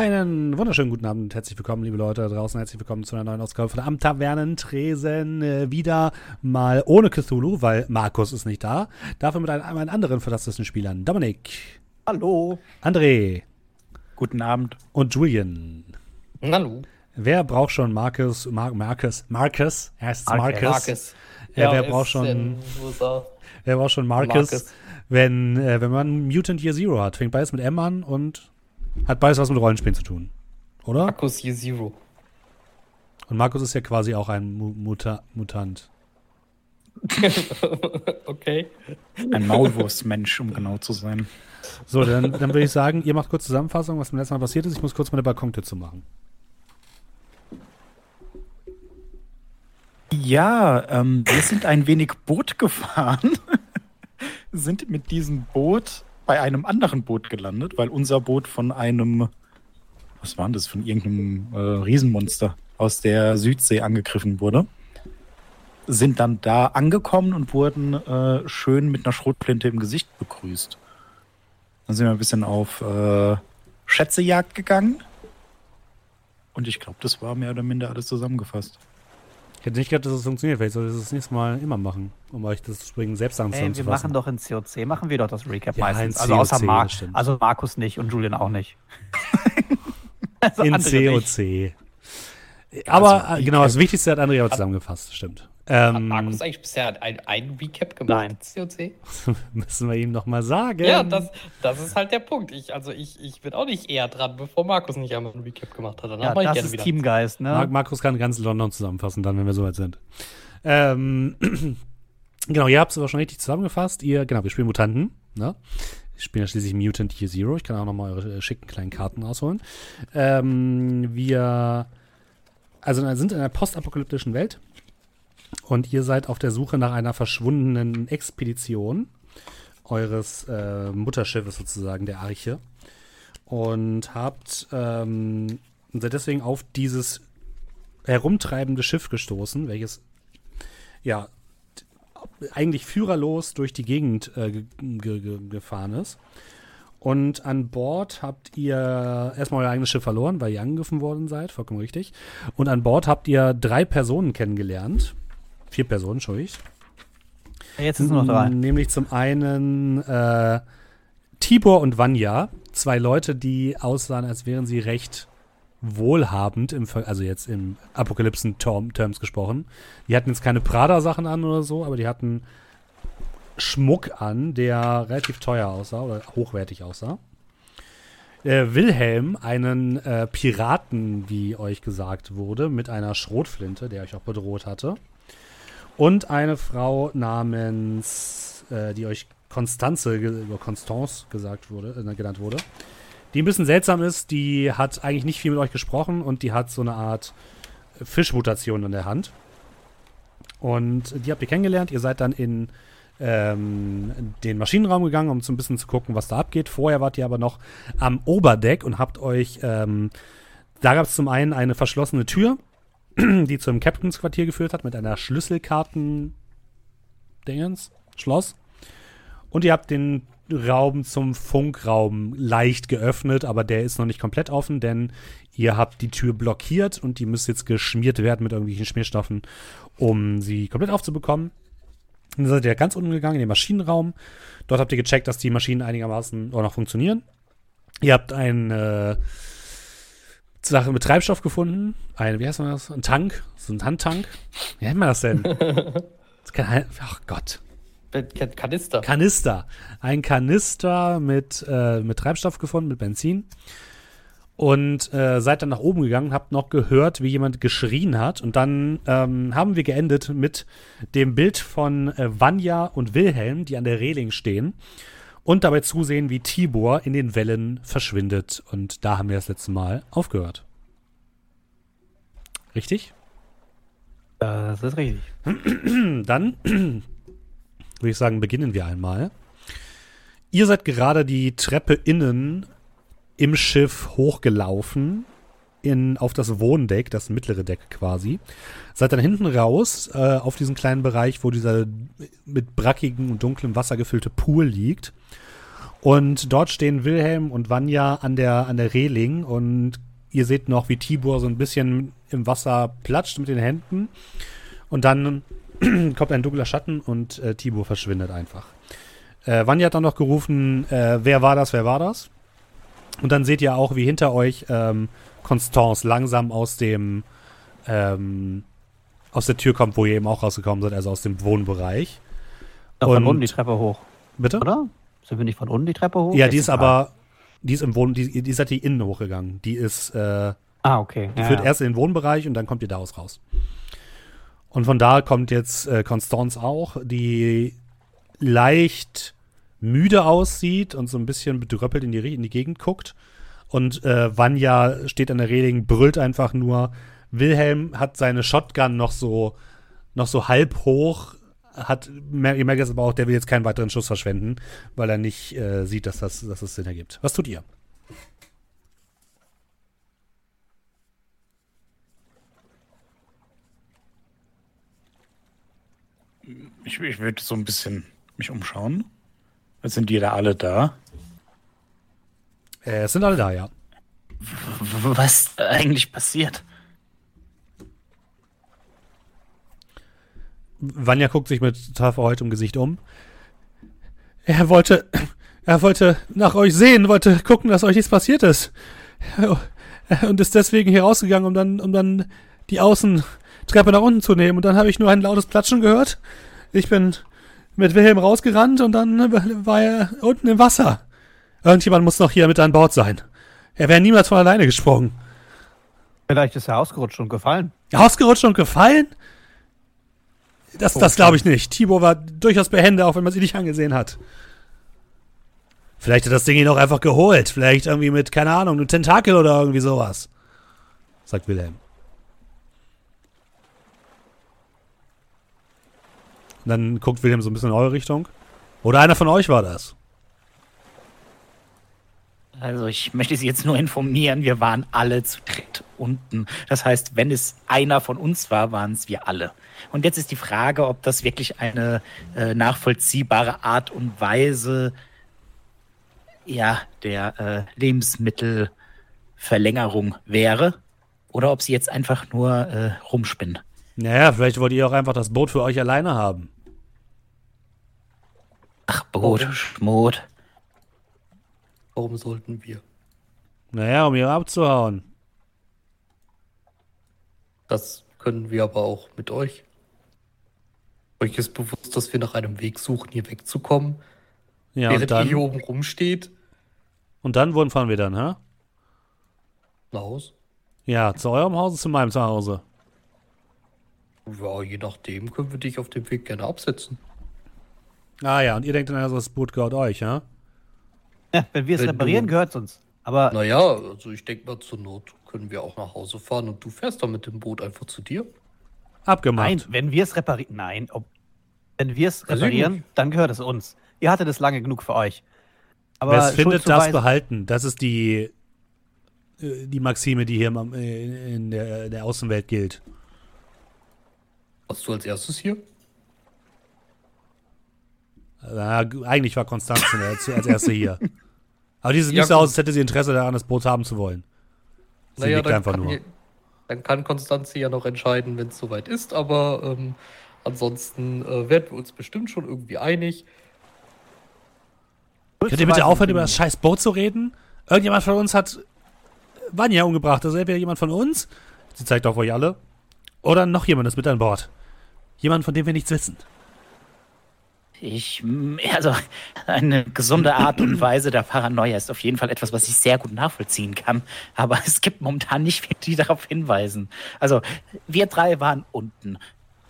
Einen wunderschönen guten Abend und herzlich willkommen, liebe Leute da draußen. Herzlich willkommen zu einer neuen Ausgabe von Am Tavernentresen. Äh, wieder mal ohne Cthulhu, weil Markus ist nicht da. Dafür mit einem, einem anderen fantastischen Spielern. Dominik. Hallo. André. Guten Abend. Und Julian. Hallo. Wer braucht schon Markus, Mar Marcus, Marcus, er heißt Marcus. Marcus. Ja, wer braucht schon, wer braucht schon Marcus, Marcus. wenn, äh, wenn man Mutant Year Zero hat? Fängt beides mit M an und hat beides was mit Rollenspielen zu tun. Oder? Markus Year Zero. Und Markus ist ja quasi auch ein Mu Muta Mutant. okay. Ein Maulwurfsmensch, um genau zu sein. So, dann, dann würde ich sagen, ihr macht kurz Zusammenfassung, was beim letzten Mal passiert ist. Ich muss kurz meine Balkontür zu machen. Ja, ähm, wir sind ein wenig Boot gefahren, sind mit diesem Boot bei einem anderen Boot gelandet, weil unser Boot von einem, was war das, von irgendeinem äh, Riesenmonster aus der Südsee angegriffen wurde. Sind dann da angekommen und wurden äh, schön mit einer Schrotflinte im Gesicht begrüßt. Dann sind wir ein bisschen auf äh, Schätzejagd gegangen. Und ich glaube, das war mehr oder minder alles zusammengefasst. Ich hätte nicht gedacht, dass es funktioniert, weil ich sollte das das nächste Mal immer machen, um euch das Springen selbst Ey, wir machen doch in COC, machen wir doch das Recap Ja, meistens. in Also außer COC, Mar das stimmt. also Markus nicht und Julian auch nicht. Also In nicht. COC. Aber also, äh, genau, das Wichtigste hat André aber zusammengefasst, stimmt. Hat Ähm, Markus eigentlich bisher ein, ein Recap gemacht? Nein. COC? müssen wir ihm noch mal sagen. Ja, das, das ist halt der Punkt. Ich, also ich, ich bin auch nicht eher dran, bevor Markus nicht einmal ein Recap gemacht hat. Dann Ja, mach ich das gerne ist wieder. Teamgeist, ne? Mar Markus kann ganz London zusammenfassen, dann, wenn wir soweit sind. Ähm, genau, ihr habt es aber schon richtig zusammengefasst. Ihr, genau, wir spielen Mutanten, ne? Wir spielen ja schließlich Mutant Year Zero. Ich kann auch noch mal eure äh, schicken kleinen Karten rausholen. Ähm, wir also wir sind in einer postapokalyptischen Welt und ihr seid auf der Suche nach einer verschwundenen Expedition eures äh, Mutterschiffes sozusagen, der Arche. Und habt ähm, seid deswegen auf dieses herumtreibende Schiff gestoßen, welches ja eigentlich führerlos durch die Gegend äh, ge ge ge gefahren ist. Und an Bord habt ihr erstmal euer eigenes Schiff verloren, weil ihr angegriffen worden seid, vollkommen richtig. Und an Bord habt ihr drei Personen kennengelernt. Vier Personen, Entschuldigung. Jetzt sind nur noch drei. Nämlich zum einen äh, Tibor und Vanya, zwei Leute, die aussahen, als wären sie recht wohlhabend, im, also jetzt im Apokalypsen-Terms gesprochen. Die hatten jetzt keine Prada-Sachen an oder so, aber die hatten Schmuck an, der relativ teuer aussah oder hochwertig aussah. Äh, Wilhelm, einen äh, Piraten, wie euch gesagt wurde, mit einer Schrotflinte, der euch auch bedroht hatte. Und eine Frau namens, äh, die euch Konstanze oder Constance gesagt wurde, äh, genannt wurde, die ein bisschen seltsam ist. Die hat eigentlich nicht viel mit euch gesprochen und die hat so eine Art Fischmutation in der Hand. Und die habt ihr kennengelernt. Ihr seid dann in ähm, den Maschinenraum gegangen, um so ein bisschen zu gucken, was da abgeht. Vorher wart ihr aber noch am Oberdeck und habt euch, ähm, da gab es zum einen eine verschlossene Tür, die zum Captains Quartier geführt hat mit einer Schlüsselkarten Dingens, Schloss. Und ihr habt den Raum zum Funkraum leicht geöffnet, aber der ist noch nicht komplett offen, denn ihr habt die Tür blockiert und die müsste jetzt geschmiert werden mit irgendwelchen Schmierstoffen, um sie komplett aufzubekommen. Dann seid ihr ganz unten gegangen in den Maschinenraum. Dort habt ihr gecheckt, dass die Maschinen einigermaßen auch noch funktionieren. Ihr habt eine Sache mit Treibstoff gefunden. Ein, wie heißt man das? Ein Tank. So ein Handtank. Wie nennt man das denn? Das kann, ach Gott. Kan- Kanister. Kanister. Ein Kanister mit, äh, mit Treibstoff gefunden, mit Benzin. Und äh, seid dann nach oben gegangen, habt noch gehört, wie jemand geschrien hat. Und dann ähm, haben wir geendet mit dem Bild von äh, Vanya und Wilhelm, die an der Reling stehen. Und dabei zusehen, wie Tibor in den Wellen verschwindet. Und da haben wir das letzte Mal aufgehört. Richtig? Das ist richtig. Dann würde ich sagen, beginnen wir einmal. Ihr seid gerade die Treppe innen im Schiff hochgelaufen in, auf das Wohndeck, das mittlere Deck quasi. Seid dann hinten raus äh, auf diesen kleinen Bereich, wo dieser mit brackigem und dunklem Wasser gefüllte Pool liegt. Und dort stehen Wilhelm und Vanya an der, an der Reling und ihr seht noch, wie Tibor so ein bisschen im Wasser platscht mit den Händen. Und dann kommt ein dunkler Schatten und äh, Tibor verschwindet einfach. Äh, Vanya hat dann noch gerufen, äh, wer war das, wer war das? Und dann seht ihr auch, wie hinter euch ähm, Constance langsam aus dem ähm, aus der Tür kommt, wo ihr eben auch rausgekommen seid, also aus dem Wohnbereich. Doch, von Und- unten die Treppe hoch, Bitte? oder? Sind wir nicht von unten die Treppe hoch? Ja, die ist aber, die ist im Wohn, die, die ist halt die innen hochgegangen. Die ist, äh, Ah, okay. die ja, führt ja. erst in den Wohnbereich und dann kommt ihr daraus raus. Und von da kommt jetzt äh, Constance auch, die leicht müde aussieht und so ein bisschen bedröppelt in die, in die Gegend guckt. Und äh, Vanya steht an der Reling, brüllt einfach nur. Wilhelm hat seine Shotgun noch so, noch so halb hoch. Hat, ihr merkt jetzt aber auch, der will jetzt keinen weiteren Schuss verschwenden, weil er nicht äh, sieht, dass das, dass das Sinn ergibt. Was tut ihr? Ich, ich würde so ein bisschen mich umschauen. Jetzt sind die da alle da. Äh, es sind alle da, ja. Was eigentlich passiert? Vanya guckt sich mit total verheutem Gesicht um. Er wollte, er wollte nach euch sehen, wollte gucken, dass euch nichts passiert ist. Und ist deswegen hier rausgegangen, um dann, um dann die Außentreppe nach unten zu nehmen. Und dann habe ich nur ein lautes Platschen gehört. Ich bin mit Wilhelm rausgerannt und dann war er unten im Wasser. Irgendjemand muss noch hier mit an Bord sein. Er wäre niemals von alleine gesprungen. Vielleicht ist er ausgerutscht und gefallen. Ausgerutscht und gefallen? Das, das glaube ich nicht. Tibor war durchaus behende, auch wenn man sie nicht angesehen hat. Vielleicht hat das Ding ihn auch einfach geholt. Vielleicht irgendwie mit, keine Ahnung, einem Tentakel oder irgendwie sowas. Sagt Wilhelm. Und dann guckt Wilhelm so ein bisschen in eure Richtung. Oder einer von euch war das. Also ich möchte Sie jetzt nur informieren, wir waren alle zu dritt unten. Das heißt, wenn es einer von uns war, waren es wir alle. Und jetzt ist die Frage, ob das wirklich eine äh, nachvollziehbare Art und Weise ja, der äh, Lebensmittelverlängerung wäre. Oder ob Sie jetzt einfach nur äh, rumspinnen. Naja, vielleicht wollt ihr auch einfach das Boot für euch alleine haben. Ach, Boot? Schmot. Warum sollten wir? Naja, um ihr abzuhauen. Das können wir aber auch mit euch. Euch ist bewusst, dass wir nach einem Weg suchen, hier wegzukommen. Ja, während und dann, ihr hier oben rumsteht. und dann, wohin fahren wir dann, hä? Nach Haus. Ja, zu eurem Haus, zu meinem Zuhause. Ja, je nachdem können wir dich auf dem Weg gerne absetzen. Ah ja, und ihr denkt dann also, das Boot gehört euch, ja? Ja, wenn wir es reparieren, du- gehört es uns. Aber Naja, also ich denke mal, zur Not können wir auch nach Hause fahren und du fährst dann mit dem Boot einfach zu dir. Abgemacht. nein, wenn wir es reparieren, nein, ob, wenn wir es reparieren, dann gehört es uns. Ihr hattet es lange genug für euch. Aber Wer es findet, das behalten. Das ist die, äh, die Maxime, die hier äh, in der, der Außenwelt gilt. Warst du als erstes hier? Na, eigentlich war Konstanz als, als erste hier. Aber die sieht Ja, nicht so aus, als hätte sie Interesse daran, das Boot haben zu wollen. Sie nickt einfach kann, nur. je- dann kann Konstanze ja noch entscheiden, wenn es soweit ist, aber ähm, ansonsten äh, werden wir uns bestimmt schon irgendwie einig. Könnt ihr bitte aufhören, über das scheiß Boot zu reden? Irgendjemand von uns hat Vanya umgebracht. Also entweder jemand von uns, sie zeigt auf euch alle, oder noch jemand ist mit an Bord. Jemand, von dem wir nichts wissen. Ich, mm, also eine gesunde Art und Weise der Paranoia ist auf jeden Fall etwas, was ich sehr gut nachvollziehen kann. Aber es gibt momentan nicht viele, die darauf hinweisen. Also wir drei waren unten.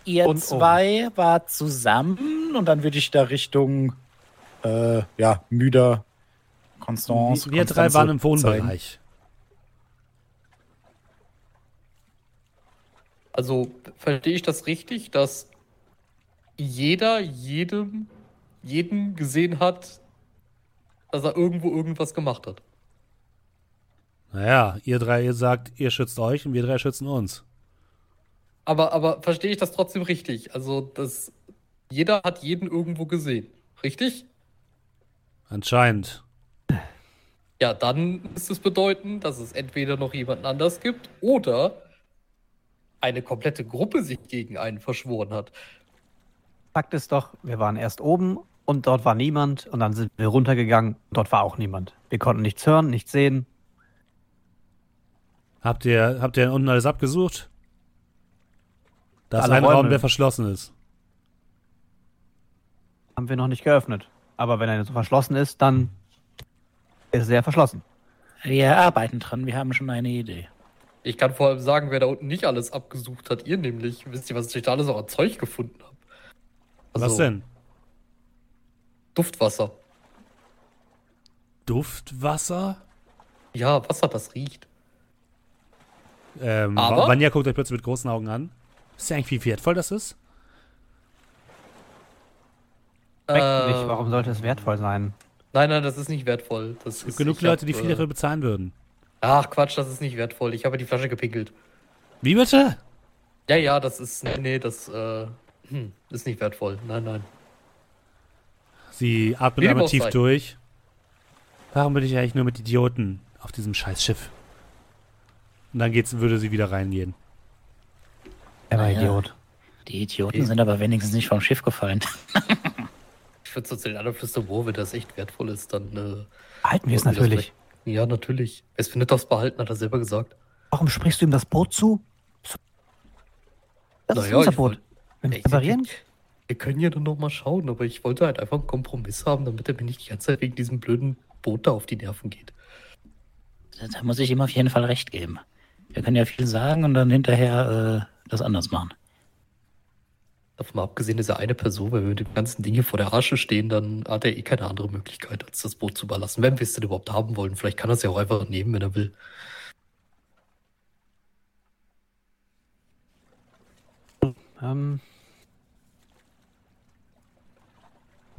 Ihr Und zwei war zusammen und dann würde ich da Richtung äh, ja müder Constance. Wir drei Constanze waren im zeigen. Wohnbereich. Also verstehe ich das richtig, dass jeder jedem jeden gesehen hat, dass er irgendwo irgendwas gemacht hat? Naja, ihr drei, ihr sagt, ihr schützt euch und wir drei schützen uns. Aber, aber verstehe ich das trotzdem richtig? Also, dass jeder hat jeden irgendwo gesehen, richtig? Anscheinend. Ja, dann müsste es bedeuten, dass es entweder noch jemanden anders gibt oder eine komplette Gruppe sich gegen einen verschworen hat. Fakt ist doch, wir waren erst oben und dort war niemand und dann sind wir runtergegangen, dort war auch niemand. Wir konnten nichts hören, nichts sehen. Habt ihr, habt ihr unten alles abgesucht? Da ist Alle ein Raum, der verschlossen ist. Haben wir noch nicht geöffnet. Aber wenn er so verschlossen ist, dann ist er verschlossen. Wir arbeiten dran, wir haben schon eine Idee. Ich kann vor allem sagen, wer da unten nicht alles abgesucht hat. Ihr nämlich. Wisst ihr, was ich da alles auch an Zeug gefunden habe? Also, Was denn? Duftwasser. Duftwasser? Ja, Wasser, das riecht. Ähm, Aber- Vanya guckt euch plötzlich mit großen Augen an. Wisst ihr eigentlich, wie wertvoll das ist? Äh, nicht. Warum sollte es wertvoll sein? Nein, nein, das ist nicht wertvoll. Das Es gibt ist, genug Leute, hab, die viel dafür bezahlen würden. Ach, Quatsch, das ist nicht wertvoll. Ich habe die Flasche gepinkelt. Wie bitte? Ja, ja, das ist. Nee, das äh, hm, ist nicht wertvoll. Nein, nein. Sie atmet einmal tief sei. durch. Warum bin ich eigentlich nur mit Idioten auf diesem scheiß Schiff? Und dann geht's, würde sie wieder reingehen. Er war Naja. Idiot. Die Idioten sind aber wenigstens nicht vom Schiff gefallen. Ich würde so zu den anderen flüstern, wo, wenn das echt wertvoll ist, dann. Äh, Behalten wir es natürlich. Ja, natürlich. Es findet das behalten, hat er selber gesagt. Warum sprichst du ihm das Boot zu? Das ist Naja, unser ich Boot. Wollt- Wenn wir Ey, reparieren, Wir können ja dann noch mal schauen, aber ich wollte halt einfach einen Kompromiss haben, damit er mir nicht die ganze Zeit wegen diesem blöden Boot da auf die Nerven geht. Da muss ich ihm auf jeden Fall recht geben. Wir können ja viel sagen und dann hinterher äh, das anders machen. Davon mal abgesehen ist er eine Person, wenn wir mit dem ganzen Ding hier vor der Arsche stehen, dann hat er eh keine andere Möglichkeit, als das Boot zu überlassen. Wenn wir es denn überhaupt haben wollen. Vielleicht kann er es ja auch einfach nehmen, wenn er will. ähm,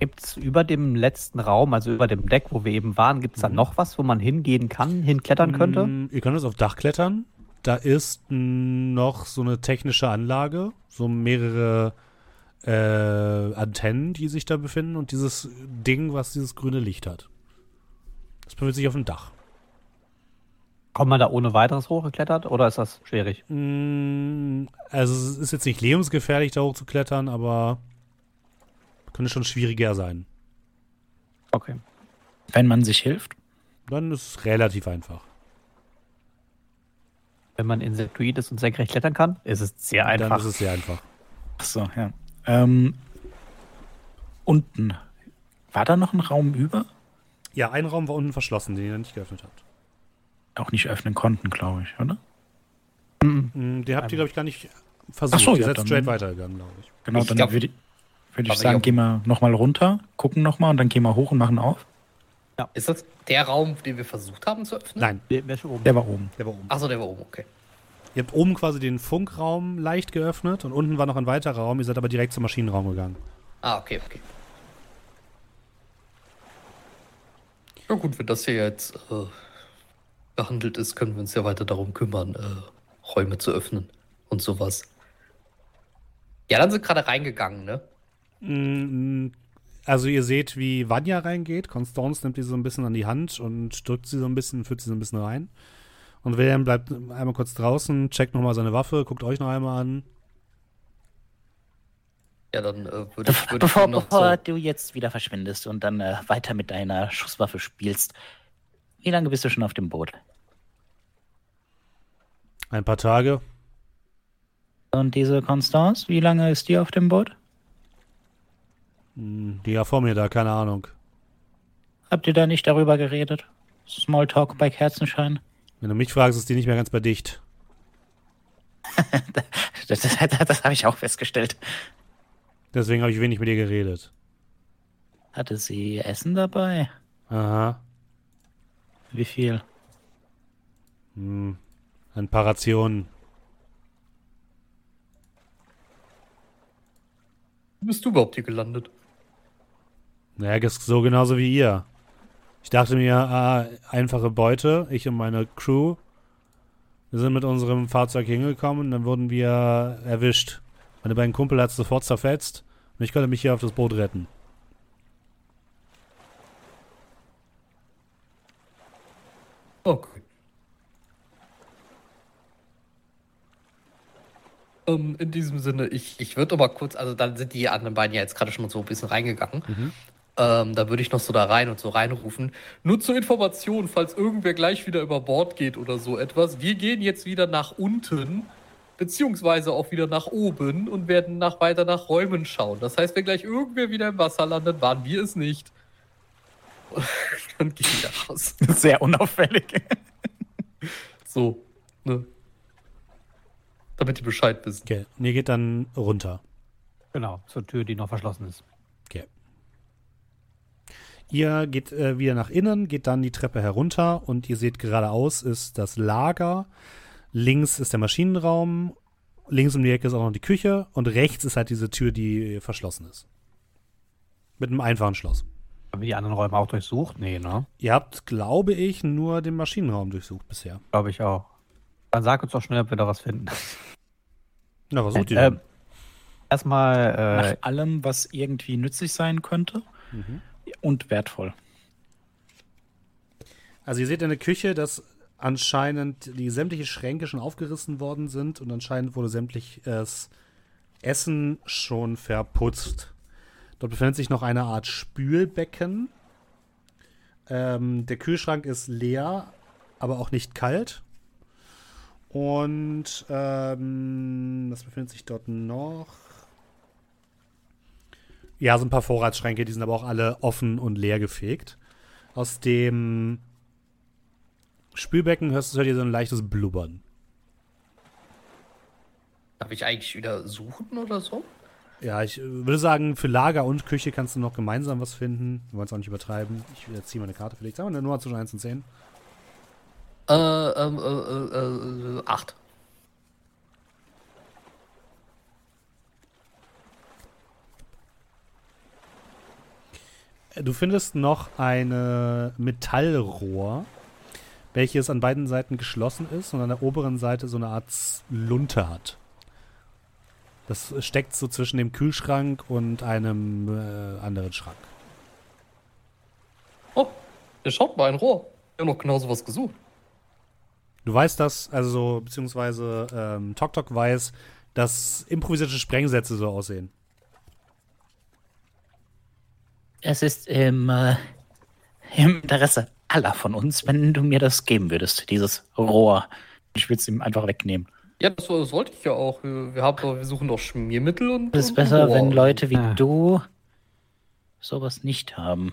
gibt es über dem letzten Raum, also über dem Deck, wo wir eben waren, gibt es da Mhm. noch was, wo man hingehen kann, hinklettern könnte? Mm, Ihr könnt jetzt auf Dach klettern. Da ist noch so eine technische Anlage, so mehrere äh, Antennen, die sich da befinden und dieses Ding, was dieses grüne Licht hat. Das befindet sich auf dem Dach. Kommt man da ohne weiteres hochgeklettert oder ist das schwierig? Mm, Also es ist jetzt nicht lebensgefährlich, da hoch zu klettern, aber könnte schon schwieriger sein. Okay. Wenn man sich hilft. Dann ist es relativ einfach. Wenn man Insektoid ist und senkrecht klettern kann, ist es sehr Dann einfach. ist es sehr einfach. Ach so, ja. Ähm, unten. War da noch ein Raum über? Ja, ein Raum war unten verschlossen, den ihr nicht geöffnet habt. Auch nicht öffnen konnten, glaube ich, oder? Mm, Den habt ihr, glaube ich, gar nicht versucht. Ach so, ihr ja, seid dann- straight weitergegangen, glaube ich. Genau, Ich dann glaub- würde würd ich sagen, ja. gehen wir nochmal runter, gucken nochmal und dann gehen wir hoch und machen auf. Ist das der Raum, den wir versucht haben zu öffnen? Nein, ist schon oben? Der war oben. der war oben. Achso, der war oben, okay. Ihr habt oben quasi den Funkraum leicht geöffnet und unten war noch ein weiterer Raum. Ihr seid aber direkt zum Maschinenraum gegangen. Ah, okay, okay. Ja gut, wenn das hier jetzt äh, behandelt ist, können wir uns ja weiter darum kümmern, äh, Räume zu öffnen und sowas. Ja, dann sind gerade reingegangen, ne? Mm, Also ihr seht, wie Vanya reingeht. Constance nimmt die so ein bisschen an die Hand und drückt sie so ein bisschen, führt sie so ein bisschen rein. Und William bleibt einmal kurz draußen, checkt nochmal seine Waffe, guckt euch noch einmal an. Ja, dann äh, würde ich, würd ich Bevor, noch bevor so, du jetzt wieder verschwindest und dann äh, weiter mit deiner Schusswaffe spielst, wie lange bist du schon auf dem Boot? Ein paar Tage. Und diese Constance, wie lange ist die auf dem Boot? Mm, Die ja vor mir da, keine Ahnung. Habt ihr da nicht darüber geredet? Smalltalk bei Kerzenschein? Wenn du mich fragst, ist die nicht mehr ganz bei dicht. Das, das, das, das habe ich auch festgestellt. Deswegen habe ich wenig mit ihr geredet. Hatte sie Essen dabei? Aha. Wie viel? Hm. Ein paar Rationen. Wie bist du überhaupt hier gelandet? Naja, so genauso wie ihr. Ich dachte mir, ah, einfache Beute, ich und meine Crew. Wir sind mit unserem Fahrzeug hingekommen, dann wurden wir erwischt. Meine beiden Kumpel hat es sofort zerfetzt und ich konnte mich hier auf das Boot retten. Okay. Ähm, in diesem Sinne, ich, ich würde aber kurz, also dann sind die anderen beiden ja jetzt gerade schon so ein bisschen reingegangen. Mhm. Ähm, da würde ich noch so da rein und so reinrufen. Nur zur Information, falls irgendwer gleich wieder über Bord geht oder so etwas. Wir gehen jetzt wieder nach unten, beziehungsweise auch wieder nach oben und werden nach, weiter nach Räumen schauen. Das heißt, wenn gleich irgendwer wieder im Wasser landet, waren wir es nicht. Dann gehen wir raus. Sehr unauffällig. So, ne? Damit die Bescheid wissen. Okay. Und ihr geht dann runter. Genau, zur Tür, die noch verschlossen ist. Ihr geht äh, wieder nach innen, geht dann die Treppe herunter und ihr seht geradeaus ist das Lager. Links ist der Maschinenraum. Links um die Ecke ist auch noch die Küche. Und rechts ist halt diese Tür, die verschlossen ist. Mit einem einfachen Schloss. Haben wir die anderen Räume auch durchsucht? Nee, ne? Ihr habt, glaube ich, nur den Maschinenraum durchsucht bisher. Glaube ich auch. Dann sag uns doch schnell, ob wir da was finden. Na, was sucht ihr Äh, denn? erstmal, Nach äh, allem, was irgendwie nützlich sein könnte Mhm. Und wertvoll. Also ihr seht in der Küche, dass anscheinend die sämtliche Schränke schon aufgerissen worden sind und anscheinend wurde sämtliches Essen schon verputzt. Dort befindet sich noch eine Art Spülbecken. Ähm, der Kühlschrank ist leer, aber auch nicht kalt. Und ähm, was befindet sich dort noch? Ja, so ein paar Vorratsschränke, die sind aber auch alle offen und leer gefegt. Aus dem Spülbecken hörst du hört ihr so ein leichtes Blubbern. Darf ich eigentlich wieder suchen oder so? Ja, ich äh, würde sagen, für Lager und Küche kannst du noch gemeinsam was finden. Wir wollen es auch nicht übertreiben. Ich ziehe meine Karte vielleicht. Sagen wir eine Nummer zwischen 1 und 10. Äh, ähm, äh, äh, äh, äh, 8. Du findest noch eine Metallrohr, welches an beiden Seiten geschlossen ist und an der oberen Seite so eine Art Lunte hat. Das steckt so zwischen dem Kühlschrank und einem äh, anderen Schrank. Oh, ihr schaut mal, ein Rohr. Wir haben noch genau sowas gesucht. Du weißt das, also beziehungsweise ähm, Tok Tok weiß, dass improvisierte Sprengsätze so aussehen. Es ist im, äh, im Interesse aller von uns, wenn du mir das geben würdest, dieses Rohr. Ich würde es ihm einfach wegnehmen. Ja, das, das wollte ich ja auch. Wir, wir, haben, wir suchen doch Schmiermittel und. Es ist und besser, Rohr. wenn Leute wie Ah. du sowas nicht haben.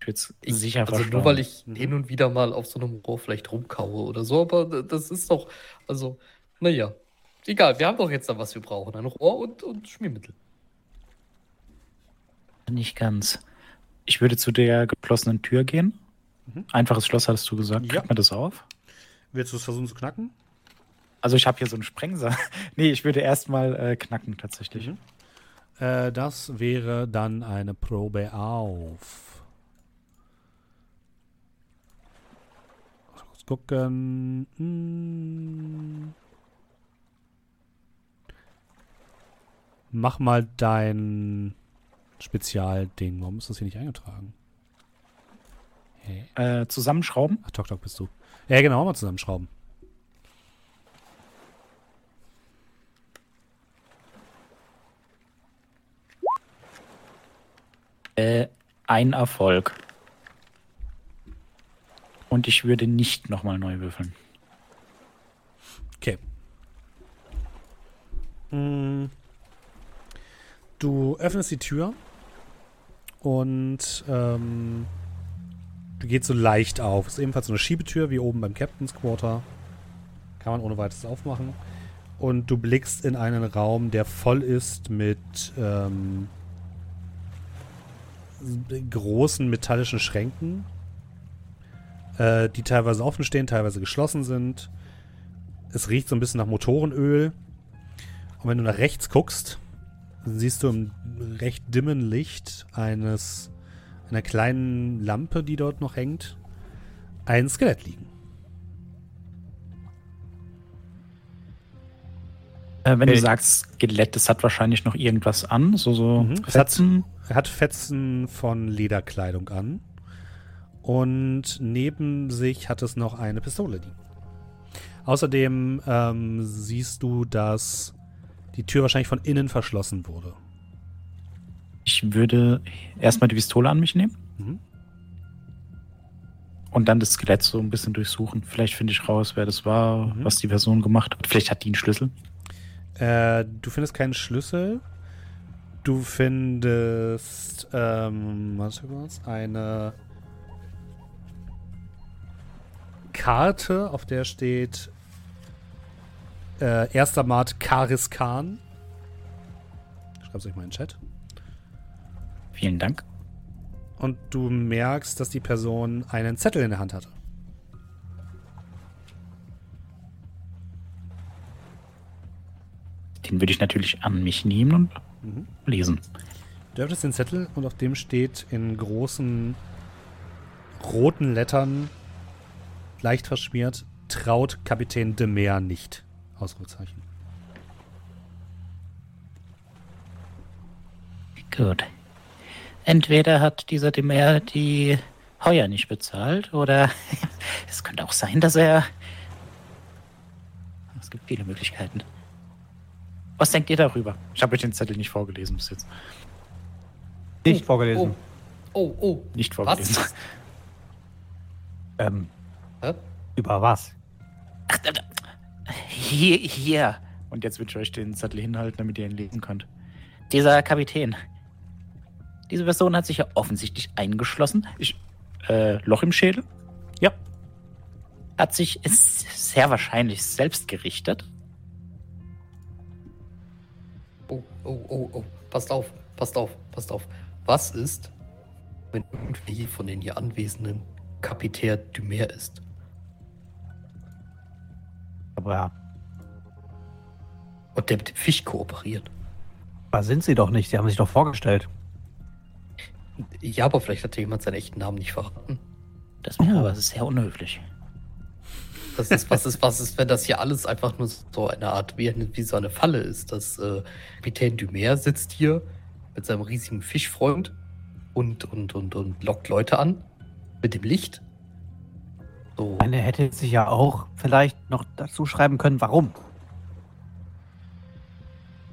Ich würde es Ich, sicher also verstauen. nur weil ich hin und wieder mal auf so einem Rohr vielleicht rumkaue oder so, aber das ist doch, also, naja. Egal, wir haben doch jetzt da, was wir brauchen. Ein Rohr und, und Schmiermittel. Nicht ganz. Ich würde zu der geschlossenen Tür gehen. Mhm. Einfaches Schloss hattest du gesagt. Ja. Kriegt man das auf? Willst du es versuchen zu knacken? Also ich habe hier so einen Sprengsaal. nee, ich würde erstmal äh, knacken tatsächlich. Mhm. Äh, das wäre dann eine Probe auf. Mal Kurz gucken. Hm. Mach mal dein Spezialding. Warum ist das hier nicht eingetragen? Hä? Äh, zusammenschrauben. Ach, Tok Tok bist du. Ja, genau, mal zusammenschrauben. Äh, ein Erfolg. Und ich würde nicht nochmal neu würfeln. Okay. Mm. Du öffnest die Tür und ähm, du gehst so leicht auf. Ist ebenfalls so eine Schiebetür wie oben beim Captain's Quarter. Kann man ohne weiteres aufmachen. Und du blickst in einen Raum, der voll ist mit ähm, großen metallischen Schränken, äh, die teilweise offen stehen, teilweise geschlossen sind. Es riecht so ein bisschen nach Motorenöl. Und wenn du nach rechts guckst, siehst du im recht dimmen Licht eines einer kleinen Lampe, die dort noch hängt, ein Skelett liegen. Äh, wenn Okay. du sagst Skelett, das hat wahrscheinlich noch irgendwas an. So, so Mhm. Es hat- Fetzen. Hat Fetzen von Lederkleidung an. Und neben sich hat es noch eine Pistole liegen. Außerdem ähm, siehst du, dass die Tür wahrscheinlich von innen verschlossen wurde. Ich würde erstmal die Pistole an mich nehmen Mhm. und dann das Skelett so ein bisschen durchsuchen. Vielleicht finde ich raus, wer das war, Mhm. was die Person gemacht hat. Vielleicht hat die einen Schlüssel. Äh, du findest keinen Schlüssel. Du findest, ähm, warte kurz, eine Karte, auf der steht äh, erster Mart Karis Khan. Schreibt es euch mal in den Chat. Vielen Dank. Und du merkst, dass die Person einen Zettel in der Hand hatte. Den würde ich natürlich an mich nehmen und Mhm. lesen. Du öffnest den Zettel und auf dem steht in großen roten Lettern, leicht verschmiert, traut Kapitän de Meer nicht. Ausrufezeichen. Gut. Entweder hat dieser Demer die Heuer nicht bezahlt oder es könnte auch sein, dass er. Es gibt viele Möglichkeiten. Was denkt ihr darüber? Ich habe euch den Zettel nicht vorgelesen bis jetzt. Nicht vorgelesen. Oh, oh. Nicht vorgelesen. Was? Ähm, Hä? über was? Ach, da, da. Hier, hier. Und jetzt würde ich euch den Zettel hinhalten, damit ihr ihn lesen könnt. Dieser Kapitän. Diese Person hat sich ja offensichtlich eingeschlossen, Ich, äh, Loch im Schädel? Ja. hat sich sehr wahrscheinlich selbst gerichtet. Oh, oh, oh, oh. Passt auf, passt auf, passt auf. Was ist, wenn irgendwie von den hier Anwesenden Kapitän Dumer ist? Aber ja, Und der mit dem Fisch kooperiert? da sind sie doch nicht. Sie haben sich doch vorgestellt. Ja, aber vielleicht hat ja jemand seinen echten Namen nicht verraten. Das wäre aber sehr unhöflich. Das ist, was ist, was ist, wenn das hier alles einfach nur so eine Art, wie, eine- wie so eine Falle ist. Das äh, Kapitän Dumer sitzt hier mit seinem riesigen Fischfreund und, und, und, und lockt Leute an mit dem Licht. So. Eine hätte sich ja auch vielleicht noch dazu schreiben können, warum.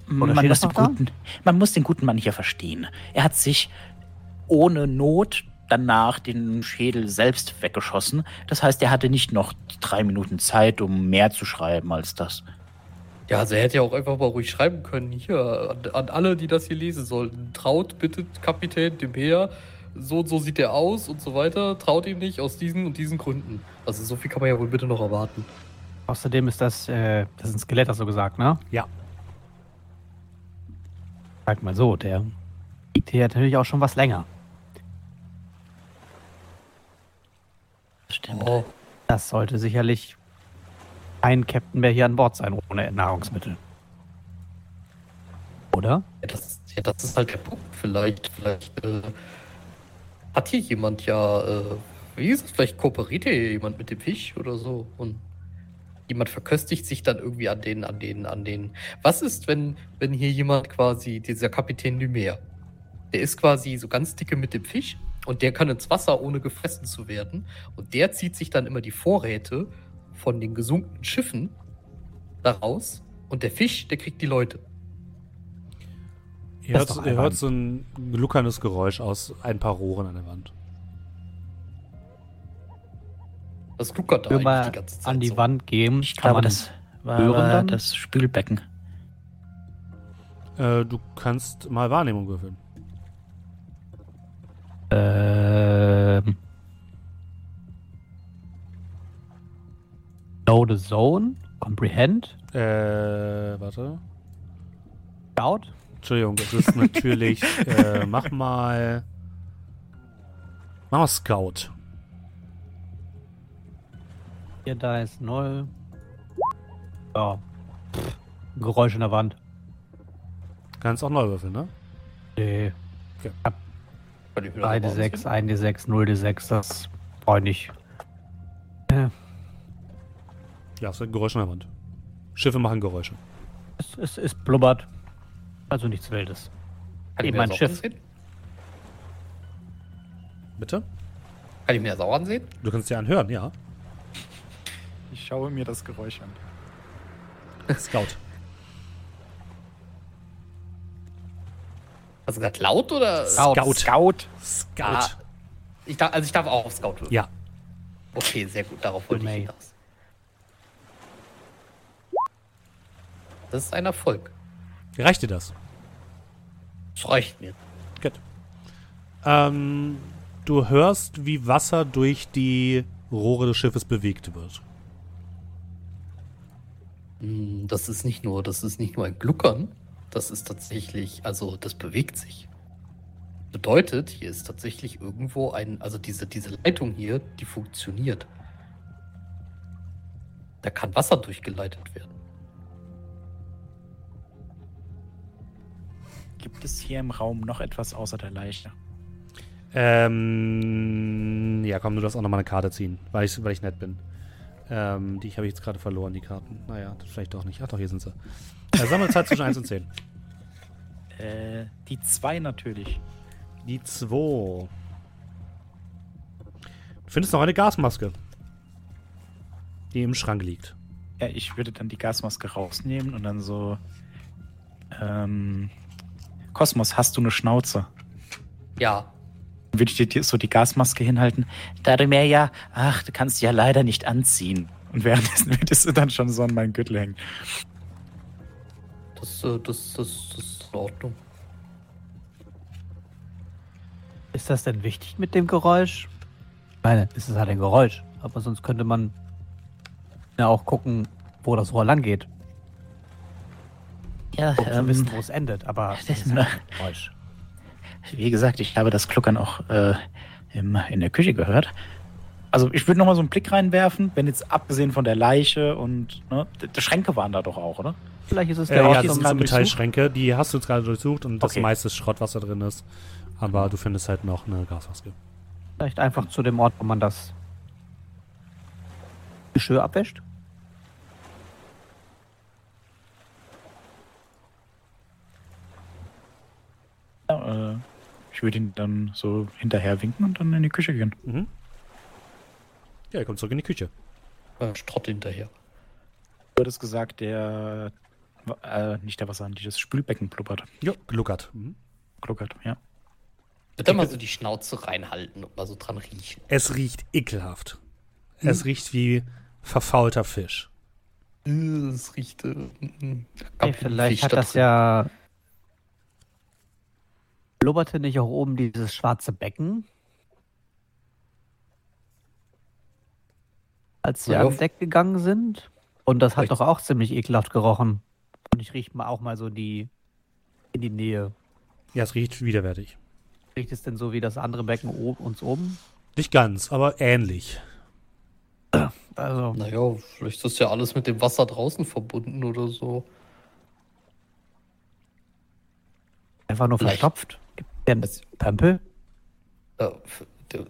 Oder Man muss, guten, man muss den guten Mann hier verstehen. Er hat sich ohne Not danach den Schädel selbst weggeschossen. Das heißt, er hatte nicht noch drei Minuten Zeit, um mehr zu schreiben als das. Ja, also er hätte ja auch einfach mal ruhig schreiben können. Hier, an, an alle, die das hier lesen sollten. Traut bitte Kapitän Dumer. So und so sieht er aus und so weiter. Traut ihm nicht aus diesen und diesen Gründen. Also so viel kann man ja wohl bitte noch erwarten. Außerdem ist das, äh, das ist ein Skelett, hast du gesagt, ne? Ja. Sag mal so, der liegt hier natürlich auch schon was länger. Stimmt. Oh, Das sollte sicherlich ein Captain mehr hier an Bord sein, ohne Nahrungsmittel. Oder? ja, das, ja, das ist halt der Punkt. Vielleicht, vielleicht äh, hat hier jemand ja, äh, wie ist es, vielleicht kooperiert hier jemand mit dem Fisch oder so und jemand verköstigt sich dann irgendwie an den, an den, an den. Was ist, wenn, wenn hier jemand quasi, dieser Kapitän Numer, der ist quasi so ganz dicke mit dem Fisch und der kann ins Wasser, ohne gefressen zu werden. Und der zieht sich dann immer die Vorräte von den gesunkenen Schiffen daraus und der Fisch, der kriegt die Leute. Ihr hört, ihr hört so ein gluckerndes Geräusch aus ein paar Rohren an der Wand. Das gluckert da wir die ganze Zeit an die so. Wand gehen, Ich kann glaube, man das war hören aber dann? das Spülbecken. Äh, du kannst mal Wahrnehmung würfeln. Ähm. Know the Zone, Comprehend, Äh, warte. Scout. Entschuldigung, das ist natürlich. äh, mach mal. Mach mal Scout. Hier, da ist null. Ja. Pff, Geräusch in der Wand. Kannst auch neu würfeln, ne? Nee. Kann ich mir das Eine aber 6, ansehen? eine 6, 0 D6, das brauche ich nicht. Ja, es sind Geräusche an der Wand. Schiffe machen Geräusche. Es, es, es blubbert. Also nichts Wildes. Kann ich Eben mir ein das auch Schiff. ansehen? Bitte? Kann ich mir das auch ansehen? Du kannst dir anhören, ja. Ich schaue mir das Geräusch an. Scout. Hast du gesagt laut oder? Scout. Scout. Scout. Ah, ich darf, also ich darf auch auf Scout würfeln. Ja. Okay, sehr gut. Darauf wollte ich hinaus. Das ist ein Erfolg. Reicht dir das? Das reicht mir. Gut. Ähm, du hörst, wie Wasser durch die Rohre des Schiffes bewegt wird. Hm, Das ist nicht nur, das ist nicht nur ein Gluckern. Das ist tatsächlich, also das bewegt sich. Bedeutet, hier ist tatsächlich irgendwo ein, also diese, diese Leitung hier, die funktioniert. Da kann Wasser durchgeleitet werden. Gibt es hier im Raum noch etwas außer der Leiche? Ähm, ja, komm, du darfst auch nochmal eine Karte ziehen, weil ich, weil ich nett bin. Ähm, die habe ich jetzt gerade verloren, die Karten. Naja, vielleicht doch nicht. Ach doch, hier sind sie. Äh, Sammelzeit zwischen 1 und 10. Äh, die zwei natürlich. Die 2. Du findest noch eine Gasmaske, die im Schrank liegt. Ja, ich würde dann die Gasmaske rausnehmen und dann so. Ähm, Kosmos, hast du eine Schnauze? Ja, würde ich dir so die Gasmaske hinhalten. Da du mir ja, ach, du kannst ja leider nicht anziehen. Und währenddessen würdest du dann schon so an meinen Gürtel hängen. das, äh, das, das, das ist in Ordnung. Ist das denn wichtig mit dem Geräusch? Ich meine, es ist halt ein Geräusch. Aber sonst könnte man ja auch gucken, wo das Rohr lang geht. Ja, Um zu ähm, wissen, wo es endet. Aber es ist ein Geräusch. Wie gesagt, ich habe das Kluckern auch äh, im, in der Küche gehört. Also ich würde noch mal so einen Blick reinwerfen, wenn jetzt abgesehen von der Leiche und ne, die Schränke waren da doch auch, oder? Vielleicht ist es Äh, der ja, Ort, das jetzt sind so Metallschränke, die hast du jetzt gerade durchsucht und das Okay. meiste Schrott, was da drin ist. Aber du findest halt noch eine Gasmaske. vielleicht einfach zu dem Ort, wo man das Geschirr abwäscht. Ja, äh, ich würde ihn dann so hinterher winken und dann in die Küche gehen. Mhm. Ja, er kommt zurück in die Küche. Äh, Strott hinterher. Du hattest gesagt, der, äh, nicht der Wasser, das Spülbecken blubbert. Ja, gluckert. Mhm. Gluckert, ja. Bitte mal so die Schnauze reinhalten und mal so dran riechen. Es riecht ekelhaft. Es riecht wie verfaulter Fisch. Äh, Es riecht. Äh, mm, Hey, vielleicht hat das ja. Blubberte nicht auch oben dieses schwarze Becken? Als wir Ja, an Deck gegangen sind? Und das hat Vielleicht- doch auch ziemlich ekelhaft gerochen. Und ich rieche mal auch mal so die in die Nähe. Ja, es riecht widerwärtig. Riecht es denn so wie das andere Becken oben, uns oben? Nicht ganz, aber ähnlich. Also, Naja, vielleicht ist das ja alles mit dem Wasser draußen verbunden oder so. einfach nur Vielleicht- verstopft. Der Das- Pömpel? Ja,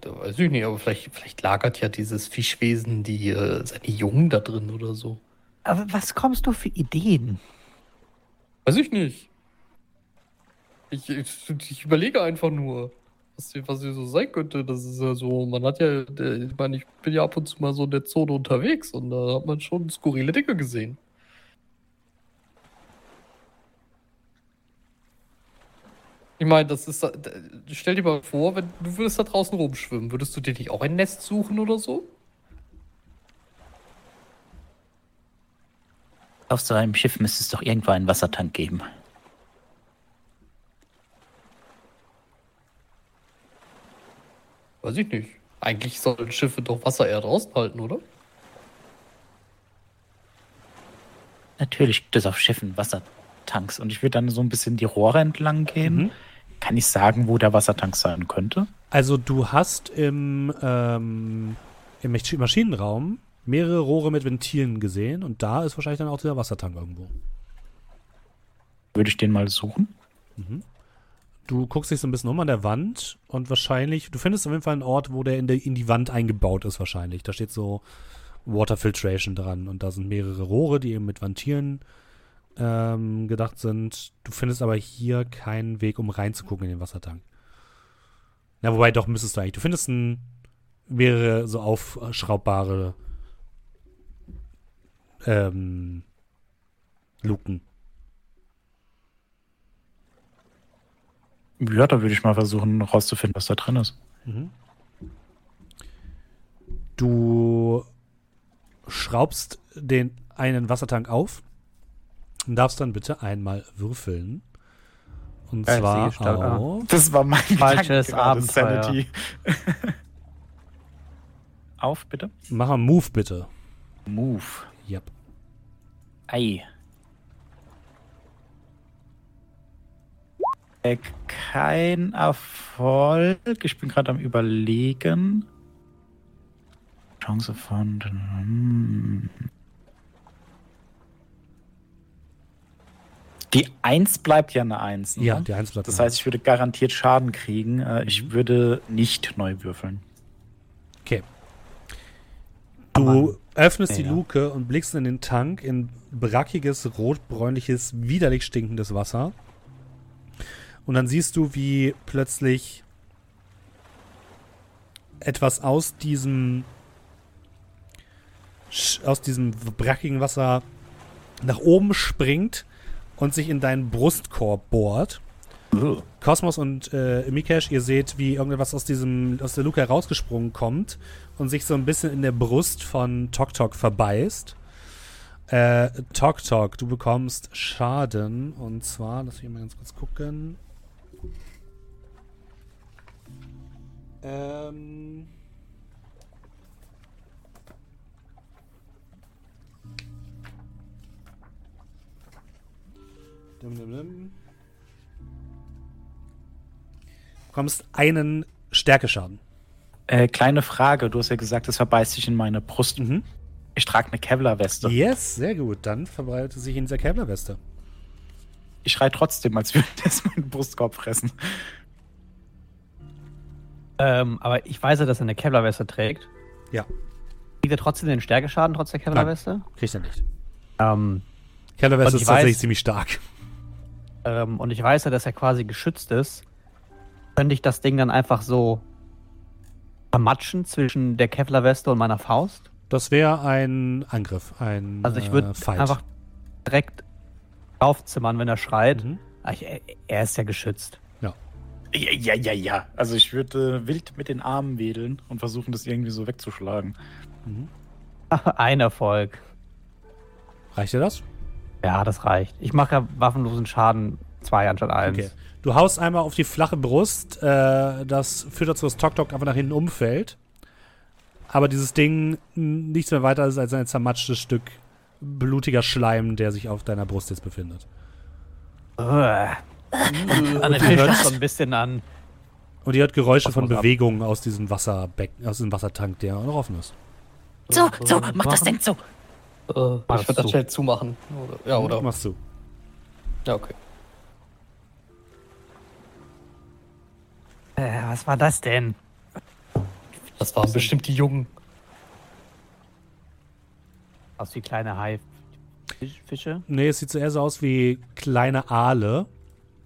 da weiß ich nicht, aber vielleicht, vielleicht lagert ja dieses Fischwesen die äh, seine Jungen da drin oder so. Aber was kommst du für Ideen? Weiß ich nicht. Ich, ich, ich überlege einfach nur, was hier, was hier so sein könnte. Das ist ja so, man hat ja, äh, ich meine, ich bin ja ab und zu mal so in der Zone unterwegs und da hat man schon skurrile Dinge gesehen. Ich meine, das ist, stell dir mal vor, wenn du würdest da draußen rumschwimmen, würdest du dir nicht auch ein Nest suchen oder so? auf so einem Schiff müsste es doch irgendwo einen Wassertank geben. Weiß ich nicht. Eigentlich sollen Schiffe doch Wasser eher draußen halten, oder? Natürlich gibt es auf Schiffen Wassertanks. Und ich würde dann so ein bisschen die Rohre entlang gehen. Mhm. Kann ich sagen, wo der Wassertank sein könnte? Also du hast im, ähm, im Masch- Maschinenraum mehrere Rohre mit Ventilen gesehen und da ist wahrscheinlich dann auch dieser Wassertank irgendwo. Würde ich den mal suchen? Du guckst dich so ein bisschen um an der Wand und wahrscheinlich, du findest auf jeden Fall einen Ort, wo der in, der in die Wand eingebaut ist wahrscheinlich. Da steht so Water Filtration dran und da sind mehrere Rohre, die eben mit Ventilen ähm, gedacht sind. Du findest aber hier keinen Weg, um reinzugucken in den Wassertank. Na, wobei doch müsstest du eigentlich. Du findest einen mehrere so aufschraubbare ähm, Luken. Ja, da würde ich mal versuchen, rauszufinden, was da drin ist. Mhm. Du schraubst den einen Wassertank auf darfst dann bitte einmal würfeln. Und ich zwar ah. auf. Das war mein Falsches Abenteuer. Sanity. Auf, bitte. Mach mal Move bitte. Move. Yep. Ei. Äh, Kein Erfolg. Ich bin gerade am Überlegen. Chance von. Hm. Die 1 bleibt ja eine 1. Ne? Ja, die Eins bleibt Das heißt, ich würde garantiert Schaden kriegen. Äh, Ich würde nicht neu würfeln. Okay. Du öffnest die Ja. Luke und blickst in den Tank in brackiges, rotbräunliches, widerlich stinkendes Wasser. Und dann siehst du, wie plötzlich etwas aus diesem aus diesem brackigen Wasser nach oben springt und sich in deinen Brustkorb bohrt. Kosmos und äh, Mikesh, ihr seht, wie irgendetwas aus diesem aus der Luke herausgesprungen kommt und sich so ein bisschen in der Brust von Tok Tok verbeißt. Äh, Tok Tok, du bekommst Schaden und zwar, lass mich mal ganz kurz gucken. Ähm. Du bekommst einen Stärkeschaden. Äh, kleine Frage. Du hast ja gesagt, es verbeißt sich in meine Brust. Mhm. Ich trage eine Kevlar-Weste. Yes, sehr gut. Dann verbreitet es sich in dieser Kevlar-Weste. Ich schreie trotzdem, als würde es meinen Brustkorb fressen. Ähm, aber ich weiß ja, dass er eine Kevlar-Weste trägt. Ja. Kriegt er trotzdem den Stärkeschaden trotz der Kevlar-Weste? Kriegt er nicht. Ähm, Kevlar-Weste ist tatsächlich weiß- ziemlich stark. Ähm, und ich weiß ja, dass er quasi geschützt ist. Könnte ich das Ding dann einfach so vermatschen zwischen der Kevlar-Weste und meiner Faust? Das wäre ein Angriff, ein Also ich würde äh, einfach direkt draufzimmern, wenn er schreit. Mhm. Ah, ich, er ist ja geschützt. Ja, ja, ja, ja. Also ich würde äh, wild mit den Armen wedeln und versuchen, das irgendwie so wegzuschlagen. Mhm. Ein Erfolg. Reicht dir das? Ja, das reicht. Ich mache ja waffenlosen Schaden zwei anstatt eins. Okay. Du haust einmal auf die flache Brust, äh, das führt dazu, dass Tok Tok einfach nach hinten umfällt. Aber dieses Ding nichts mehr weiter ist als ein zermatschtes Stück blutiger Schleim, der sich auf deiner Brust jetzt befindet. Der ihr Fisch hört- so ein bisschen an. Und ihr hört Geräusche von? Bewegungen aus diesem Wasserbecken, aus diesem Wassertank, der noch offen ist. So, so, mach das Ding zu. Äh, Machst ich würde das schnell zumachen. Oder, ja, oder? Machst du. Ja, okay. Äh, was war das denn? Das waren bestimmt die Jungen. Aus wie kleine Hai. Fisch- Fische? Nee, es sieht so eher so aus wie kleine Aale,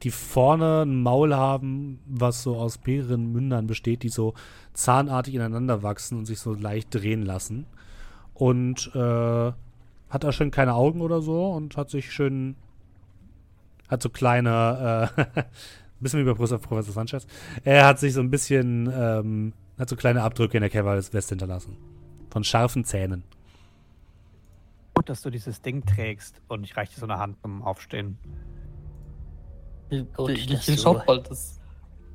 die vorne ein Maul haben, was so aus mehreren Mündern besteht, die so zahnartig ineinander wachsen und sich so leicht drehen lassen. Und äh, hat da schön keine Augen oder so und hat sich schön. Hat so kleine. Äh, bisschen wie bei Professor Professor Sanchez. Er hat sich so ein bisschen. Ähm, hat so kleine Abdrücke in der Cavalry-Weste hinterlassen. Von scharfen Zähnen. Gut, dass du dieses Ding trägst und ich reiche dir so eine Hand zum Aufstehen. Gut, Ich- dass ich- du- Schaut mal, das,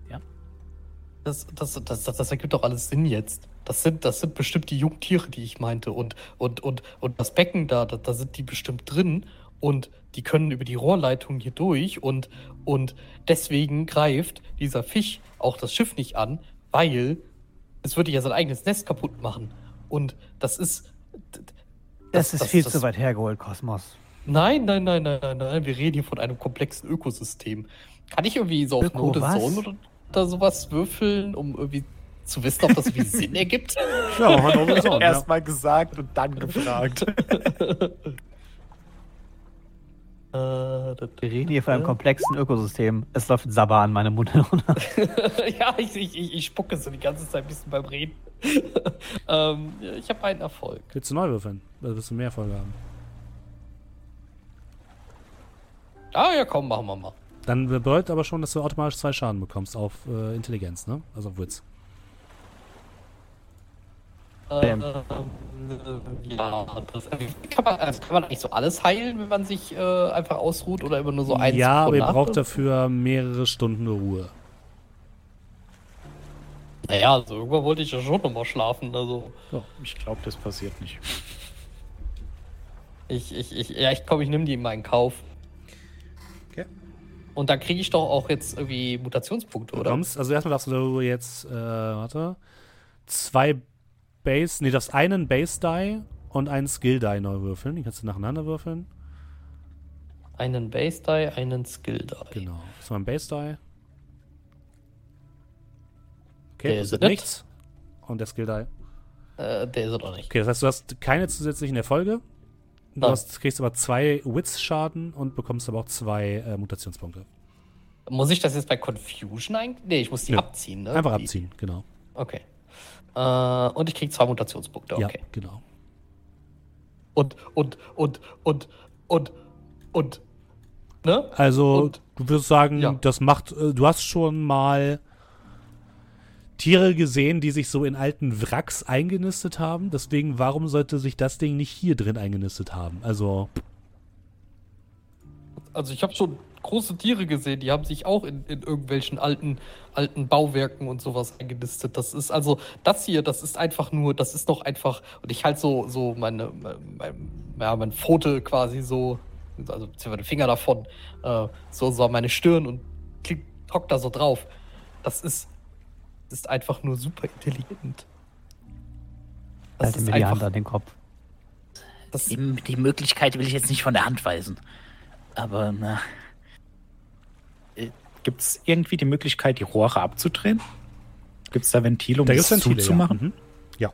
Ja. das, das, das, das, das ergibt doch alles Sinn jetzt. Das sind, das sind bestimmt die Jungtiere, die ich meinte. Und, und, und, und das Becken da, da, da sind die bestimmt drin. Und die können über die Rohrleitung hier durch. Und, und deswegen greift dieser Fisch auch das Schiff nicht an, weil es würde ja sein eigenes Nest kaputt machen. Und das ist. Das, ist viel zu weit hergeholt, Kosmos. Nein, nein, nein, nein, nein, nein. Wir reden hier von einem komplexen Ökosystem. Kann ich irgendwie so auf Note? Zone oder, oder sowas würfeln, um irgendwie zu wissen, ob das irgendwie Sinn ergibt? Ja, hat auch so, Erstmal gesagt und dann gefragt. Äh, Wir reden hier von einem komplexen Ökosystem. Es läuft Sabber an meinem Mund herunter. ja, ich, ich, ich, ich spucke so die ganze Zeit ein bisschen beim Reden. ähm, ich habe einen Erfolg. Willst du neu würfeln? Oder willst du mehr Erfolge haben? Ah ja, komm, machen wir mal. Dann bedeutet aber schon, dass du automatisch zwei Schaden bekommst auf äh, Intelligenz, ne? Also auf Witz. Äh, Ähm. äh, ja, das, äh, kann, man, also kann man eigentlich so alles heilen, wenn man sich äh, einfach ausruht oder immer nur so eins ja, aber ihr braucht dafür mehrere Stunden Ruhe. Naja, also irgendwann wollte ich ja schon nochmal schlafen. Also Ich glaube, das passiert nicht. ich, ich, ich, ja, ich komm, ich nehme die in meinen Kauf. Okay. Und dann kriege ich doch auch jetzt irgendwie Mutationspunkte, Du oder? kommst, also erstmal darfst du jetzt, äh, warte, zwei Base, nee, das einen Base Die und einen Skill Die neu würfeln. Die kannst du nacheinander würfeln. Einen Base Die, einen Skill Die. Genau. Das war ein Base Die. Okay, Der das ist ist nicht. nichts. Und der Skill Die. Äh, der ist er doch nicht. Okay, das heißt, du hast keine zusätzlichen Erfolge. Du hast, kriegst aber zwei Wits-Schaden und bekommst aber auch zwei äh, Mutationspunkte. Muss ich das jetzt bei Confusion eigentlich? Nee, ich muss die Nö. abziehen, ne? Einfach abziehen, genau. Okay. Äh, und ich krieg zwei Mutationspunkte, okay. Ja, genau. Und, und, und, und, und, und, ne? Also, Und- du würdest sagen, Ja. das macht, äh, du hast schon mal Tiere gesehen, die sich so in alten Wracks eingenistet haben. Deswegen, warum sollte sich das Ding nicht hier drin eingenistet haben? Also, Also ich habe schon große Tiere gesehen, die haben sich auch in, in irgendwelchen alten, alten Bauwerken und sowas eingenistet. Das ist also, das hier, das ist einfach nur, das ist doch einfach, und ich halt so, so meine, mein, ja, mein Pfote quasi so, also beziehungsweise den Finger davon, äh, so, so an meine Stirn und klick, hock da so drauf. Das ist, das ist einfach nur super intelligent. Das Halte ist mir die Hand an den Kopf. das, Die, die Möglichkeit will ich jetzt nicht von der Hand weisen. Aber na, Gibt es irgendwie die Möglichkeit, die Rohre abzudrehen? Gibt es da Ventile, um da das Ventile. zuzumachen? Ja. Mhm. ja.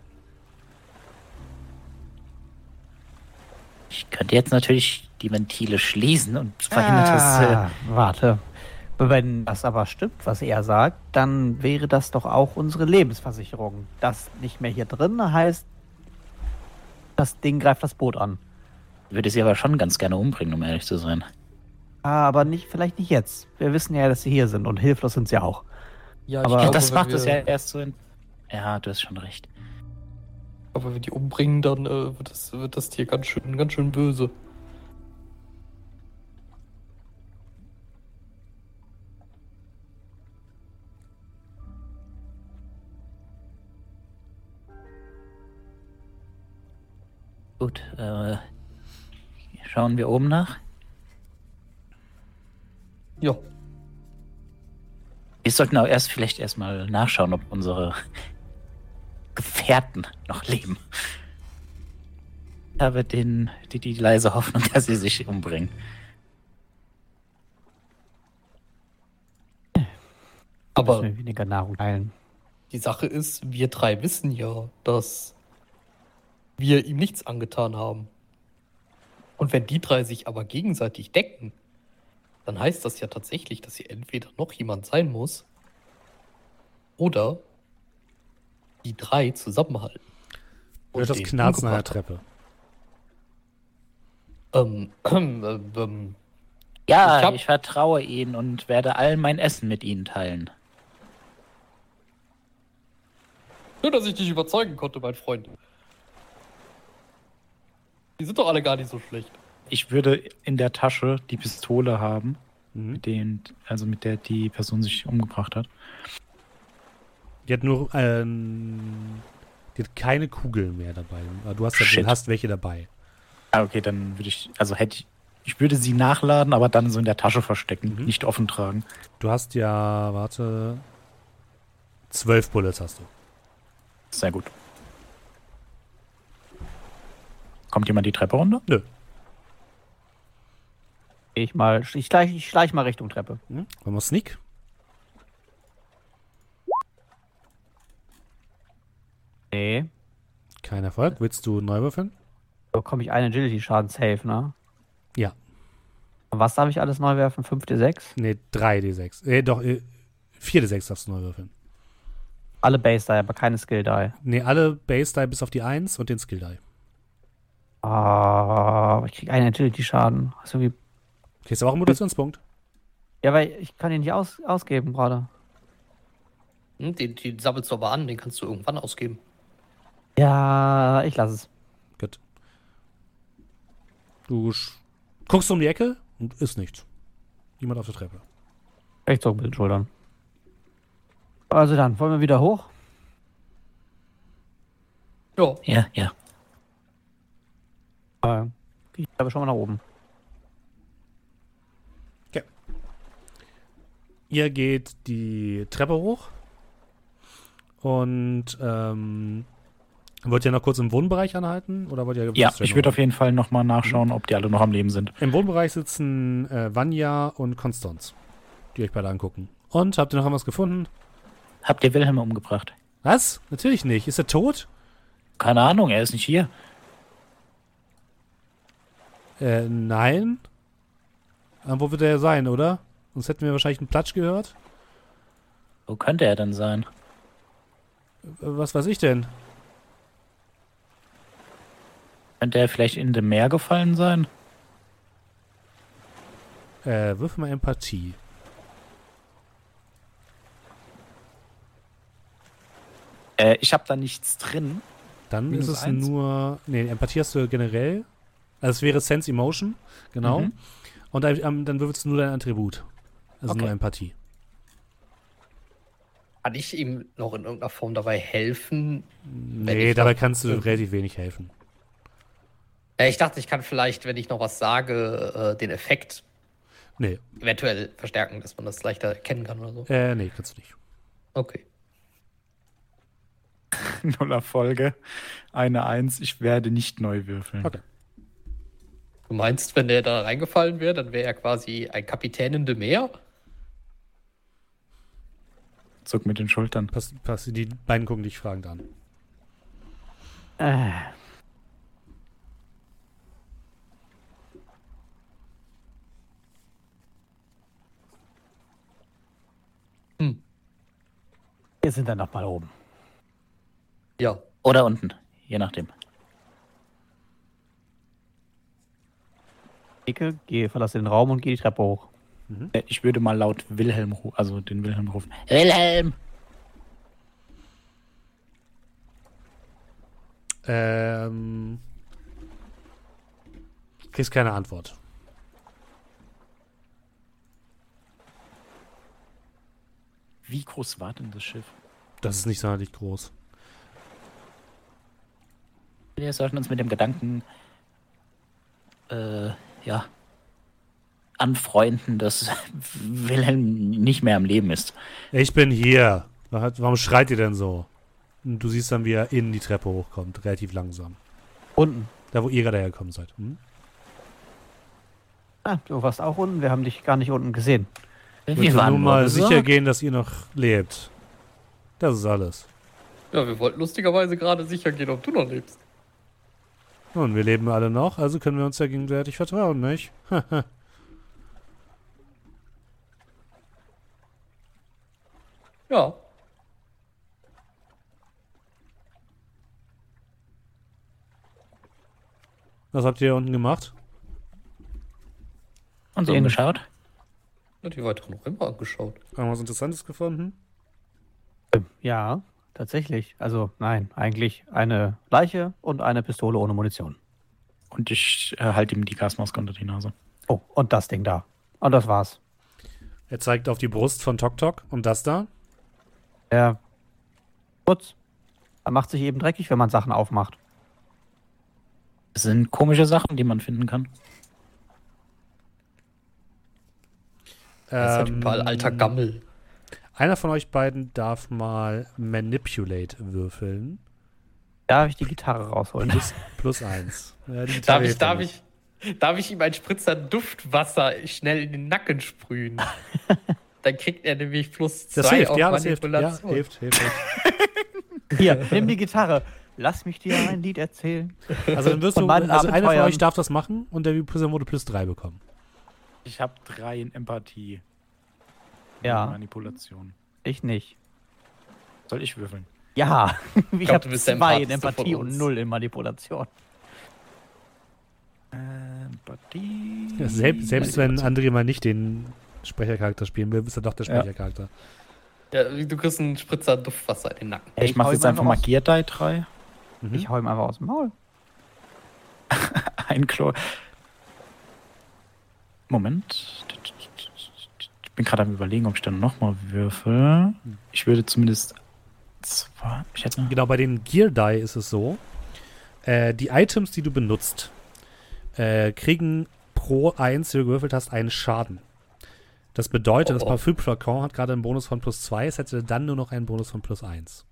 ich könnte jetzt natürlich die Ventile schließen und verhindern, dass. Äh, Ah, warte. Wenn das aber stimmt, was er sagt, dann wäre das doch auch unsere Lebensversicherung. Das nicht mehr hier drin heißt, das Ding greift das Boot an. würde sie aber schon ganz gerne umbringen, um ehrlich zu sein. Ah, Aber nicht, vielleicht nicht jetzt. Wir wissen ja, dass sie hier sind und hilflos sind sie auch. ja, ich aber- Ja, glaube, das macht wir- es ja erst so. In ja, du hast schon recht. Aber wenn wir die umbringen, dann äh, wird, das, wird das Tier ganz schön, ganz schön böse. Gut, äh, schauen wir oben nach. Ja. Wir sollten auch erst vielleicht erstmal nachschauen, ob unsere Gefährten noch leben. Ich habe den, die, die leise Hoffnung, dass sie sich umbringen. Aber wir weniger Nahrung teilen. die Sache ist, wir drei wissen ja, dass wir ihm nichts angetan haben. Und wenn die drei sich aber gegenseitig decken, dann heißt das ja tatsächlich, dass hier entweder noch jemand sein muss oder die drei zusammenhalten. Du hörst das Knarzen an der Treppe. Ähm, ähm, ähm, Ja, Ich hab- ich vertraue ihnen und werde all mein Essen mit ihnen teilen. Nur, dass ich dich überzeugen konnte, mein Freund. Die sind doch alle gar nicht so schlecht. Ich würde in der Tasche die Pistole haben, Mhm. mit den, also mit der die Person sich umgebracht hat. Die hat nur, ähm, die hat keine Kugeln mehr dabei. Du hast, ja, Shit. hast welche dabei. Ah, okay, dann würde ich, also hätte ich, ich würde sie nachladen, aber dann so in der Tasche verstecken, Mhm. nicht offen tragen. Du hast ja, warte, zwölf Bullets hast du. Sehr gut. Kommt jemand die Treppe runter? Nö. Ich mal, ich schleich, ich schleich mal Richtung Treppe. Hm? Wollen wir Sneak? Nee. Kein Erfolg. Willst du neu würfeln? Bekomme ich einen Agility-Schaden safe, ne? Ja. Was darf ich alles neu werfen? 5d6? Nee, 3d6. Äh, doch, äh, 4d6 darfst du neu würfeln. Alle Base Die, aber keine Skill Die. Nee, alle Base Die bis auf die 1 und den Skill Die. Ah, ich krieg einen Agility-Schaden. Also wie. Kriegst du auch einen Mutationspunkt? Ja, weil ich kann ihn nicht aus, ausgeben gerade. Hm, den, den sammelst du aber an, den kannst du irgendwann ausgeben. Ja, ich lasse es. Gut. Du sch- guckst um die Ecke und ist nichts. Niemand auf der Treppe. Ich zog mit den Schultern. Also dann, wollen wir wieder hoch? Ja, Ja, ja. Äh, ich habe schon mal nach oben. Ihr geht die Treppe hoch und ähm, wollt ihr noch kurz im Wohnbereich anhalten? Oder wollt ihr Ja, ich würde noch- auf jeden Fall nochmal nachschauen, ob die alle noch am Leben sind. Im Wohnbereich sitzen äh, Vanya und Constance, die euch beide angucken. Und habt ihr noch irgendwas gefunden? Habt ihr Wilhelm umgebracht? Was? Natürlich nicht. Ist er tot? Keine Ahnung, er ist nicht hier. Äh, nein. Aber wo wird er sein, oder? Sonst hätten wir wahrscheinlich einen Platsch gehört. Wo könnte er denn sein? Äh, Was weiß ich denn? Könnte er vielleicht in dem Meer gefallen sein? Äh, wirf mal Empathie. Äh, ich habe da nichts drin. Dann Minus ist es eins? nur. Nee, Empathie hast du generell. Also es wäre Sense Emotion, genau. Mhm. Und dann, dann würfelst du nur dein Attribut. Also Okay. nur Empathie. kann ich ihm noch in irgendeiner Form dabei helfen? Nee, dabei noch- kannst du relativ wenig helfen. Äh, ich dachte, ich kann vielleicht, wenn ich noch was sage, äh, den Effekt Nee, eventuell verstärken, dass man das leichter erkennen kann oder so. äh, nee, kannst du nicht. Okay. Null Erfolge. Eine Eins. Ich werde nicht neu würfeln. Okay. Du meinst, wenn der da reingefallen wäre, dann wäre er quasi ein Kapitän in dem Meer? Zuck mit den Schultern. Pass, pass, die beiden gucken dich fragend an. Äh. Hm. Wir sind dann noch mal oben. Ja. Oder unten, je nachdem. Ecke, gehe, verlasse den Raum und gehe die Treppe hoch. Äh, Ich würde mal laut Wilhelm, ru- also den Wilhelm rufen. Wilhelm! Ähm. Kriegst keine Antwort. Wie groß war denn das Schiff? Das ist nicht sonderlich groß. Wir sollten uns mit dem Gedanken, äh, ja, anfreunden, dass Wilhelm nicht mehr am Leben ist. Ich bin hier. Warum schreit ihr denn so? Und du siehst dann, wie er in die Treppe hochkommt, relativ langsam. Unten. Da, wo ihr gerade hergekommen seid. Hm? Ah, du warst auch unten. Wir haben dich gar nicht unten gesehen. Ich Wir waren nur nur mal besorgt. sicher gehen, dass ihr noch lebt. Das ist alles. Ja, wir wollten lustigerweise gerade sicher gehen, ob du noch lebst. Nun, wir leben alle noch, also können wir uns ja gegenseitig vertrauen, nicht? Ja. Was habt ihr hier unten gemacht? Und so Den- umgeschaut. Ja, die weiteren Räume angeschaut. Irgendwas Interessantes gefunden? Ja, tatsächlich. Also nein, eigentlich eine Leiche und eine Pistole ohne Munition. Und ich äh, halte ihm die Gasmaske unter die Nase. Oh, und das Ding da. Und das war's. Er zeigt auf die Brust von Tok Tok und das da. Der Putz. Er macht sich eben dreckig, wenn man Sachen aufmacht. Das sind komische Sachen, die man finden kann. Das ist ja Ähm, total alter Gammel. Einer von euch beiden darf mal Manipulate würfeln. Darf ich die Gitarre rausholen? Plus, plus eins. Ja, Darf ich, darf ich, darf ich ihm ein Spritzer Duftwasser schnell in den Nacken sprühen? Dann kriegt er nämlich plus zwei Das hilft, auf ja, das hilft. Ja, Manipulation. hilft, hilft, hilft. Hier, nimm die Gitarre. Lass mich dir ein Lied erzählen. Also dann wirst du, also einer von euch darf das machen und der Person wurde plus drei bekommen. Ich habe drei in Empathie. Ja. Manipulation. Ich nicht. Soll ich würfeln? Ja, ich, glaub, habe zwei in Empathie und null in Manipulation. Empathie. Ja, selbst, selbst wenn Manipulation. André mal nicht den Sprechercharakter spielen will, ist er doch der Ja. Sprechercharakter. Ja, du kriegst einen Spritzer Duftwasser in den Nacken. Ich mache hau jetzt einfach mal Gear Die 3. Mhm. Ich hau ihm einfach aus dem Maul. Ein Klo. Moment. Ich bin gerade am überlegen, ob ich dann nochmal würfel. Ich würde zumindest zwei. Ich hätte. Genau, bei den Gear Die ist es so, äh, die Items, die du benutzt, äh, kriegen pro eins, die du gewürfelt hast, einen Schaden. Das bedeutet, Oh, das oh. Parfümflakon hat gerade einen Bonus von plus 2, es hätte dann nur noch einen Bonus von plus 1.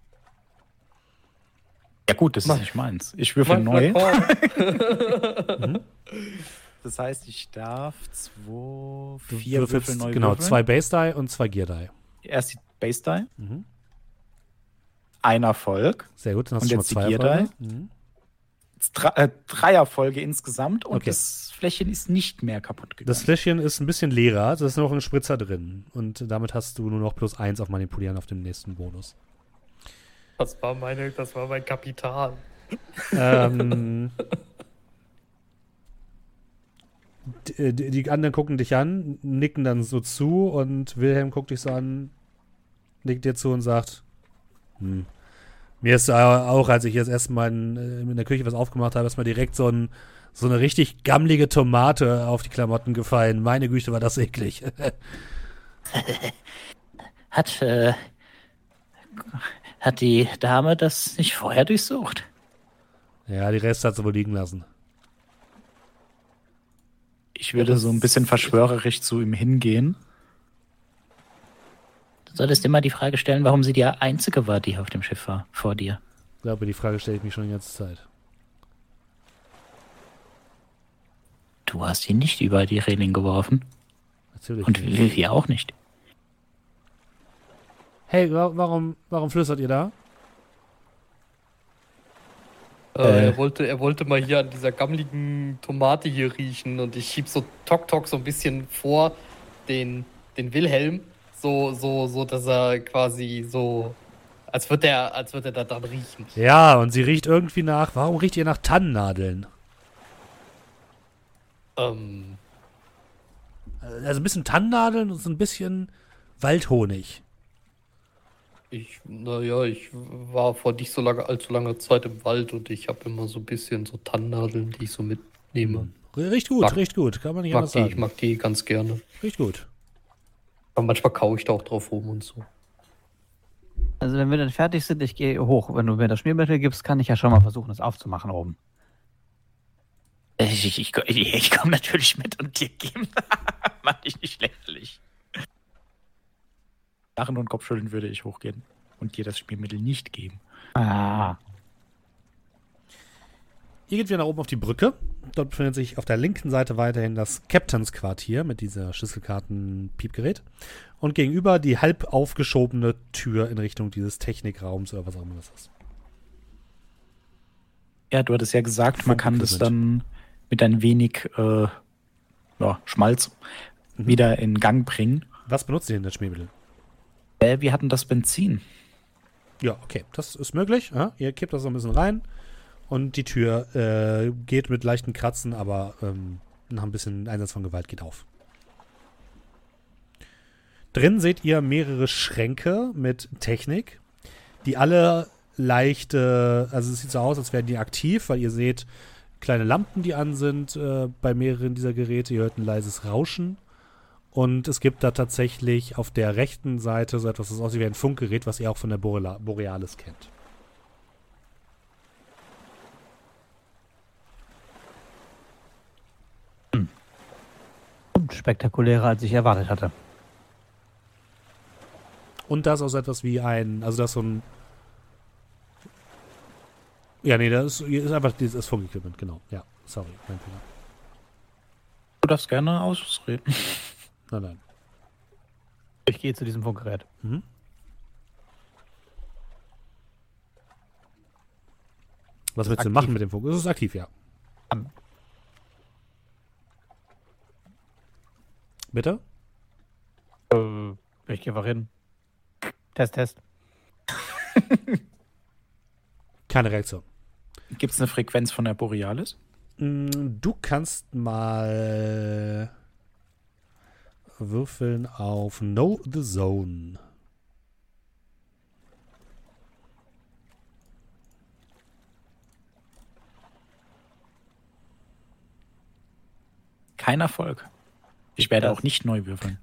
Ja, gut, das ist Mann. nicht meins. Ich würfel neu. Flakon. Das heißt, ich darf zwei, vier würfelst, Würfel neu genau, würfeln. zwei Base Die und zwei Gear Die. Erst die Base Die, Mhm. ein Erfolg. Sehr gut, dann hast Und du jetzt schon mal die zwei Gear Erfolge. Mhm. Drei, äh, drei Erfolge insgesamt und Okay. das Fläschchen ist nicht mehr kaputt gegangen. Das Fläschchen ist ein bisschen leerer, da ist noch ein Spritzer drin. Und damit hast du nur noch plus 1 auf Manipulieren auf dem nächsten Bonus. Das war meine, das war mein Kapital. ähm, die, die die anderen gucken dich an, nicken dann so zu und Wilhelm guckt dich so an, nickt dir zu und sagt, hm. Mir ist auch, als ich jetzt erstmal in, äh, in der Küche was aufgemacht habe, erstmal direkt so, ein, so eine richtig gammlige Tomate auf die Klamotten gefallen. Meine Güte, war das eklig. Hat, äh, hat die Dame das nicht vorher durchsucht? ja, die Reste hat sie wohl liegen lassen. Ich würde so ein bisschen verschwörerisch zu ihm hingehen. Du solltest immer die Frage stellen, warum sie die einzige war, die auf dem Schiff war, vor dir. Ich glaube, die Frage stelle ich mich schon die ganze Zeit. Du hast ihn nicht über die Reling geworfen. Natürlich. Und nicht. wir, auch nicht. Hey, wa warum, warum flüstert ihr da? Äh, Äh. er, wollte, er wollte mal hier an dieser gammligen Tomate hier riechen und ich schieb so Tok Tok so ein bisschen vor den, den Wilhelm, so, so, so, dass er quasi so, als würde er, als würde er da dran riechen. Ja, und sie riecht irgendwie nach. Warum riecht ihr nach Tannennadeln? Ähm, Also ein bisschen Tannennadeln und so ein bisschen Waldhonig. ich, naja, ich war vor nicht so lange, allzu langer Zeit im Wald und ich habe immer so ein bisschen so Tannennadeln, die ich so mitnehme. Riecht gut, Mag- riecht gut. Kann man nicht Mag anders die, ich sagen. mag die ganz gerne. Riecht gut. Aber manchmal kaue ich da auch drauf rum und so. Also wenn wir dann fertig sind, ich gehe hoch. Wenn du mir das Schmiermittel gibst, kann ich ja schon mal versuchen, das aufzumachen oben. Ich, ich, ich, ich, ich komme natürlich mit und dir geben. Mach dich nicht lächerlich. Lachen und Kopfschütteln würde ich hochgehen und dir das Spielmittel nicht geben. Ah. Ihr geht wieder nach oben auf die Brücke. Dort befindet sich auf der linken Seite weiterhin das Captains Quartier mit dieser Schlüsselkarten-Piepgerät. Und gegenüber die halb aufgeschobene Tür in Richtung dieses Technikraums oder was auch immer das ist. Ja, du hattest ja gesagt, man kann das dann mit ein wenig äh, ja, Schmalz Mhm. wieder in Gang bringen. Was benutzt ihr denn das Schmiermittel? Äh, wir hatten das Benzin. Ja, okay, das ist möglich. Ja, ihr kippt das so ein bisschen rein und die Tür äh, geht mit leichten Kratzen, aber ähm, nach ein bisschen Einsatz von Gewalt geht auf. Drin seht ihr mehrere Schränke mit Technik, die alle leichte, also es sieht so aus, als wären die aktiv, weil ihr seht kleine Lampen, die an sind äh, bei mehreren dieser Geräte. Ihr hört ein leises Rauschen. Und es gibt da tatsächlich auf der rechten Seite so etwas, das aussieht wie ein Funkgerät, was ihr auch von der Borealis kennt. Spektakulärer, als ich erwartet hatte. Und da ist auch so etwas wie ein, also das so ein. Ja, nee, das ist, ist einfach dieses Funkequipment, genau. Ja, sorry, mein Fehler. Du darfst gerne ausreden. Nein, nein. Ich gehe zu diesem Funkgerät. Mhm. Was willst du machen mit dem Funk? Es ist aktiv, ja. Bitte? Äh, ich gehe einfach hin. Test, Test. Keine Reaktion. Gibt es eine Frequenz von der Borealis? Mm, Du kannst mal würfeln auf Know the Zone. Kein Erfolg. Ich werde Das- auch nicht neu würfeln.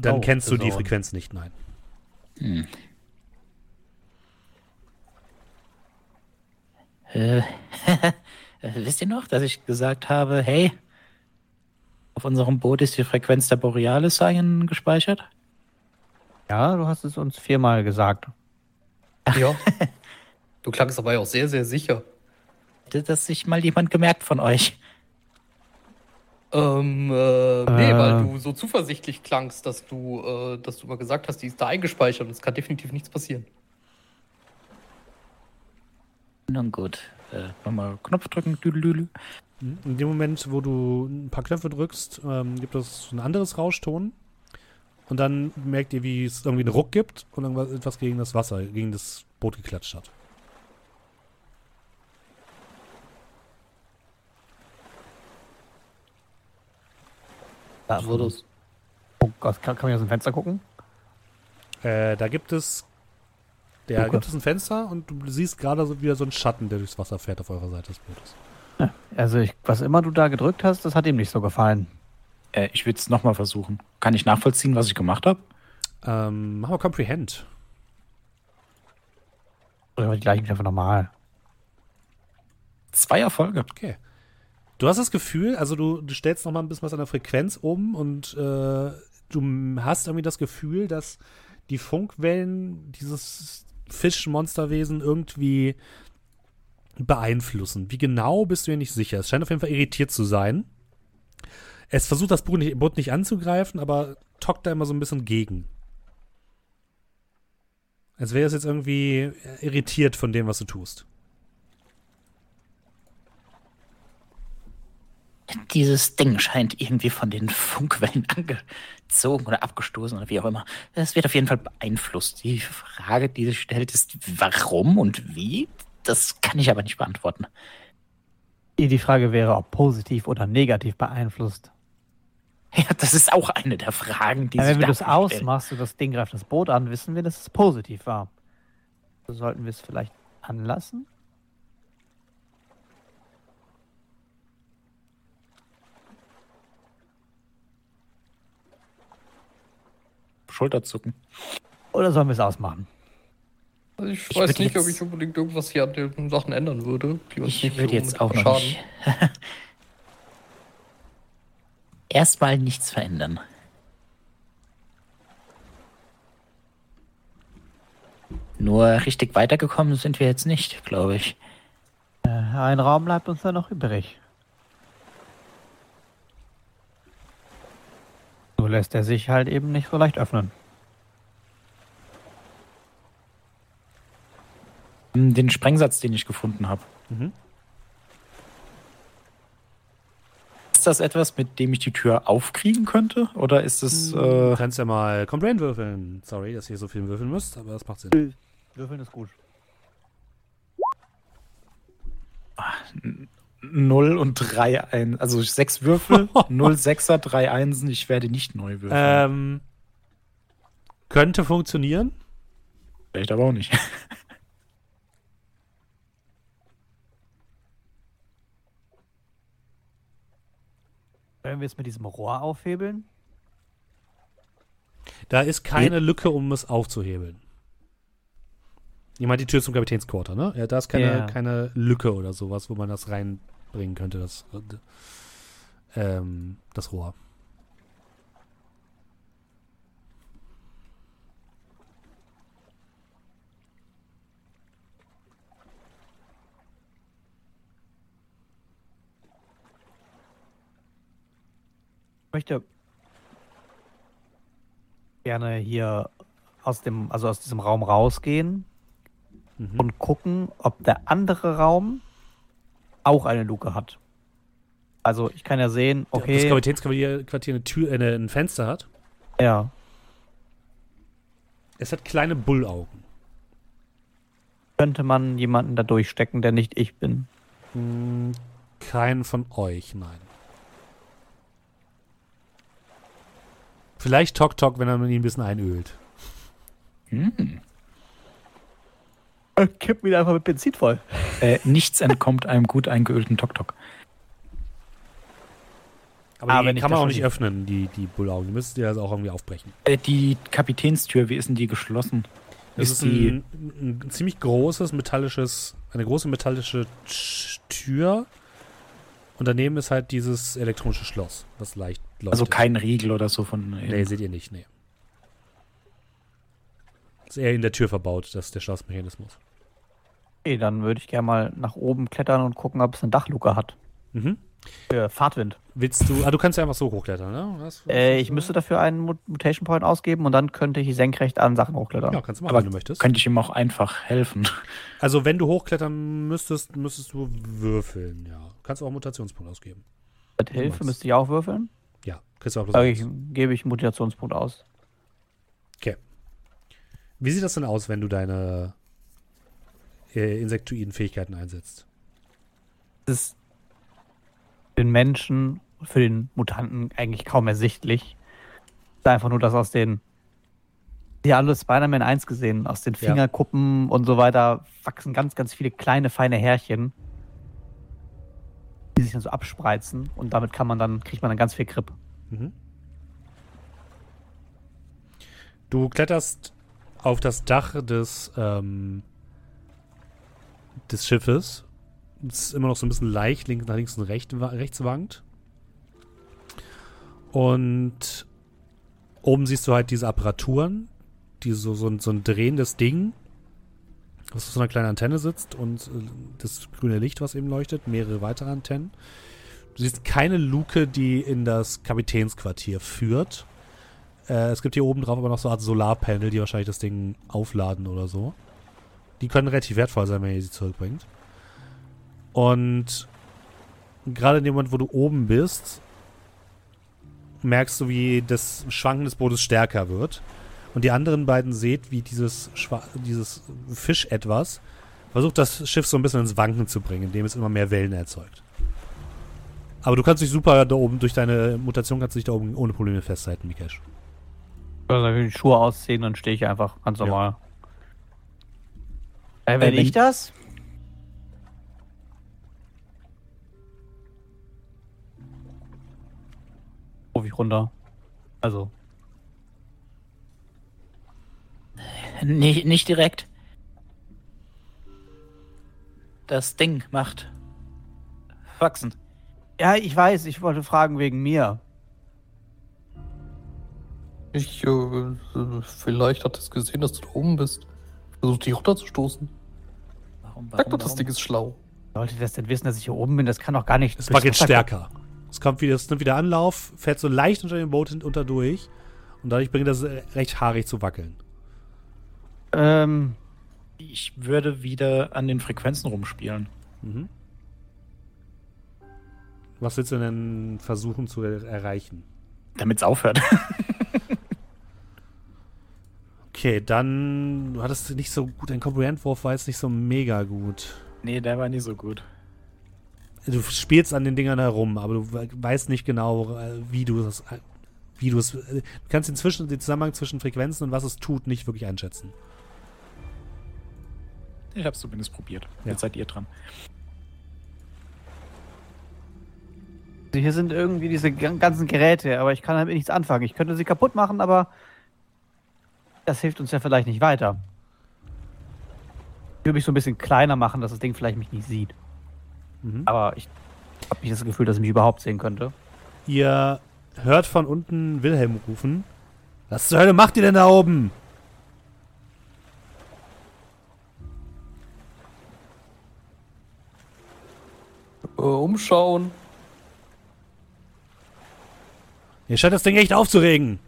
Dann kennst du die. Frequenz nicht, nein. Hm. Äh, wisst ihr noch, dass ich gesagt habe, hey, auf unserem Boot ist die Frequenz der Borealis eingespeichert? Ja, du hast es uns viermal gesagt. Ja. Du klangst aber ja auch sehr, sehr sicher. Hätte das sich mal jemand gemerkt von euch? Ähm, äh, nee, Äh. weil du so zuversichtlich klangst, dass du, äh, dass du mal gesagt hast, die ist da eingespeichert und es kann definitiv nichts passieren. Nun gut. Äh, nochmal Knopf drücken. Düdelüdel. In dem Moment, wo du ein paar Knöpfe drückst, ähm, gibt es ein anderes Rauschton. Und dann merkt ihr, wie es irgendwie einen Ruck gibt und irgendwas etwas gegen das Wasser, gegen das Boot geklatscht hat. Da war das? Oh Gott, kann, kann man aus dem Fenster gucken? Äh, da gibt es. Da Luke. gibt es ein Fenster und du siehst gerade so wieder so einen Schatten, der durchs Wasser fährt auf eurer Seite des Bootes. Also, ich, was immer du da gedrückt hast, das hat ihm nicht so gefallen. Äh, ich würde es nochmal versuchen. Kann ich nachvollziehen, was ich gemacht habe? Ähm, machen wir Comprehend. Oder die gleichen Knöpfe normal. Zwei Erfolge. Okay. Du hast das Gefühl, also du, du stellst noch mal ein bisschen was an der Frequenz um und äh, du hast irgendwie das Gefühl, dass die Funkwellen dieses Fischmonsterwesen irgendwie beeinflussen. Wie genau bist du dir nicht sicher. Es scheint auf jeden Fall irritiert zu sein. Es versucht das Boot nicht, Boot nicht anzugreifen, aber tockt da immer so ein bisschen gegen. Als wäre es jetzt irgendwie irritiert von dem, was du tust. Dieses Ding scheint irgendwie von den Funkwellen angezogen oder abgestoßen oder wie auch immer. Es wird auf jeden Fall beeinflusst. Die Frage, die sich stellt, ist, warum und wie? Das kann ich aber nicht beantworten. Die Frage wäre, ob positiv oder negativ beeinflusst. Ja, das ist auch eine der Fragen, die Ja, sich wenn das dafür stellen. ausmachst und das Ding greift das Boot an, wissen wir, dass es positiv war. So sollten wir es vielleicht anlassen? Schulterzucken. Oder sollen wir es ausmachen? Also ich Ich weiß nicht, ob ich unbedingt irgendwas hier an den Sachen ändern würde. Die uns Ich nicht würde so jetzt auch noch nicht. Erstmal nichts verändern. Nur richtig weitergekommen sind wir jetzt nicht, glaube ich. Äh, ein Raum bleibt uns da noch übrig. So lässt er sich halt eben nicht so leicht öffnen. Den Sprengsatz, den ich gefunden habe. Mhm. Ist das etwas, mit dem ich die Tür aufkriegen könnte? Oder ist es. Du Äh, kannst ja mal Comprehend würfeln. Sorry, dass ihr so viel würfeln müsst, aber das macht Sinn. Würfeln ist gut. 0 und 3 ein, also sechs Würfel, 0 Sechser, 3 Einsen, ich werde nicht neu würfeln. Ähm, könnte funktionieren. Vielleicht aber auch nicht. Wollen wir es mit diesem Rohr aufhebeln? Da ist keine Lücke, um es aufzuhebeln. Ich meine die Tür zum Kapitänsquarter, ne? Ja, da ist keine, Ja. keine Lücke oder sowas, wo man das reinbringen könnte, das, ähm, das Rohr. Ich möchte gerne hier aus dem, also aus diesem Raum rausgehen Mhm. und gucken, ob der andere Raum auch eine Luke hat. Also ich kann ja sehen, Das okay, Kapitänsquartier Quartier eine Tür, äh, ein Fenster hat. ja. Es hat kleine Bullaugen. Könnte man jemanden da durchstecken, der nicht ich bin. Hm, keinen von euch, nein. Vielleicht Tok Tok, wenn er ihn ein bisschen einölt. Hm. Kipp wieder einfach mit Benzin voll. Äh, nichts entkommt einem gut eingeölten Tok-Tok. Aber Ah, die kann man auch nicht öffnen, die, die Bullaugen. Die müsst ihr also auch irgendwie aufbrechen. Äh, die Kapitänstür, wie ist denn die geschlossen? Das ist ist, die. ein, ein ziemlich großes metallisches, eine große metallische Tür. Und daneben ist halt dieses elektronische Schloss, was leicht leuchtet. Also kein Riegel oder so von. Nee, seht ihr nicht, nee. Ist eher in der Tür verbaut, das ist der Schlossmechanismus. Okay, dann würde ich gerne mal nach oben klettern und gucken, ob es eine Dachluke hat. Mhm. Für Fahrtwind. Willst du, ah, du kannst ja einfach so hochklettern, ne? Was, was Äh, ich müsste dafür einen Mut- Mutation Point ausgeben und dann könnte ich senkrecht an Sachen hochklettern. Ja, kannst du machen, Aber wenn du möchtest. könnte ich ihm auch einfach helfen. Also, wenn du hochklettern müsstest, müsstest du würfeln, ja. Kannst du auch einen Mutationspunkt ausgeben. Mit Hilfe müsste ich auch würfeln. Ja, kriegst du auch bloß ich, gebe ich einen Mutationspunkt aus. Wie sieht das denn aus, wenn du deine äh, insektoiden Fähigkeiten einsetzt? Das ist für den Menschen und für den Mutanten eigentlich kaum ersichtlich. Es ist einfach nur, dass aus den ja alle Spider-Man 1 gesehen, aus den Ja. Fingerkuppen und so weiter wachsen ganz, ganz viele kleine, feine Härchen, die sich dann so abspreizen und damit kann man dann, kriegt man dann ganz viel Grip. Mhm. Du kletterst auf das Dach des, ähm, des Schiffes. Es ist immer noch so ein bisschen leicht, links nach links und recht, rechts wankt. Und oben siehst du halt diese Apparaturen, die so, so, ein- so ein drehendes Ding, was auf so einer kleinen Antenne sitzt und äh, das grüne Licht, was eben leuchtet, mehrere weitere Antennen. Du siehst keine Luke, die in das Kapitänsquartier führt. Äh, es gibt hier oben drauf aber noch so eine Art Solarpanel, die wahrscheinlich das Ding aufladen oder so. Die können relativ wertvoll sein, wenn ihr sie zurückbringt. Und gerade in dem Moment, wo du oben bist, merkst du, wie das Schwanken des Bootes stärker wird. Und die anderen beiden seht, wie dieses, Schwa dieses Fisch etwas versucht, das Schiff so ein bisschen ins Wanken zu bringen, indem es immer mehr Wellen erzeugt. Aber du kannst dich super da oben, durch deine Mutation kannst du dich da oben ohne Probleme festhalten, Mikesh. Also die Schuhe ausziehen, dann stehe ich einfach ganz Ja. Äh, wenn wenn- ich das? Ruf ich runter. Also, Nicht, nicht direkt. Das Ding macht wachsen. ja, ich weiß, ich wollte fragen wegen mir. Ich, äh, vielleicht hat es gesehen, dass du da oben bist. Versucht dich runterzustoßen. Warum, Sag doch, das? Ding ist schlau. Sollte das denn wissen, dass ich hier oben bin? Das kann doch gar nicht. Es wackelt Wasser stärker. Es kommt wieder, es nimmt wieder Anlauf, fährt so leicht unter dem Boot unter durch und dadurch bringt das äh, recht haarig zu wackeln. Ähm, Ich würde wieder an den Frequenzen rumspielen. Mhm. Was willst du denn versuchen zu er erreichen? Damit es aufhört. Okay, dann. Du hattest nicht so gut. Dein Comprehend-Wurf war jetzt nicht so mega gut. nee, der war nie so gut. Du spielst an den Dingern herum, aber du we- weißt nicht genau, äh, wie du es. äh, Wie du es. äh, Du kannst inzwischen den Zusammenhang zwischen Frequenzen und was es tut nicht wirklich einschätzen. Ich hab's zumindest probiert. Ja. Jetzt seid ihr dran. hier sind irgendwie diese gan- ganzen Geräte, aber ich kann damit nichts anfangen. Ich könnte sie kaputt machen, aber das hilft uns ja vielleicht nicht weiter. Ich würde mich so ein bisschen kleiner machen, dass das Ding vielleicht mich nicht sieht. Mhm. Aber ich habe nicht das Gefühl, dass es mich überhaupt sehen könnte. Ihr hört von unten Wilhelm rufen. Was zur Hölle macht ihr denn da oben? Äh, umschauen. Ihr scheint das Ding echt aufzuregen.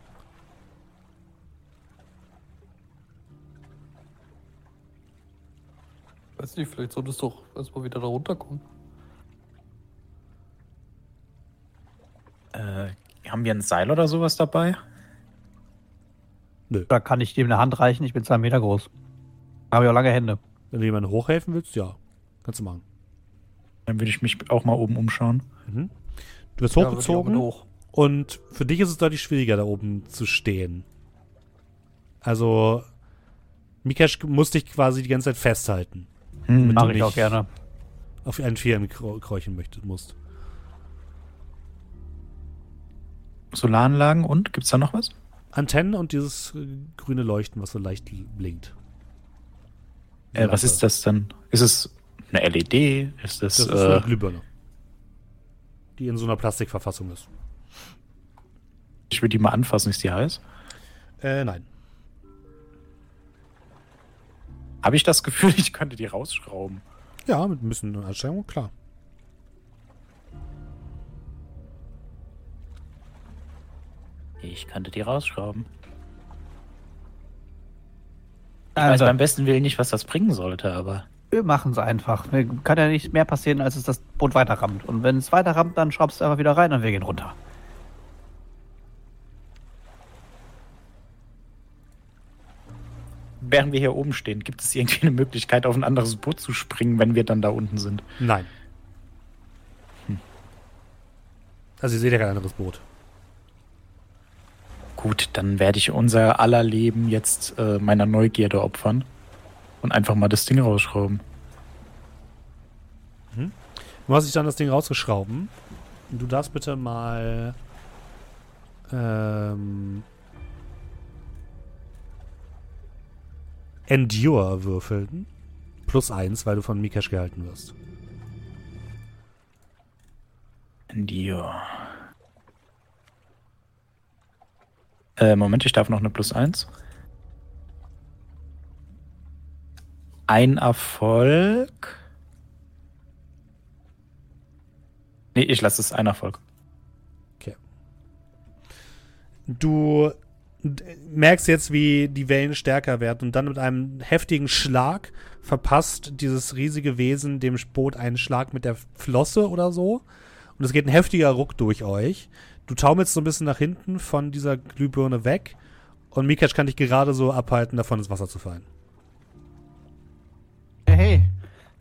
Weiß nicht, vielleicht solltest du doch erstmal wieder da runterkommen. Haben wir ein Seil oder sowas dabei? Da kann ich dir eine Hand reichen, ich bin zwei Meter groß. Habe ich auch lange Hände. Wenn du jemandem hochhelfen willst, ja. Kannst du machen. Dann würde ich mich auch mal oben umschauen. Mhm. Du wirst hochgezogen hoch. und für dich ist es deutlich schwieriger, da oben zu stehen. Also, Mikesh muss dich quasi die ganze Zeit festhalten. Hm, Mit- Mache ich auch gerne. Auf einen Vieren krau- kräucheln möchtest, musst. Solaranlagen und gibt's da noch was? Antennen und dieses äh, grüne Leuchten, was so leicht blinkt. Äh, was ist das dann? Ist es eine LED? Ist das, Das ist eine äh, Glühbirne. Die in so einer Plastikverfassung ist. ich will die mal anfassen, ist die heiß? Äh, nein. Habe ich das Gefühl, ich könnte die rausschrauben? Ja, mit ein bisschen Anstrengung, klar. Ich könnte die rausschrauben. Ich weiß Also, beim besten Willen nicht, was das bringen sollte, aber wir machen es einfach. Mir Kann ja nicht mehr passieren, als es das Boot weiterrammt. Und wenn es weiterrammt, dann schraubst du einfach wieder rein und wir gehen runter. Während wir hier oben stehen, gibt es irgendwie eine Möglichkeit, auf ein anderes Boot zu springen, wenn wir dann da unten sind? Nein. Also ihr seht ja kein anderes Boot. Gut, dann werde ich unser aller Leben jetzt äh, meiner Neugierde opfern und einfach mal das Ding rausschrauben. Du hast dich dann das Ding rausgeschrauben. Du darfst bitte mal ähm, Endure würfeln. Plus eins, weil du von Mikesh gehalten wirst. Endure. Äh, Moment, ich darf noch eine Plus 1. Ein Erfolg. Nee, ich lasse es ein Erfolg. Du d- merkst jetzt, wie die Wellen stärker werden und dann mit einem heftigen Schlag verpasst dieses riesige Wesen dem Boot einen Schlag mit der Flosse oder so. Und es geht ein heftiger Ruck durch euch. Du taumelst so ein bisschen nach hinten von dieser Glühbirne weg und Mikac kann dich gerade so abhalten, davon ins Wasser zu fallen. Hey, hey,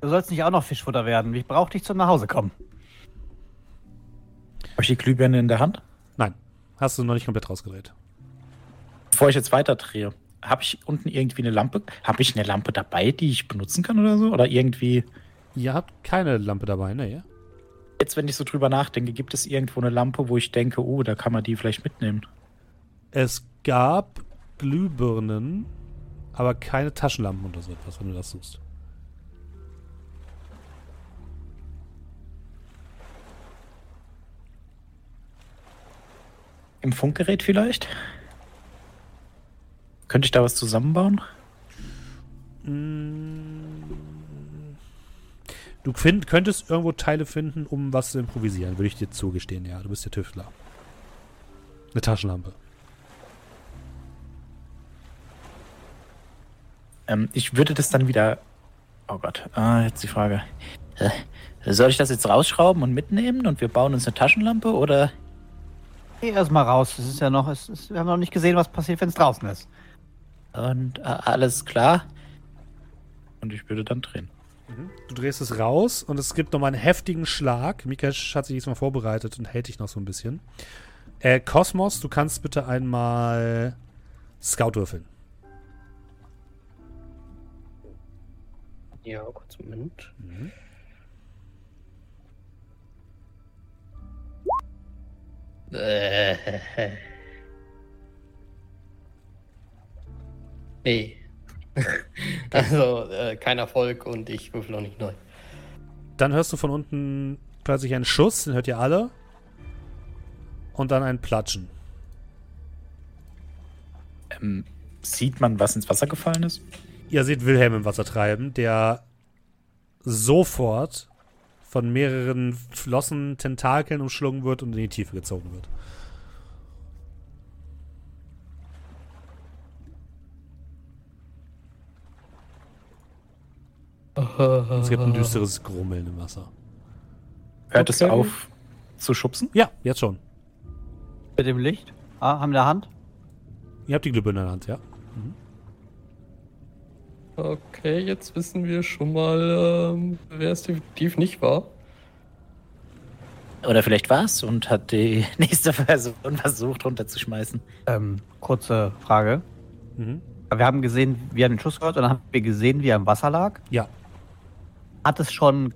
du sollst nicht auch noch Fischfutter werden. Ich brauche dich zum nach Hause kommen. Habe ich die Glühbirne in der Hand? Nein, hast du noch nicht komplett rausgedreht. Bevor ich jetzt weiter drehe, habe ich unten irgendwie eine Lampe? Habe ich eine Lampe dabei, die ich benutzen kann oder so? Oder irgendwie, Ihr habt keine Lampe dabei, ne? jetzt wenn ich so drüber nachdenke, gibt es irgendwo eine Lampe, wo ich denke, oh, da kann man die vielleicht mitnehmen? Es gab Glühbirnen, aber keine Taschenlampen oder so etwas, wenn du das suchst. Im Funkgerät vielleicht? Könnte ich da was zusammenbauen? Du find, könntest irgendwo Teile finden, um was zu improvisieren, würde ich dir zugestehen, ja. Du bist der Tüftler. Eine Taschenlampe. Ähm, ich würde das dann wieder. Oh Gott, ah, jetzt die Frage. soll ich das jetzt rausschrauben und mitnehmen und wir bauen uns eine Taschenlampe oder? Geh erst mal raus. Es ist ja noch, es ist, wir haben noch nicht gesehen, was passiert, wenn es draußen ist. Und äh, alles klar? Und ich würde dann drehen. Du drehst es raus und es gibt nochmal einen heftigen Schlag. Mikash hat sich diesmal vorbereitet und hält dich noch so ein bisschen. Äh, Kosmos, du kannst bitte einmal Scout würfeln. Ja, kurz einen Moment. Äh, nee. also, äh, kein Erfolg und ich würfel auch nicht neu. Dann hörst du von unten plötzlich einen Schuss, den hört ihr alle. Und dann ein Platschen. Ähm, sieht man, was ins Wasser gefallen ist? Ihr seht Wilhelm im Wasser treiben, der sofort von mehreren Flossen, Tentakeln umschlungen wird und in die Tiefe gezogen wird. Es gibt ein düsteres Grummeln im Wasser. Hört es Okay. auf zu schubsen? Ja, jetzt schon. Mit dem Licht? Ah, haben wir eine Hand? Ihr habt die Glühbirne in der Hand, ja? Okay, jetzt wissen wir schon mal, ähm, wer es definitiv nicht war. Oder vielleicht war es und hat die nächste Person versucht runterzuschmeißen. Ähm, kurze Frage. Mhm. Wir haben gesehen, wir haben den Schuss gehört und dann haben wir gesehen, wie er im Wasser lag. Ja. Hat es schon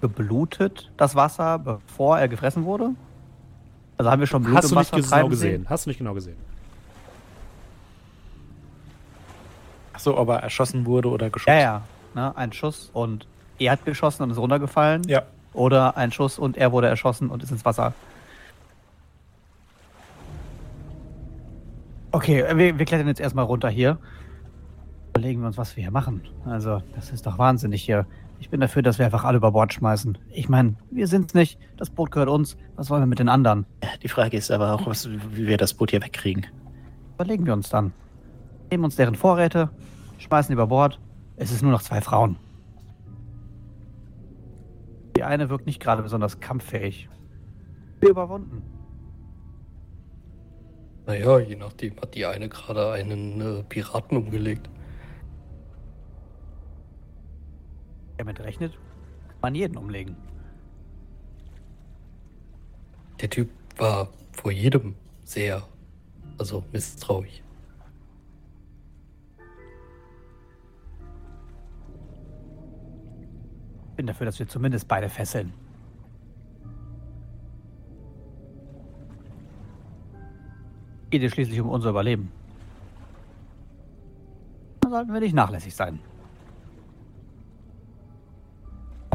geblutet, das Wasser, bevor er gefressen wurde? Also haben wir schon Blut Hast im du nicht Wasser genau gesehen? sehen? Hast du nicht genau gesehen? Achso, ob er erschossen wurde oder geschossen. Ja, ja. Ne, ein Schuss und er hat geschossen und ist runtergefallen. Ja. Oder ein Schuss und er wurde erschossen und ist ins Wasser. Okay, wir, wir klettern jetzt erstmal runter hier. Überlegen wir uns, was wir hier machen. Also, das ist doch wahnsinnig hier. Ich bin dafür, dass wir einfach alle über Bord schmeißen. Ich meine, wir sind's nicht. Das Boot gehört uns. Was wollen wir mit den anderen? Die Frage ist aber auch, was, wie wir das Boot hier wegkriegen. Überlegen wir uns dann. Nehmen uns deren Vorräte, schmeißen über Bord. Es ist nur noch zwei Frauen. Die eine wirkt nicht gerade besonders kampffähig. Wir überwunden. Naja, je nachdem hat die eine gerade einen äh, Piraten umgelegt. Damit rechnet, kann man jeden umlegen. Der Typ war vor jedem sehr, also misstrauisch. Ich bin dafür, dass wir zumindest beide fesseln. Geht es schließlich um unser Überleben. Da sollten wir nicht nachlässig sein.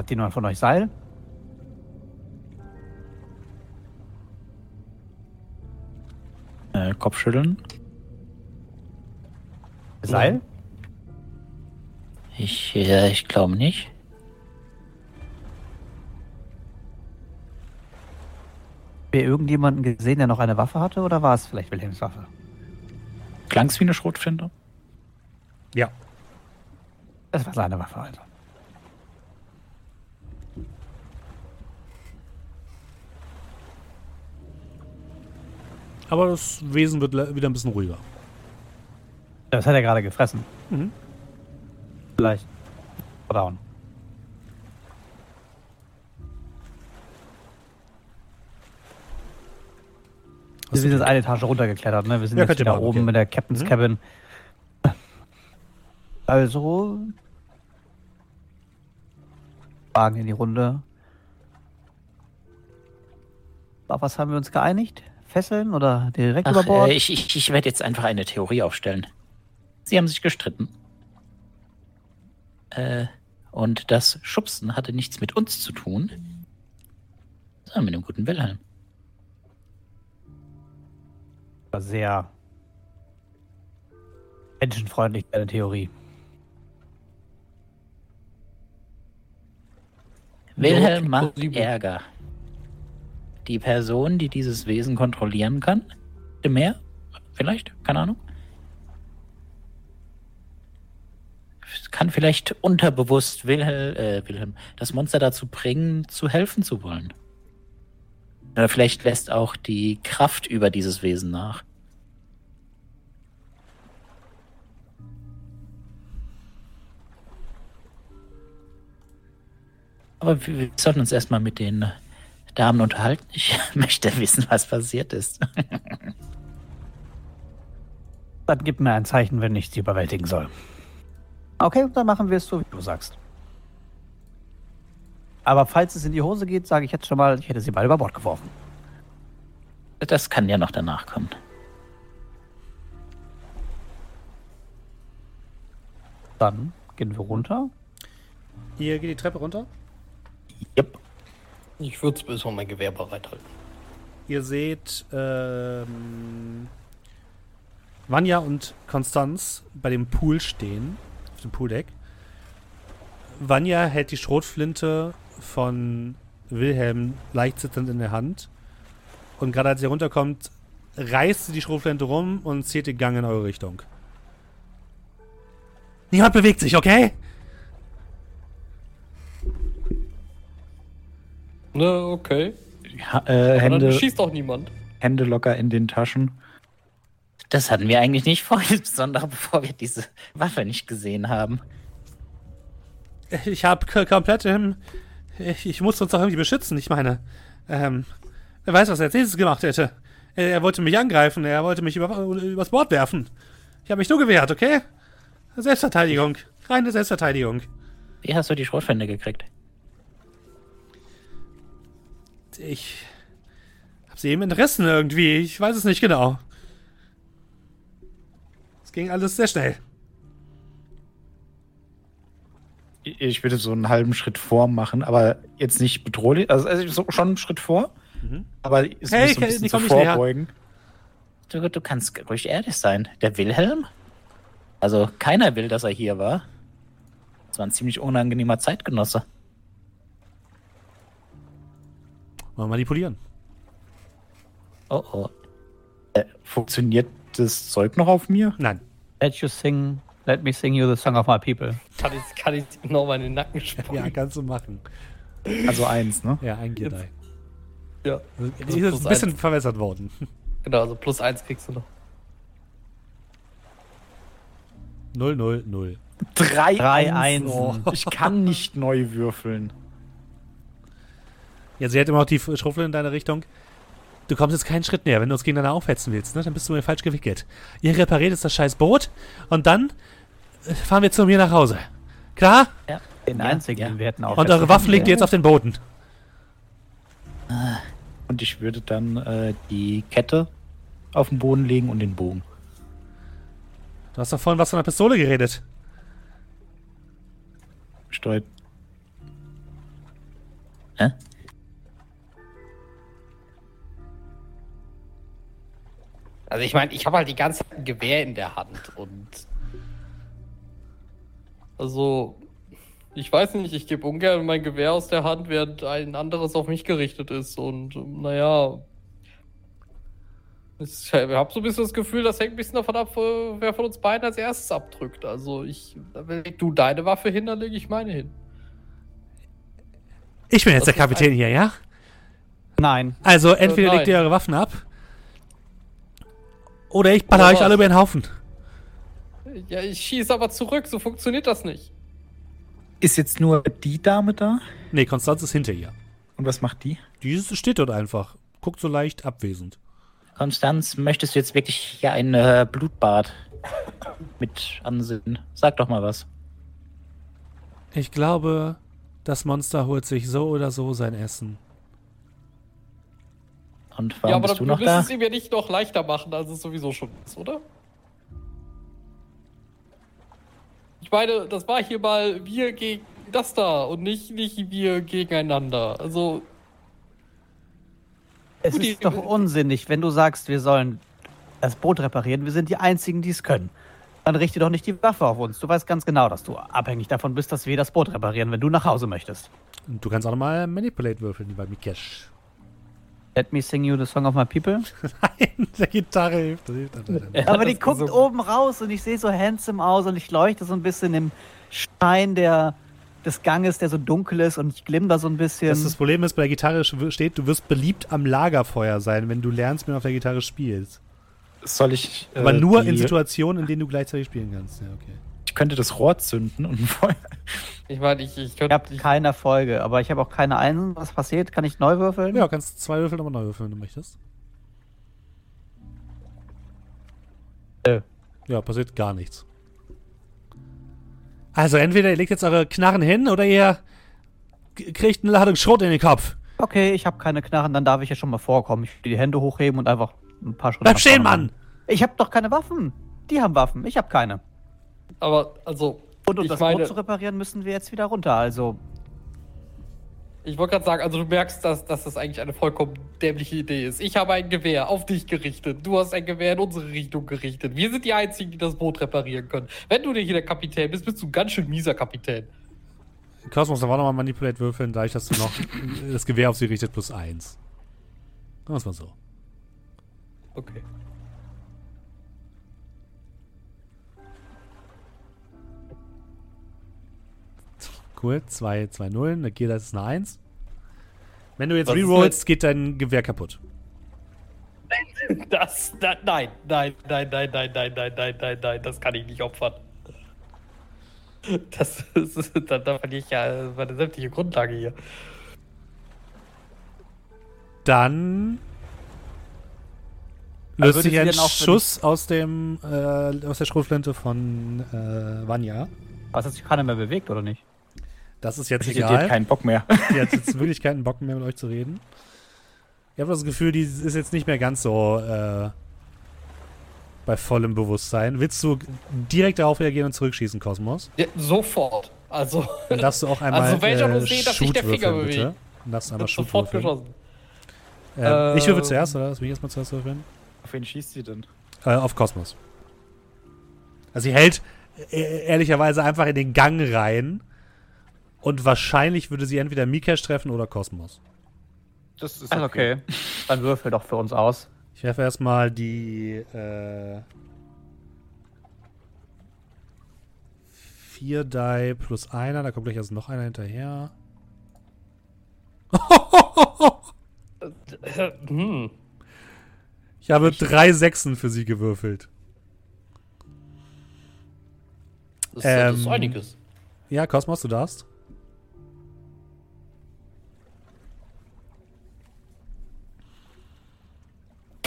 Hat jemand von euch Seil? Äh, Kopfschütteln. Seil? Ich, äh, ich glaube nicht. wir irgendjemanden gesehen, der noch eine Waffe hatte? Oder war es vielleicht Wilhelms Waffe? Klang's wie eine Schrotflinte? Ja. Das war seine Waffe, also. Aber das Wesen wird wieder ein bisschen ruhiger. Das hat er gerade gefressen. Mhm. Vielleicht. Down. Wir sind jetzt eine Etage runtergeklettert, ne? Wir sind Ja, jetzt wieder machen, oben okay. mit der Captain's Mhm. Cabin. Also. Fragen in die Runde. Auf was haben wir uns geeinigt? Fesseln oder direkt über Ach, Bord? äh, ich ich, ich werde jetzt einfach eine Theorie aufstellen. Sie haben sich gestritten. Äh, und das Schubsen hatte nichts mit uns zu tun, sondern mit dem guten Wilhelm. war sehr menschenfreundlich, deine Theorie. Wilhelm macht. Ärger. Die Person, die dieses Wesen kontrollieren kann, mehr, vielleicht, keine Ahnung. Kann vielleicht unterbewusst Wilhelm, äh, Wilhelm das Monster dazu bringen, zu helfen zu wollen. Oder vielleicht lässt auch die Kraft über dieses Wesen nach. Aber wir sollten uns erstmal mit den Damen unterhalten. Ich möchte wissen, was passiert ist. Dann gib mir ein Zeichen, wenn ich sie überwältigen soll. Okay, dann machen wir es so, wie du sagst. Aber falls es in die Hose geht, sage ich jetzt schon mal, ich hätte sie beide über Bord geworfen. Das kann ja noch danach kommen. Dann gehen wir runter. Ihr geht die Treppe runter. Yep. Ich würde bis mal mein Gewehr bereithalten. Ihr seht ähm, Vanya und Konstanz bei dem Pool stehen, auf dem Pooldeck. Vanya hält die Schrotflinte von Wilhelm leicht zitternd in der Hand. Und gerade als ihr runterkommt, reißt sie die Schrotflinte rum und zieht den Gang in eure Richtung. Niemand bewegt sich, okay? Na, okay. Ja, äh, Aber dann Hände, schießt auch niemand. Hände locker in den Taschen. Das hatten wir eigentlich nicht vor, insbesondere bevor wir diese Waffe nicht gesehen haben. Ich habe komplett, ähm, ich, ich muss uns doch irgendwie beschützen. Ich meine, ähm, wer weiß, was er als nächstes gemacht hätte. Er, er wollte mich angreifen, er wollte mich über, übers Bord werfen. Ich habe mich nur gewehrt, okay? Selbstverteidigung. Reine Selbstverteidigung. Wie hast du die Schrotflinte gekriegt? Ich habe sie eben Interessen irgendwie. Ich weiß es nicht genau. Es ging alles sehr schnell. Ich würde so einen halben Schritt vor machen, aber jetzt nicht bedrohlich. Also, also so schon einen Schritt vor, Mhm. aber ist Hey, hey, so ein bisschen so vorbeugen. Du, du kannst ruhig ehrlich sein. Der Wilhelm? Also keiner will, dass er hier war. Das war ein ziemlich unangenehmer Zeitgenosse. Mal manipulieren. Oh oh. Äh, funktioniert das Zeug noch auf mir? Nein. Let you sing, let me sing you the song of my people. Kann ich, kann ich genau mal in den Nacken spucken? Ja, kannst du machen. Also eins, ne? Ja, ein die. Ja. Also, Die ist ein bisschen eins. verwässert worden. Genau, also plus eins kriegst du noch. 0, 0, 0. Drei, Drei Einsen. Einsen. Ich kann nicht neu würfeln. Ja, sie hält immer noch die Schruffel in deine Richtung. Du kommst jetzt keinen Schritt näher, wenn du uns gegeneinander aufhetzen willst, ne? Dann bist du mir falsch gewickelt. Ihr repariert jetzt das scheiß Boot und dann äh, fahren wir zu mir nach Hause. Klar? Ja. Den einzigen, ja. den wir hätten Und eure Waffen legt ihr jetzt auf den Boden. Und ich würde dann äh, die Kette auf den Boden legen und den Bogen. Du hast doch vorhin was von einer Pistole geredet. Steuert. Hä? Also ich meine, ich habe halt die ganze Zeit ein Gewehr in der Hand und also ich weiß nicht, ich gebe ungern mein Gewehr aus der Hand, während ein anderes auf mich gerichtet ist und ähm, naja, ich habe so ein bisschen das Gefühl, das hängt ein bisschen davon ab, äh, wer von uns beiden als erstes abdrückt. Also ich, leg du deine Waffe hin, dann lege ich meine hin. Ich bin jetzt Das der ist Kapitän hier, ja? Nein. Also entweder nein. legt ihr eure Waffen ab oder ich baller euch alle über den Haufen. Ja, ich schieße aber zurück, so funktioniert das nicht. Ist jetzt nur die Dame da? Nee, Konstanz ist hinter ihr. Und was macht die? Die steht dort einfach. Guckt so leicht abwesend. Konstanz, möchtest du jetzt wirklich hier ein äh, Blutbad mit ansehen? Sag doch mal was. Ich glaube, das Monster holt sich so oder so sein Essen. Und warum ja, aber bist du dann noch da? es ihm ja nicht noch leichter machen, als es sowieso schon ist, oder? Ich meine, das war hier mal wir gegen das da und nicht, nicht wir gegeneinander. Also, Es Gut, ist doch unsinnig, wenn du sagst, wir sollen das Boot reparieren. Wir sind die Einzigen, die es können. Dann richte doch nicht die Waffe auf uns. Du weißt ganz genau, dass du abhängig davon bist, dass wir das Boot reparieren, wenn du nach Hause möchtest. Und du kannst auch nochmal Manipulate würfeln, lieber Mikesh. Let me sing you the song of my people. Nein, der Gitarre hilft. Das hilft nicht. Aber die guckt so- oben raus und ich sehe so handsome aus und ich leuchte so ein bisschen im Schein der, des Ganges, der so dunkel ist und ich glimm da so ein bisschen. Das, das Problem ist, bei der Gitarre steht, du wirst beliebt am Lagerfeuer sein, wenn du lernst, wie man auf der Gitarre spielst. Soll ich. äh, Aber nur in Situationen, in denen du gleichzeitig spielen kannst. Ja, okay. Ich könnte das Rohr zünden und ein Feuer. ich meine, ich, ich ich könnte. habe keine Erfolge, aber ich habe auch keine Einsen. Was passiert? Kann ich neu würfeln? Ja, kannst zwei Würfel nochmal neu würfeln, wenn du möchtest. Nö. Ja, passiert gar nichts. Also, entweder ihr legt jetzt eure Knarren hin oder ihr kriegt eine Ladung Schrot in den Kopf. Okay, ich habe keine Knarren, dann darf ich ja schon mal vorkommen. Ich will die Hände hochheben und einfach ein paar Schritte Bleib stehen, Mann! Ich habe doch keine Waffen. Die haben Waffen, ich habe keine. Aber, also. Und um ich das meine, Boot zu reparieren, müssen wir jetzt wieder runter. Also, ich wollte gerade sagen, also du merkst, dass, dass das eigentlich eine vollkommen dämliche Idee ist. Ich habe ein Gewehr auf dich gerichtet. Du hast ein Gewehr in unsere Richtung gerichtet. Wir sind die Einzigen, die das Boot reparieren können. Wenn du nicht hier der Kapitän bist, bist du ein ganz schön mieser Kapitän. Kosmos, da war nochmal Manipulate würfeln, dadurch, dass du noch das Gewehr auf sie richtet, plus eins. Sagen wir es mal so. Okay. Cool, 2, 2, 0. Eine Gear, das ist eine 1. Wenn du jetzt Was rerollst, geht dein Gewehr kaputt. Das, da, nein, nein, nein, nein, nein, nein, nein, nein, nein, nein, das kann ich nicht opfern. Das ist, da, da verliere ich ja meine sämtliche Grundlage hier. Dann löst sich ein Schuss aus dem äh, aus der Schrotflinte von äh, Vanya. Was hat sich keiner mehr bewegt, oder nicht? Das ist jetzt Die hat egal. keinen Bock mehr. Die hat jetzt wirklich keinen Bock mehr mit euch zu reden. Ich habe das Gefühl, die ist jetzt nicht mehr ganz so äh, bei vollem Bewusstsein. Willst du direkt darauf reagieren und zurückschießen, Kosmos? Ja, sofort. Also, Dann darfst du auch einmal Also ich auch nur äh, sehe, dass sich der Finger würfeln, bitte. Dann darfst du einmal Shoot sofort würfeln. geschossen. Ähm, ich würfel Ähm. zuerst, oder? Lass mich erstmal zuerst würfeln. Auf wen schießt sie denn? Äh, auf Kosmos. Also sie hält äh, ehrlicherweise einfach in den Gang rein und wahrscheinlich würde sie entweder Mikesh treffen oder Kosmos. Das ist Also okay. Dann würfel doch für uns aus. Ich werfe erstmal die äh, 4 Die plus einer, da kommt gleich erst noch einer hinterher. Hm. Ich habe drei Sechsen für sie gewürfelt. Das, ist- das ist Ähm. einiges. Ja, Kosmos, du darfst.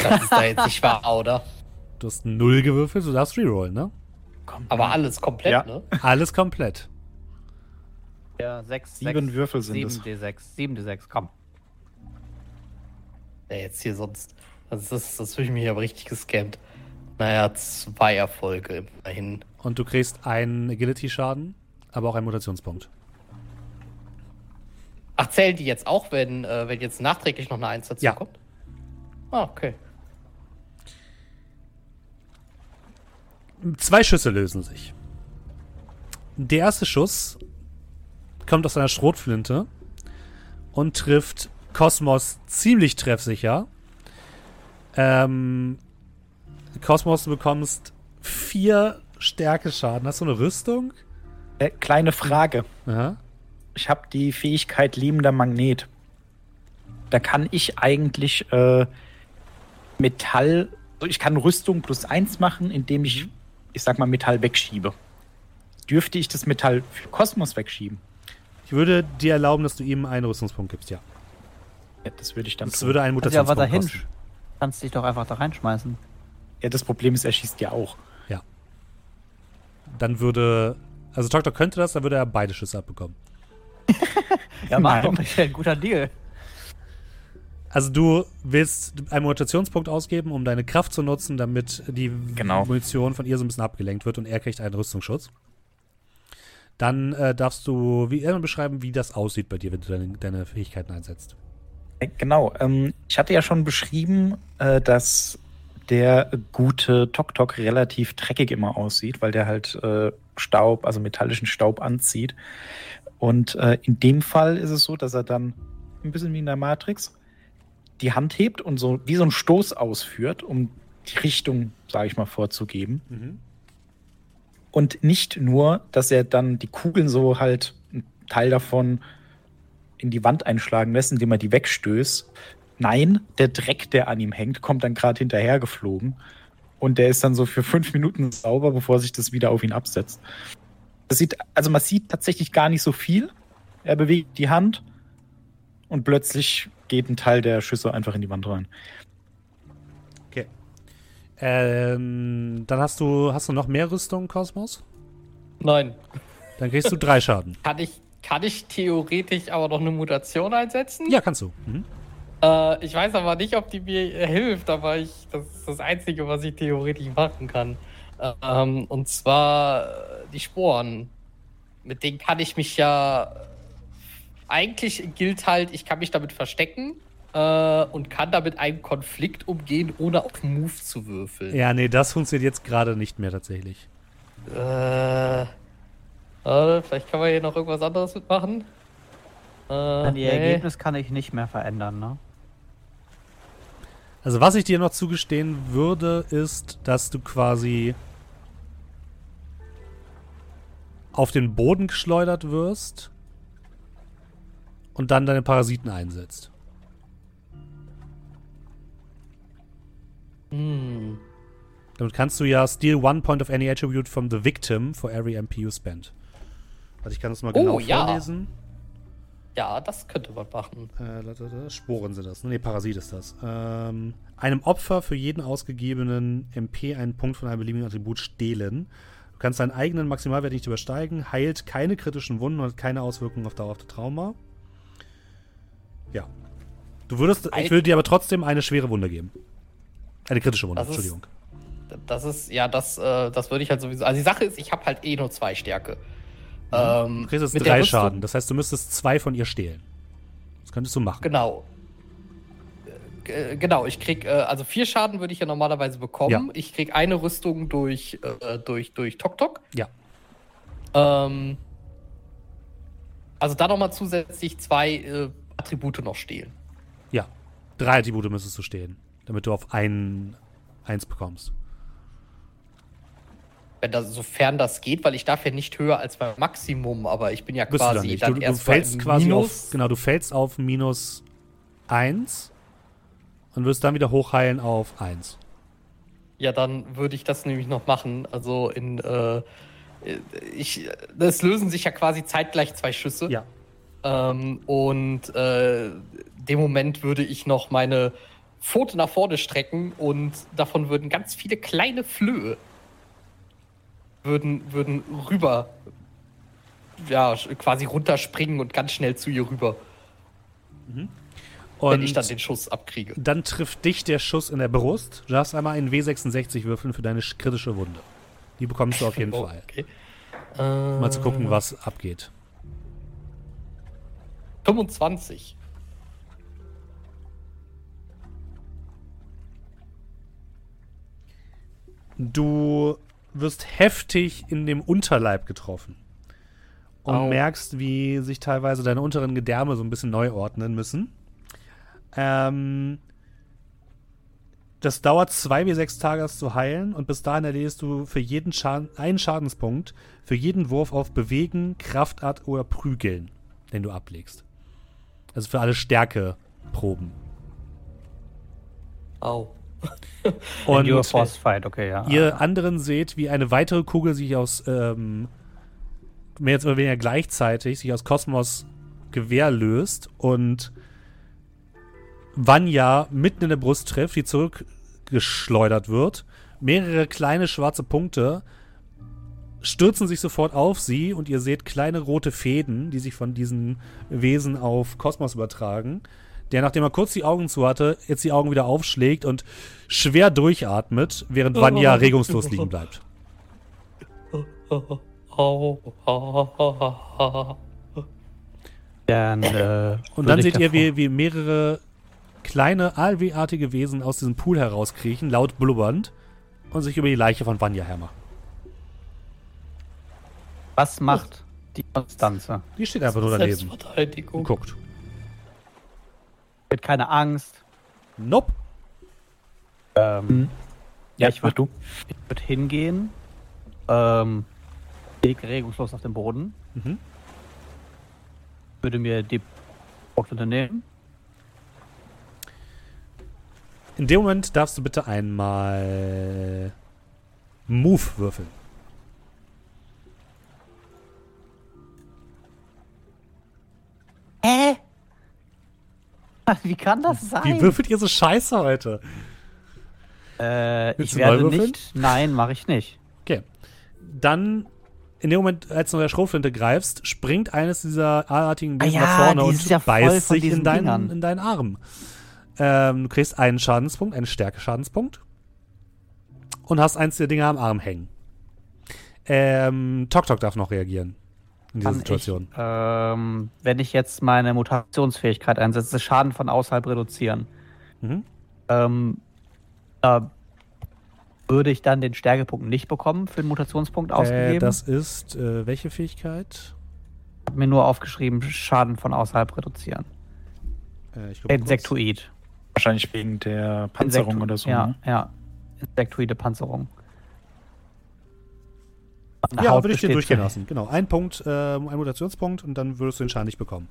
Das ist da jetzt nicht wahr, oder? Du hast null gewürfelt, du darfst rerollen, ne? Aber alles komplett, Ja. ne? Alles komplett. Ja, sechs, Sieben sechs, Würfel sind sieben es. D6. Sieben D6, komm. Ja, jetzt hier sonst. Das, das fühle ich mich aber richtig gescammt. Naja, zwei Erfolge immerhin. Und du kriegst einen Agility-Schaden, aber auch einen Mutationspunkt. Ach, zählen die jetzt auch, wenn, äh, wenn jetzt nachträglich noch eine Eins dazu Ja. kommt? Ah, okay. Zwei Schüsse lösen sich. Der erste Schuss kommt aus einer Schrotflinte und trifft Kosmos ziemlich treffsicher. Ähm, Kosmos, du bekommst vier Stärkeschaden. Hast du eine Rüstung? Äh, kleine Frage. Aha. Ich habe die Fähigkeit liebender Magnet. Da kann ich eigentlich äh, Metall, also ich kann Rüstung plus eins machen, indem ich, ich sag mal, Metall wegschiebe. Dürfte ich das Metall für Kosmos wegschieben? Ich würde dir erlauben, dass du ihm einen Rüstungspunkt gibst, ja. Ja, das würde ich dann Das tun. würde einen Also ja, aber Mutationspunkt dahin. kosten. Kannst dich doch einfach da reinschmeißen. Ja, das Problem ist, er schießt ja auch. Dann würde. Also Doktor könnte das, dann würde er beide Schüsse abbekommen. Ja, mach Nein. doch, das ist ja ein guter Deal. Also du willst einen Mutationspunkt ausgeben, um deine Kraft zu nutzen, damit die Genau. Munition von ihr so ein bisschen abgelenkt wird und er kriegt einen Rüstungsschutz. Dann äh, darfst du wie immer beschreiben, wie das aussieht bei dir, wenn du deine, deine Fähigkeiten einsetzt. Äh, Genau. Ähm, ich hatte ja schon beschrieben, äh, dass der gute Tok Tok relativ dreckig immer aussieht, weil der halt äh, Staub, also metallischen Staub anzieht. Und äh, in dem Fall ist es so, dass er dann ein bisschen wie in der Matrix die Hand hebt und so wie so einen Stoß ausführt, um die Richtung, sage ich mal, vorzugeben. Und nicht nur, dass er dann die Kugeln so halt einen Teil davon in die Wand einschlagen lässt, indem er die wegstößt. Nein, der Dreck, der an ihm hängt, kommt dann gerade hinterher geflogen. Und der ist dann so für fünf Minuten sauber, bevor sich das wieder auf ihn absetzt. Das sieht, also man sieht tatsächlich gar nicht so viel. Er bewegt die Hand und plötzlich geht ein Teil der Schüsse einfach in die Wand rein. Okay. Ähm, dann hast du, hast du noch mehr Rüstung, Kosmos? Nein. Dann kriegst du drei Schaden. Kann ich, kann ich theoretisch aber noch eine Mutation einsetzen? Ja, kannst du. Mhm. Äh, ich weiß aber nicht, ob die mir hilft, aber ich, das ist das Einzige, was ich theoretisch machen kann. Äh, ähm, und zwar die Sporen. Mit denen kann ich mich ja. Eigentlich gilt halt, ich kann mich damit verstecken äh, und kann damit einen Konflikt umgehen, ohne auf Move zu würfeln. Ja, nee, das funktioniert jetzt gerade nicht mehr tatsächlich. Äh, äh, vielleicht kann man hier noch irgendwas anderes mitmachen. Äh, Die Ergebnis kann ich nicht mehr verändern, ne? Also was ich dir noch zugestehen würde, ist, dass du quasi auf den Boden geschleudert wirst und dann deine Parasiten einsetzt. Hm. Damit kannst du ja steal one point of any attribute from the victim for every MP you spend. Also ich kann das mal Oh, genau ja. vorlesen. Ja, das könnte man machen. Äh, Sporen sind das. Nee, Parasit ist das. Ähm, einem Opfer für jeden ausgegebenen MP einen Punkt von einem beliebigen Attribut stehlen. Du kannst deinen eigenen Maximalwert nicht übersteigen, heilt keine kritischen Wunden und hat keine Auswirkungen auf dauerhafte Trauma. Ja. Du würdest, ich würde dir aber trotzdem eine schwere Wunde geben. Eine kritische Wunde, Das ist- Entschuldigung. Das ist, ja, das, äh, das würde ich halt sowieso. Also die Sache ist, ich habe halt eh nur zwei Stärke. Ähm, Du kriegst jetzt drei Schaden. Das heißt, du müsstest zwei von ihr stehlen. Das könntest du machen. Genau. Äh, Genau, ich krieg, äh, also vier Schaden würde ich ja normalerweise bekommen. Ja. Ich krieg eine Rüstung durch, äh, durch, durch Tok Tok. Ja. Ähm, also da nochmal zusätzlich zwei Attribute noch stehlen. Ja. Drei Attribute müsstest du stehen, damit du auf ein, eins bekommst. Wenn das, sofern das geht, weil ich darf ja nicht höher als mein Maximum, aber ich bin ja Bist du dann quasi Du, du fällst quasi Minus. auf, genau, du fällst auf minus eins und wirst dann wieder hochheilen auf eins. Ja, dann würde ich das nämlich noch machen. Also in, äh, ich, es lösen sich ja quasi zeitgleich zwei Schüsse. Ja. Ähm, und äh, dem Moment würde ich noch meine Pfote nach vorne strecken und davon würden ganz viele kleine Flöhe würden, würden rüber, ja, quasi runterspringen und ganz schnell zu ihr rüber, wenn Und ich dann den Schuss abkriege. dann trifft dich der Schuss in der Brust. Du darfst einmal einen W66 würfeln für deine sch- kritische Wunde. Die bekommst du auf jeden Oh, Fall. Okay. Mal zu Äh, gucken, was abgeht. 25. Du wirst heftig in dem Unterleib getroffen. Und Au. merkst, wie sich teilweise deine unteren Gedärme so ein bisschen neu ordnen müssen. Ähm, das dauert zwei bis sechs Tage, das zu heilen. Und bis dahin erledigst du für jeden Schaden, einen Schadenspunkt für jeden Wurf auf Bewegen, Kraftart oder Prügeln, den du ablegst. Also für alle Stärkeproben. Au. Und Your Force Fight, okay, ja. Ihr anderen seht, wie eine weitere Kugel sich aus ähm, mehr jetzt oder weniger gleichzeitig sich aus Kosmos Gewehr löst und Vanya mitten in der Brust trifft, die zurückgeschleudert wird. Mehrere kleine schwarze Punkte stürzen sich sofort auf sie und ihr seht kleine rote Fäden, die sich von diesen Wesen auf Kosmos übertragen. Der, nachdem er kurz die Augen zu hatte, jetzt die Augen wieder aufschlägt und schwer durchatmet, während Vanya regungslos liegen bleibt. Dann, äh, Und dann seht ihr, wie, wie mehrere kleine, ALW-artige Wesen aus diesem Pool herauskriechen, laut blubbernd, und sich über die Leiche von Vanya hermachen. Was macht die Konstanze? Die steht einfach nur daneben Selbstverteidigung. und guckt. Wird keine Angst. Nope. Ähm, Ja, ich mach würd- würde hingehen, ähm, leg regungslos auf den Boden, Mhm. würde mir die Bruchflinte nehmen. In dem Moment darfst du bitte einmal Move würfeln. Hä? Wie kann das sein? Wie würfelt ihr so scheiße heute? äh, Willst ich werde nicht. Nein, mache ich nicht. Okay. Dann, in dem Moment, als du mit der Schrotflinte greifst, springt eines dieser aalartigen Ah Wesen ja, nach vorne und ja beißt sich in deinen, in deinen Arm. Ähm, du kriegst einen Schadenspunkt, einen Stärke-Schadenspunkt. Und hast eins der Dinger am Arm hängen. Ähm, Tok Tok darf noch reagieren. In dieser Situation. Ich, ähm, wenn ich jetzt meine Mutationsfähigkeit einsetze, Schaden von außerhalb reduzieren. Mhm. Ähm, da würde ich dann den Stärkepunkt nicht bekommen für den Mutationspunkt Äh, ausgegeben. das ist, äh, welche Fähigkeit? Ich habe mir nur aufgeschrieben, Schaden von außerhalb reduzieren. Äh, kurz. Insektoid. Wahrscheinlich wegen der Panzerung Insekto- oder so. Ja, ne? ja. Insektoide Panzerung. Ja, Haut würde ich dir durchgehen lassen. Genau. Ein Punkt, ähm, ein Mutationspunkt und dann würdest du den Schaden nicht bekommen.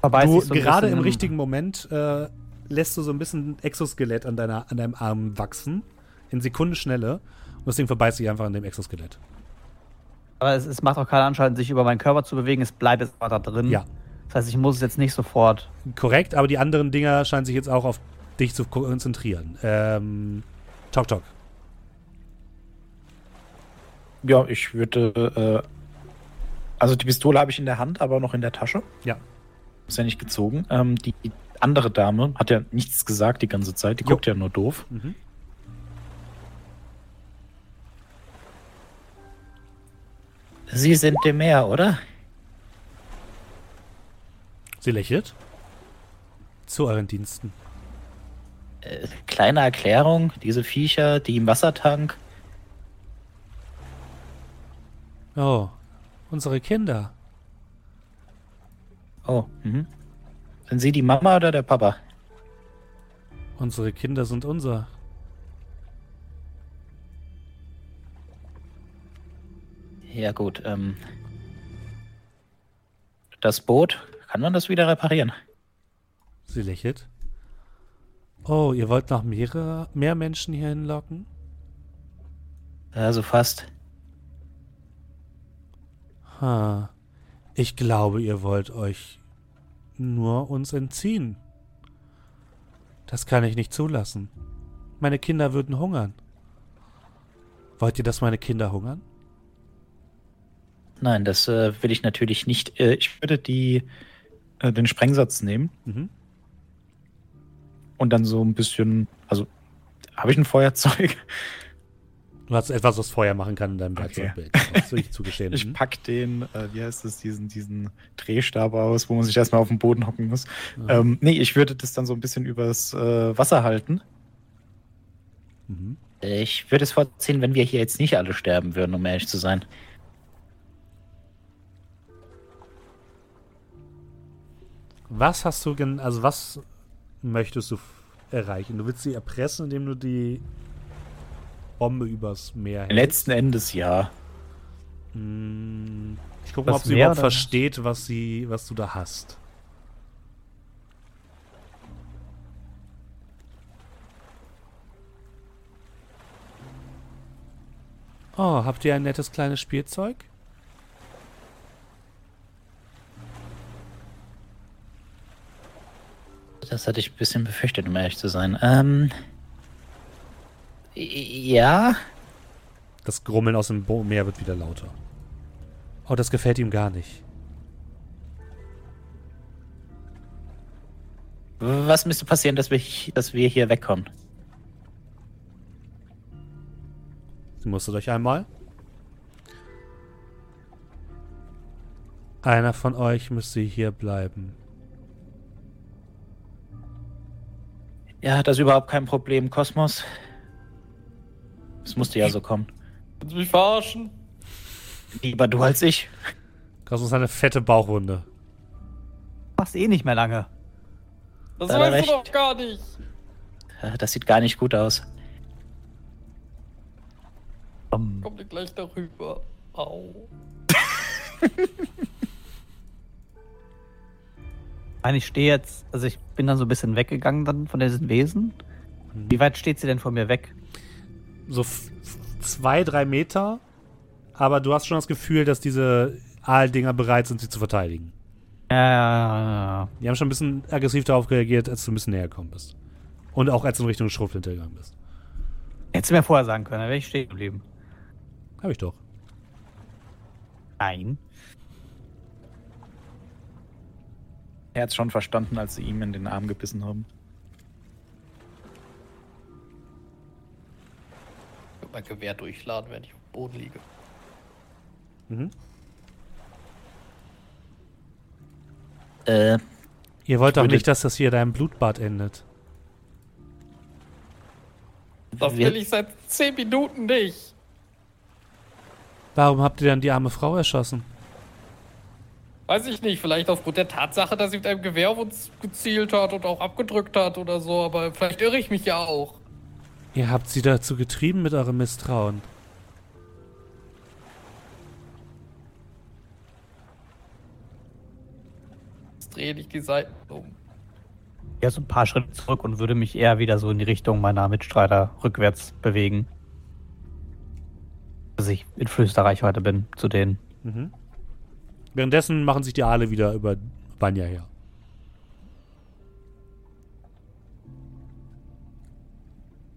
Verbeißt du so gerade im richtigen Moment äh, lässt du so ein bisschen Exoskelett an, deiner, an deinem Arm wachsen. In Sekundenschnelle. Und Ding verbeißt sich einfach an dem Exoskelett. Aber es, es macht auch keinen Anschein, sich über meinen Körper zu bewegen. Es bleibt jetzt da drin. Ja. Das heißt, ich muss es jetzt nicht sofort. Korrekt, aber die anderen Dinger scheinen sich jetzt auch auf dich zu konzentrieren. Ähm, Tok Tok. Ja, ich würde. Äh, also die Pistole habe ich in der Hand, aber noch in der Tasche. Ja. Ist ja nicht gezogen. Ähm, die andere Dame hat ja nichts gesagt die ganze Zeit. Die Jo. guckt ja nur doof. Mhm. Sie sind dem Meer, oder? Sie lächelt. Zu euren Diensten. Äh, kleine Erklärung, diese Viecher, die im Wassertank. Oh, unsere Kinder. Oh, mhm. Sind Sie die Mama oder der Papa? Unsere Kinder sind unser. Ja gut, ähm. Das Boot, kann man das wieder reparieren? Sie lächelt. Oh, ihr wollt noch mehrere, mehr Menschen hier hinlocken? Also fast. Ha. Ich glaube, ihr wollt euch nur uns entziehen. Das kann ich nicht zulassen. Meine Kinder würden hungern. Wollt ihr, dass meine Kinder hungern? Nein, das äh, will ich natürlich nicht. Äh, ich würde die, äh, den Sprengsatz nehmen Mhm. und dann so ein bisschen. Also, habe ich ein Feuerzeug? Du hast etwas, was Feuer machen kann in deinem Okay. Werkzeugbild. Will ich zugestehen. Ich Mhm. pack den, äh, wie heißt das, diesen, diesen Drehstab aus, wo man sich erstmal auf den Boden hocken muss. Ja. Ähm, nee, ich würde das dann so ein bisschen übers äh, Wasser halten. Mhm. Ich würde es vorziehen, wenn wir hier jetzt nicht alle sterben würden, um ehrlich zu sein. Was hast du gen also was möchtest du erreichen? Du willst sie erpressen, indem du die Bombe übers Meer hältst? Letzten Endes ja. Hm, Ich gucke mal, ob sie überhaupt versteht, was sie, was du da hast. Oh, habt ihr ein nettes kleines Spielzeug? Das hatte ich ein bisschen befürchtet, um ehrlich zu sein. Ähm. Ja. Das Grummeln aus dem Meer wird wieder lauter. Oh, das gefällt ihm gar nicht. Was müsste passieren, dass wir, dass wir hier wegkommen? Sie musstet euch einmal. Einer von euch müsste hier bleiben. Ja, das ist überhaupt kein Problem, Kosmos. Es musste ja so kommen. Willst du mich verarschen? Lieber du als ich. Kosmos hat eine fette Bauchwunde. Machst eh nicht mehr lange. Das Da weißt du doch gar nicht. Das sieht gar nicht gut aus. Ähm, Komm dir gleich darüber. Au. Ich meine, ich stehe jetzt, also ich bin dann so ein bisschen weggegangen dann von diesen Wesen. Wie weit steht sie denn von mir weg? So zwei, drei Meter. Aber du hast schon das Gefühl, dass diese Aaldinger bereit sind, sie zu verteidigen. Ja, ja, ja, Die haben schon ein bisschen aggressiv darauf reagiert, als du ein bisschen näher gekommen bist. Und auch als du in Richtung Schrotflinte gegangen bist. Hättest du mir vorher sagen können, dann wäre ich stehen geblieben. Hab ich doch. Nein. Er hat es schon verstanden, als sie ihm in den Arm gebissen haben. Mein Gewehr durchladen, wenn ich auf dem Boden liege. Mhm. Äh, Ihr wollt doch nicht, dass das hier deinem Blutbad endet. Das will ich seit 10 Minuten nicht. Warum habt ihr dann die arme Frau erschossen? Weiß ich nicht, vielleicht aufgrund der Tatsache, dass sie mit einem Gewehr auf uns gezielt hat und auch abgedrückt hat oder so, aber vielleicht irre ich mich ja auch. Ihr habt sie dazu getrieben mit eurem Misstrauen. Jetzt drehe ich die Seiten um. Ja, so ein paar Schritte zurück und würde mich eher wieder so in die Richtung meiner Mitstreiter rückwärts bewegen. Dass ich in Flüsterreichweite bin zu denen. Mhm. Währenddessen machen sich die Aale wieder über Banja her.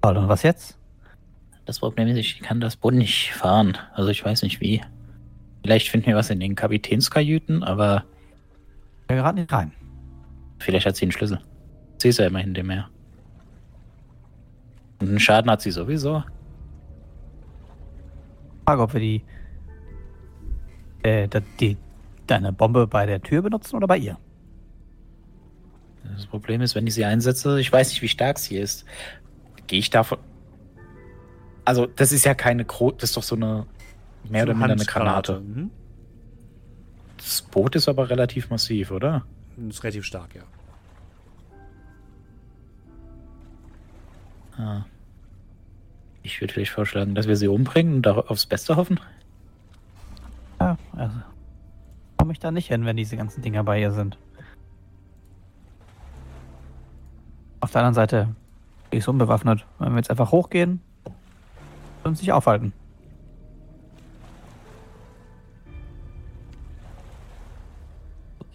Und was jetzt? Das Problem ist, ich kann das Boot nicht fahren. Also ich weiß nicht wie. Vielleicht finden wir was in den Kapitänskajüten, aber Wir geraten nicht rein. vielleicht hat sie einen Schlüssel. Sie ist ja immerhin dem Meer. Und einen Schaden hat sie sowieso. Frage, ob wir die, äh, die, deine Bombe bei der Tür benutzen oder bei ihr. Das Problem ist, wenn ich sie einsetze, ich weiß nicht, wie stark sie ist. Gehe ich davon. Also, das ist ja keine Gro Das ist doch so eine. Mehr So oder minder eine. Granate. Mhm. Das Boot ist aber relativ massiv, oder? Ist relativ stark, ja. Ah. Ich würde vielleicht vorschlagen, dass wir sie umbringen und aufs Beste hoffen. Ja, also. Komme ich da nicht hin, wenn diese ganzen Dinger bei ihr sind. Auf der anderen Seite die ist unbewaffnet. Wenn wir jetzt einfach hochgehen, und sich aufhalten.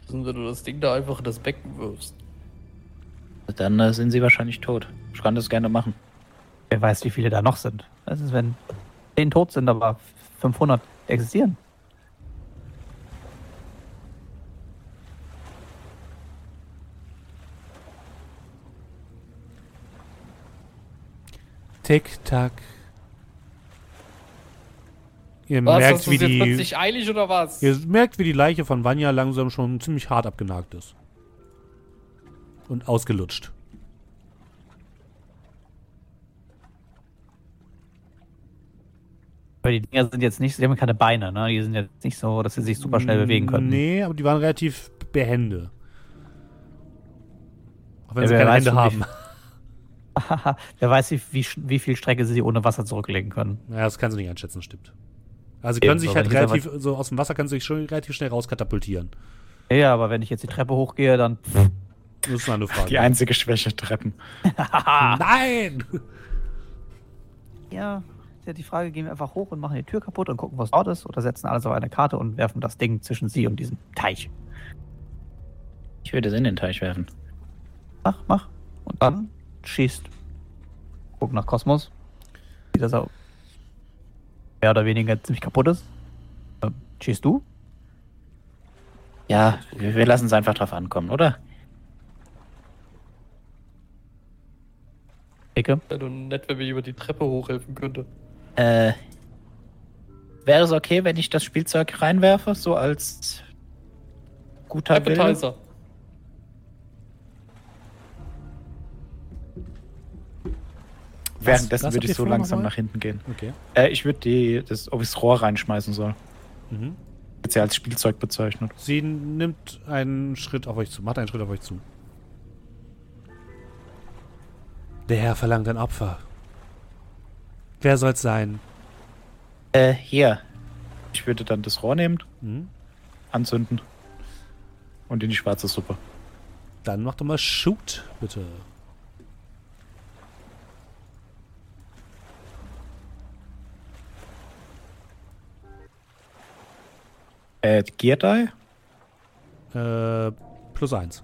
Wenn du das Ding da einfach in das Becken wirfst. Dann äh, sind sie wahrscheinlich tot. Ich kann das gerne machen. Wer weiß, wie viele da noch sind. Das ist, wenn 10 tot sind, aber 500 existieren. Tick, tack. Ihr Was, merkt, wie die, eilig oder was? ihr merkt, wie die Leiche von Vanya langsam schon ziemlich hart abgenagt ist. Und ausgelutscht. Weil die Dinger sind jetzt nicht, sie haben keine Beine, ne? Die sind jetzt nicht so, dass sie sich super schnell bewegen können. Nee, aber die waren relativ behende. Auch wenn Ja, sie keine Hände haben. Wer weiß, wie, wie, wie viel Strecke sie ohne Wasser zurücklegen können. Ja, das kannst du nicht einschätzen, stimmt. Also sie Eben, können sich so, halt relativ, so aus dem Wasser können sie sich schon relativ schnell rauskatapultieren. Ja, Ja, aber wenn ich jetzt die Treppe hochgehe, dann. Das ist eine Frage. Die einzige Schwäche Treppen. Nein! Ja, ist ja die Frage, gehen wir einfach hoch und machen die Tür kaputt und gucken, was dort ist, oder setzen alles auf eine Karte und werfen das Ding zwischen sie und diesem Teich. Ich würde es in den Teich werfen. Mach, mach. Und dann schießt. Guck nach Kosmos. Sieht das auch mehr oder weniger ziemlich kaputt ist. Ähm, schießt du? Ja, wir, wir lassen es einfach drauf ankommen, oder? Ecke. Wäre doch nett, wenn mir jemand die Treppe hochhelfen könnte. Äh, wäre es okay, wenn ich das Spielzeug reinwerfe, so als guter Wille? Währenddessen würde ich so langsam nach hinten gehen. Okay. Äh, ich würde die, das, ob ich das Rohr reinschmeißen soll. Mhm. Jetzt ja als Spielzeug bezeichnet. Sie nimmt einen Schritt auf euch zu, macht einen Schritt auf euch zu. Der Herr verlangt ein Opfer. Wer soll's sein? Äh, hier. Ich würde dann das Rohr nehmen, Hm? anzünden und in die schwarze Suppe. Dann mach doch mal Shoot, bitte. Äh, Gear Die? Äh, plus eins.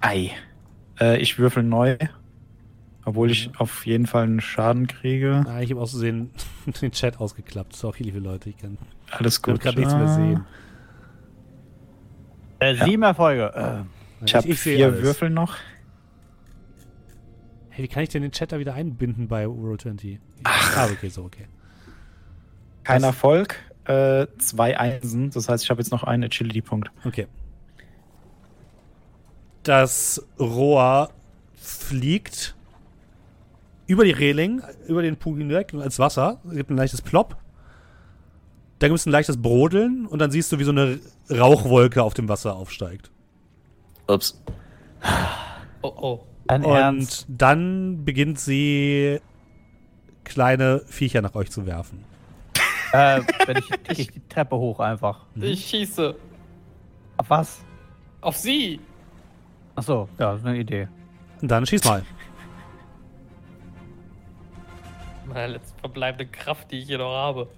Ei. Äh, ich würfel neu. Obwohl ich auf jeden Fall einen Schaden kriege. Ah, ich habe auszusehen den Chat ausgeklappt. So viele, viele Leute. Ich kann Alles ich kann gut. gerade nichts mehr sehen. Äh, Sieben Erfolge. Äh, Ich habe vier alles. Würfel noch. Hey, wie kann ich denn den Chat da wieder einbinden bei Euro 20? Ach. Ah, okay, so, okay. Kein Was? Erfolg. Äh, zwei Einsen. Das heißt, ich habe jetzt noch einen Agility-Punkt. Okay. Das Rohr fliegt über die Reling, über den Pool hinweg als Wasser. Es gibt ein leichtes Plop. Da gibt es ein leichtes Brodeln und dann siehst du, wie so eine Rauchwolke auf dem Wasser aufsteigt. Ups. Oh oh. Ein Und Ernst. dann beginnt sie kleine Viecher nach euch zu werfen. Äh, wenn ich, krieg ich die Treppe hoch einfach. Ich schieße. Auf was? Auf sie! Achso, ja, ist eine Idee. Dann schieß mal. Meine letzte verbleibende Kraft, die ich hier noch habe.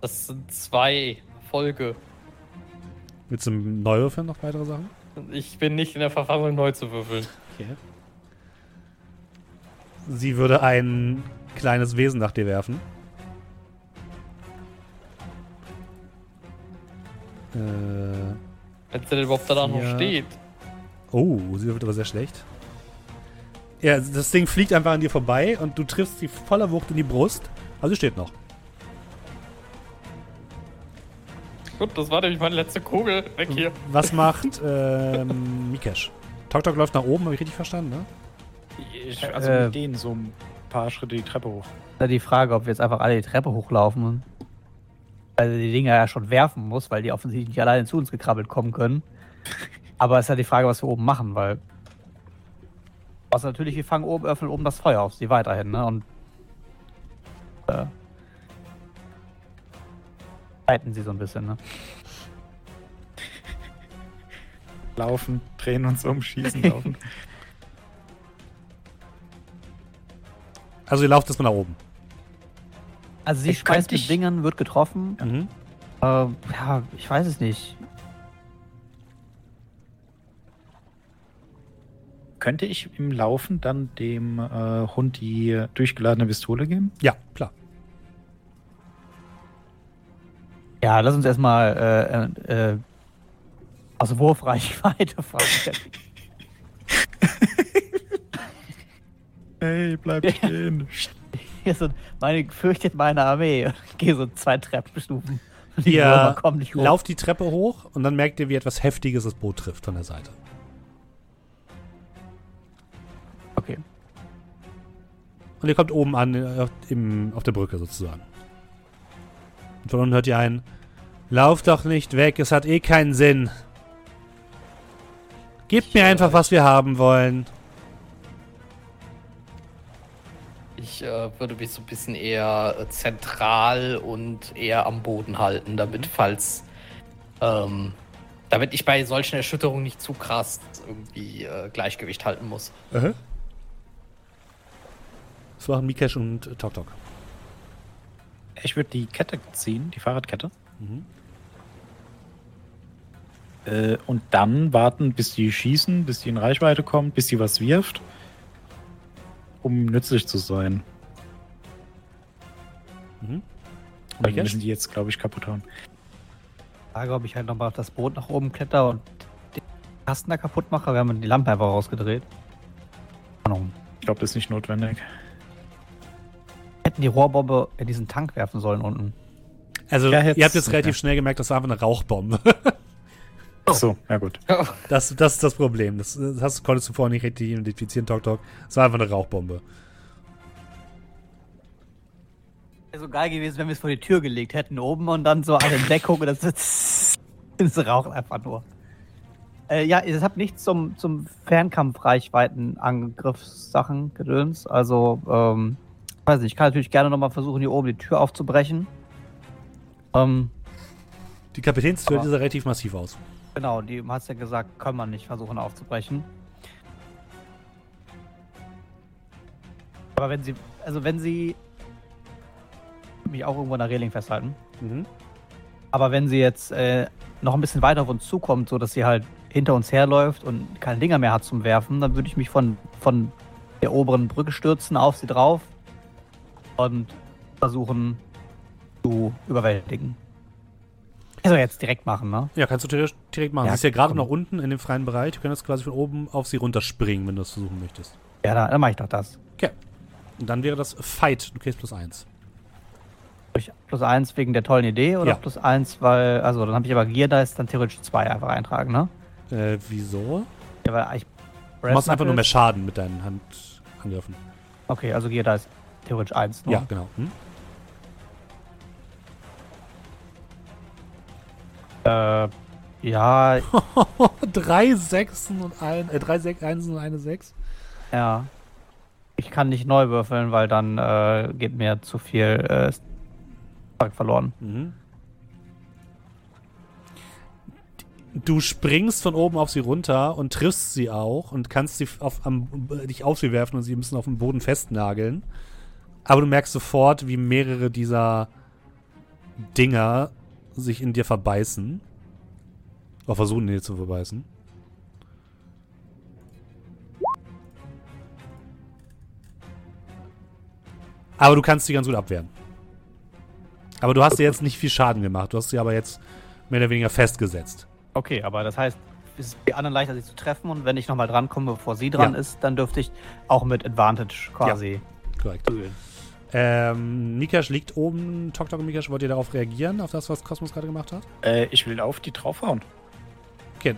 Das sind zwei Folge. Willst du neu würfeln noch weitere Sachen? Ich bin nicht in der Verfassung, neu zu würfeln. Okay. Sie würde ein kleines Wesen nach dir werfen. Äh, Wenn sie denn überhaupt danach Ja. noch steht. oh, sie wird aber sehr schlecht. Ja, das Ding fliegt einfach an dir vorbei und du triffst sie voller Wucht in die Brust. Also sie steht noch. Gut, das war nämlich meine letzte Kugel. Weg hier. Was macht ähm, Mikesh? Tok Tok läuft nach oben, habe ich richtig verstanden, ne? Ich, also Äh, mit denen so ein paar Schritte die Treppe hoch. Da die Frage, ob wir jetzt einfach alle die Treppe hochlaufen. Weil die Dinger ja schon werfen muss, weil die offensichtlich nicht alleine zu uns gekrabbelt kommen können. Aber es ist ja die Frage, was wir oben machen, weil. Was natürlich, wir fangen oben, öffnen oben das Feuer auf sie weiterhin, ne? Und. Äh, halten sie so ein bisschen, ne? Laufen, drehen uns um, schießen, laufen. Also ihr lauft erstmal nach oben. Also sie Ich schmeißt könnte mit ich- Dingern, wird getroffen. Mhm. Äh, ja, ich weiß es nicht. Könnte ich im Laufen dann dem äh, Hund die durchgeladene Pistole geben? Ja, klar. Ja, lass uns erstmal äh, äh, aus Wurfreichweite fahren. Hey, bleib stehen. Hier so, meine fürchtet meine Armee. Ich gehe so zwei Treppenstufen. Die Ihr lauft die Treppe hoch und dann merkt ihr, wie etwas Heftiges das Boot trifft von der Seite. Okay. Und ihr kommt oben an, äh, auf, im, auf der Brücke sozusagen. Und von unten hört ihr ein, Lauf doch nicht weg, es hat eh keinen Sinn. Gebt mir einfach, was wir haben wollen. Ich äh, würde mich so ein bisschen eher äh, zentral und eher am Boden halten, damit falls. Ähm, damit ich bei solchen Erschütterungen nicht zu krass irgendwie äh, Gleichgewicht halten muss. Das machen Mikesh und äh, Tok Tok. Ich würde die Kette ziehen, die Fahrradkette. Mhm. Äh, und dann warten, bis die schießen, bis die in Reichweite kommen, bis sie was wirft. Um nützlich zu sein. Mhm. Dann Mikesh? müssen die jetzt, glaube ich, kaputt hauen. Frage, ob ich halt nochmal auf das Boot nach oben kletter und den Kasten da kaputt mache. Wir haben die Lampe einfach rausgedreht. Ahnung. Ich glaube, das ist nicht notwendig. Hätten die Rohrbombe in diesen Tank werfen sollen unten. Also, Ja, jetzt- ihr habt jetzt relativ schnell gemerkt, das war einfach eine Rauchbombe. Ach so, ja gut. Das, das ist das Problem. Das, das hast, konntest du vorher nicht richtig identifizieren, Tok Tok. Es war einfach eine Rauchbombe. Wäre so geil gewesen, wenn wir es vor die Tür gelegt hätten oben und dann so alle Deckung und das, das raucht einfach nur. Äh, ja, es hat nichts zum, zum Fernkampfreichweiten-Angriffssachen gedöns. Also, ähm, weiß nicht, ich kann natürlich gerne nochmal versuchen, hier oben die Tür aufzubrechen. Ähm, Die Kapitänstür sah relativ massiv aus. Genau, die hast ja gesagt, kann man nicht versuchen aufzubrechen. Aber wenn sie, also wenn sie mich auch irgendwo an der Reling festhalten. Mhm. Aber wenn sie jetzt äh, noch ein bisschen weiter auf uns zukommt, so dass sie halt hinter uns herläuft und keine Dinger mehr hat zum Werfen, dann würde ich mich von, von der oberen Brücke stürzen auf sie drauf und versuchen zu überwältigen. Also jetzt direkt machen, ne? Ja, kannst du direkt, direkt machen. Ja, sie ist ja gerade noch unten in dem freien Bereich. Du könntest quasi von oben auf sie runterspringen, wenn du das versuchen möchtest. Ja, dann, dann mache ich doch das. Okay. Und dann wäre das Fight. Du kriegst plus eins. Ich plus eins wegen der tollen Idee oder Ja. plus eins, weil, also dann habe ich aber Gear Dice, dann theoretisch zwei einfach eintragen, ne? Äh, wieso? Ja, weil ich. Du machst einfach nur mehr Schaden mit deinen Handangriffen. Okay, also Gear Dice theoretisch eins. Nur. Ja, genau. Hm? Äh, ja, drei Sechsen und ein, äh, drei Sech Einsen und eine Sechs. Ja. Ich kann nicht neu würfeln, weil dann äh, geht mir zu viel äh, Tag verloren. Mhm. Du springst von oben auf sie runter und triffst sie auch und kannst sie auf, am, dich auf sie werfen und sie müssen auf dem Boden festnageln. Aber du merkst sofort, wie mehrere dieser Dinger sich in dir verbeißen. Oder versuchen, in dir zu verbeißen. Aber du kannst sie ganz gut abwehren. Aber du hast dir jetzt nicht viel Schaden gemacht. Du hast sie aber jetzt mehr oder weniger festgesetzt. Okay, aber das heißt, es ist die anderen leichter, sie zu treffen und wenn ich nochmal drankomme, bevor sie dran Ja. ist, dann dürfte ich auch mit Advantage quasi Korrekt. prügeln. Ähm, Mikash liegt oben. Tok Tok und Mikash, wollt ihr darauf reagieren, auf das, was Kosmos gerade gemacht hat? Äh, ich will auf die draufhauen. Okay.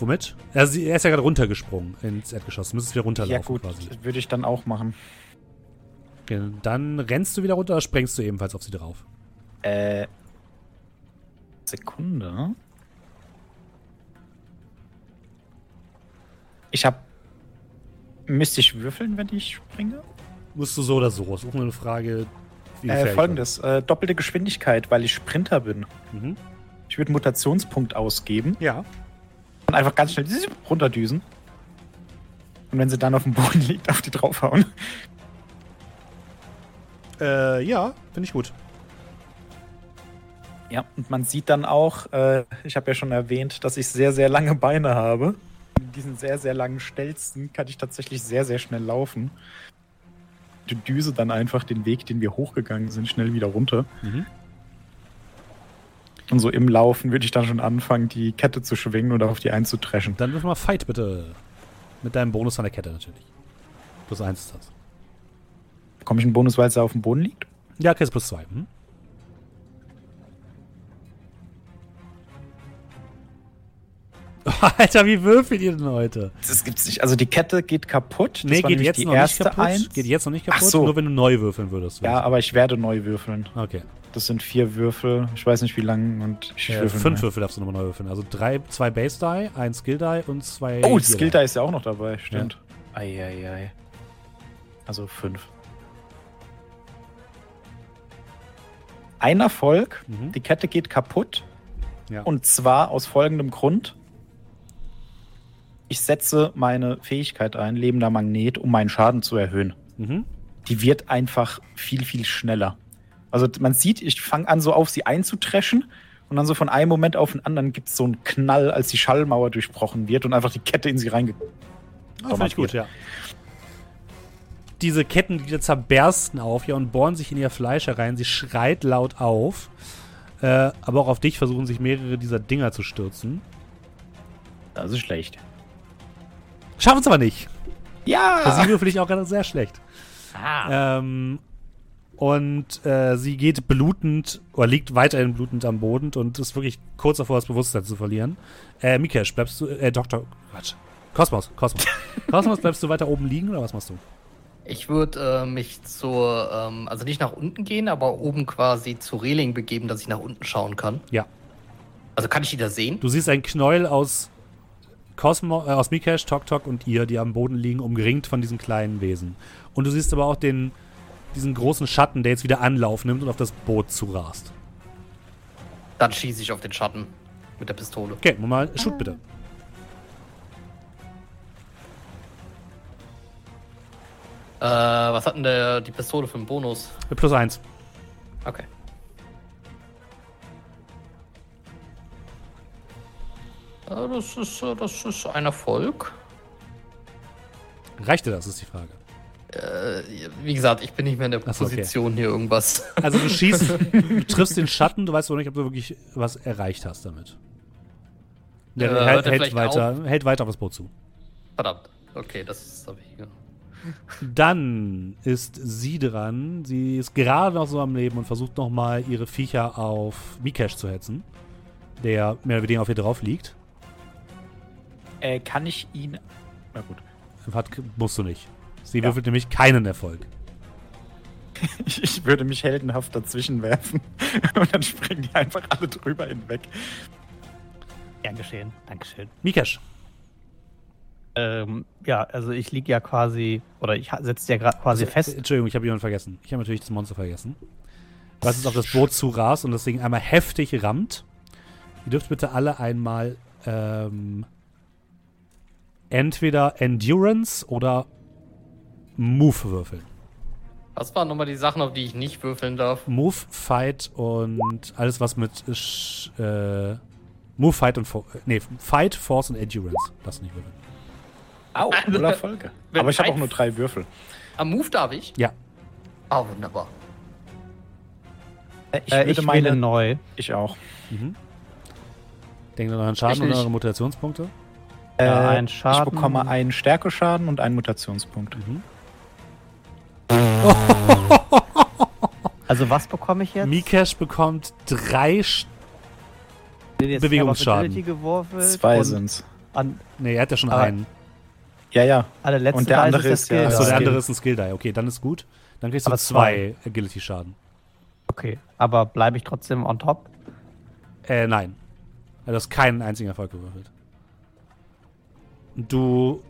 Womit? Er, sie- er ist ja gerade runtergesprungen ins Erdgeschoss. Du müsstest wieder Ja runterlaufen gut, quasi. würde ich dann auch machen. Okay, dann rennst du wieder runter oder sprengst du ebenfalls auf sie drauf? Äh, Sekunde. Ich hab. Müsste ich würfeln, wenn ich springe? Musst du so oder so. Ist auch nur eine Frage, wie Äh, Folgendes: äh, doppelte Geschwindigkeit, weil ich Sprinter bin. Mhm. Ich würde Mutationspunkt ausgeben Ja. und einfach ganz schnell runterdüsen. Und wenn sie dann auf dem Boden liegt, auf die draufhauen. Äh, ja, finde ich gut. Ja, und man sieht dann auch, äh, ich habe ja schon erwähnt, dass ich sehr, sehr lange Beine habe. In diesen sehr, sehr langen Stelzen kann ich tatsächlich sehr, sehr schnell laufen. Die düse dann einfach den Weg, den wir hochgegangen sind, schnell wieder runter. Mhm. Und so im Laufen würde ich dann schon anfangen, die Kette zu schwingen oder auf die einzutreschen. Dann wirf mal Fight bitte. Mit deinem Bonus von der Kette natürlich. Plus eins ist das. Bekomme ich einen Bonus, weil sie auf dem Boden liegt? Ja, ist plus zwei. Mhm. Alter, wie würfelt ihr denn heute? Das gibt's nicht. Also die Kette geht kaputt. Das Nee, geht jetzt die noch nicht erste kaputt. Eins. Geht jetzt noch nicht Ach kaputt, so. nur wenn du neu würfeln würdest. Ja, aber ich werde neu würfeln. Okay. Das sind vier Würfel. Ich weiß nicht wie lang und ich Äh, würfel fünf mal. Würfel darfst du nochmal neu würfeln. Also drei, zwei Base Die, ein Skill Die und zwei. Oh, Skill Die. Ist ja auch noch dabei, stimmt. Eieiei. Also fünf. Ein Erfolg, Mhm. die Kette geht kaputt. Ja. Und zwar aus folgendem Grund. Ich setze meine Fähigkeit ein, lebender Magnet, um meinen Schaden zu erhöhen. Mhm. Die wird einfach viel, viel schneller. Also man sieht, ich fange an, so auf sie einzutreschen und dann so von einem Moment auf den anderen gibt es so einen Knall, als die Schallmauer durchbrochen wird und einfach die Kette in sie reinge... Ah, finde ich gut, ja. Diese Kettenglieder zerbersten auf ihr und bohren sich in ihr Fleisch herein. Sie schreit laut auf. Äh, aber auch auf dich versuchen sich mehrere dieser Dinger zu stürzen. Das ist schlecht. Schaffen es aber nicht. Ja! sie würfel ich auch gerade sehr schlecht. Ähm, und äh, sie geht blutend oder liegt weiterhin blutend am Boden und ist wirklich kurz davor, das Bewusstsein zu verlieren. Äh, Mikesh, bleibst du, äh, Doktor, Quatsch. Kosmos, Kosmos. Kosmos, bleibst du weiter oben liegen oder was machst du? Ich würde äh, mich zur, ähm, also nicht nach unten gehen, aber oben quasi zur Reling begeben, dass ich nach unten schauen kann. Ja. Also kann ich die da sehen? Du siehst ein Knäuel aus Cosmo, äh, aus Mikesh, Tok Tok und ihr, die am Boden liegen, umringt von diesen kleinen Wesen. Und du siehst aber auch den, diesen großen Schatten, der jetzt wieder Anlauf nimmt und auf das Boot zurast. Dann schieße ich auf den Schatten mit der Pistole. Okay, mal, shoot bitte. Äh, was hat denn der, die Pistole für einen Bonus? Mit plus eins. Okay. Äh, Das ist, das ist ein Erfolg. Reicht dir das, ist die Frage. Äh, wie gesagt, ich bin nicht mehr in der Ach so, okay. Position, hier irgendwas. Also du schießt, du triffst den Schatten, du weißt aber nicht, ob du wirklich was erreicht hast damit. Der Äh, hält, hört er hält, weiter, hält weiter auf das Boot zu. Verdammt. Okay, das ist aber hier. Dann ist sie dran. Sie ist gerade noch so am Leben und versucht nochmal ihre Viecher auf Mikesh zu hetzen. Der mehr oder weniger auf ihr drauf liegt. Äh, kann ich ihn... Na gut. Hat, musst du nicht. Sie Ja. würfelt nämlich keinen Erfolg. Ich, ich würde mich heldenhaft dazwischen werfen und dann springen die einfach alle drüber hinweg. Gern geschehen. Dankeschön. Mikesh. Ähm, ja, also ich liege ja quasi, oder ich setze ja gerade quasi Also, fest. Entschuldigung, ich habe jemanden vergessen. Ich habe natürlich das Monster vergessen. was es auf das Boot zurast und das Ding einmal heftig rammt. Ihr dürft bitte alle einmal ähm, entweder Endurance oder Move würfeln. Was waren nochmal die Sachen, auf die ich nicht würfeln darf? Move, Fight und alles, was mit Sch- äh, Move, Fight und For nee, Fight, Force und Endurance. Das nicht würfeln. Au, voller Folge. Wenn Aber ich habe auch nur drei Würfel. Am Move darf ich? Ja. Ah, wunderbar. Ich, Äh, ich meine, neu. Ich auch. Mhm. Denkt an euren Schaden und eure Mutationspunkte. Ja, ein Ich Schaden. bekomme einen Stärkeschaden und einen Mutationspunkt. Mhm. Also was bekomme ich jetzt? Mikesh bekommt drei. Sch Nee, jetzt Bewegungsschaden. ich Zwei sind's. An, nee, er hat ja schon Aber- einen. Ja, ja. alle letzte Und der andere der ist ja- Skill Achso, der andere ist ein Skill Die. Okay, dann ist gut. Dann kriegst du Aber zwei Agility-Schaden. Okay, aber bleibe ich trotzdem on top? Äh, nein. Du hast keinen einzigen Erfolg gewürfelt. Du.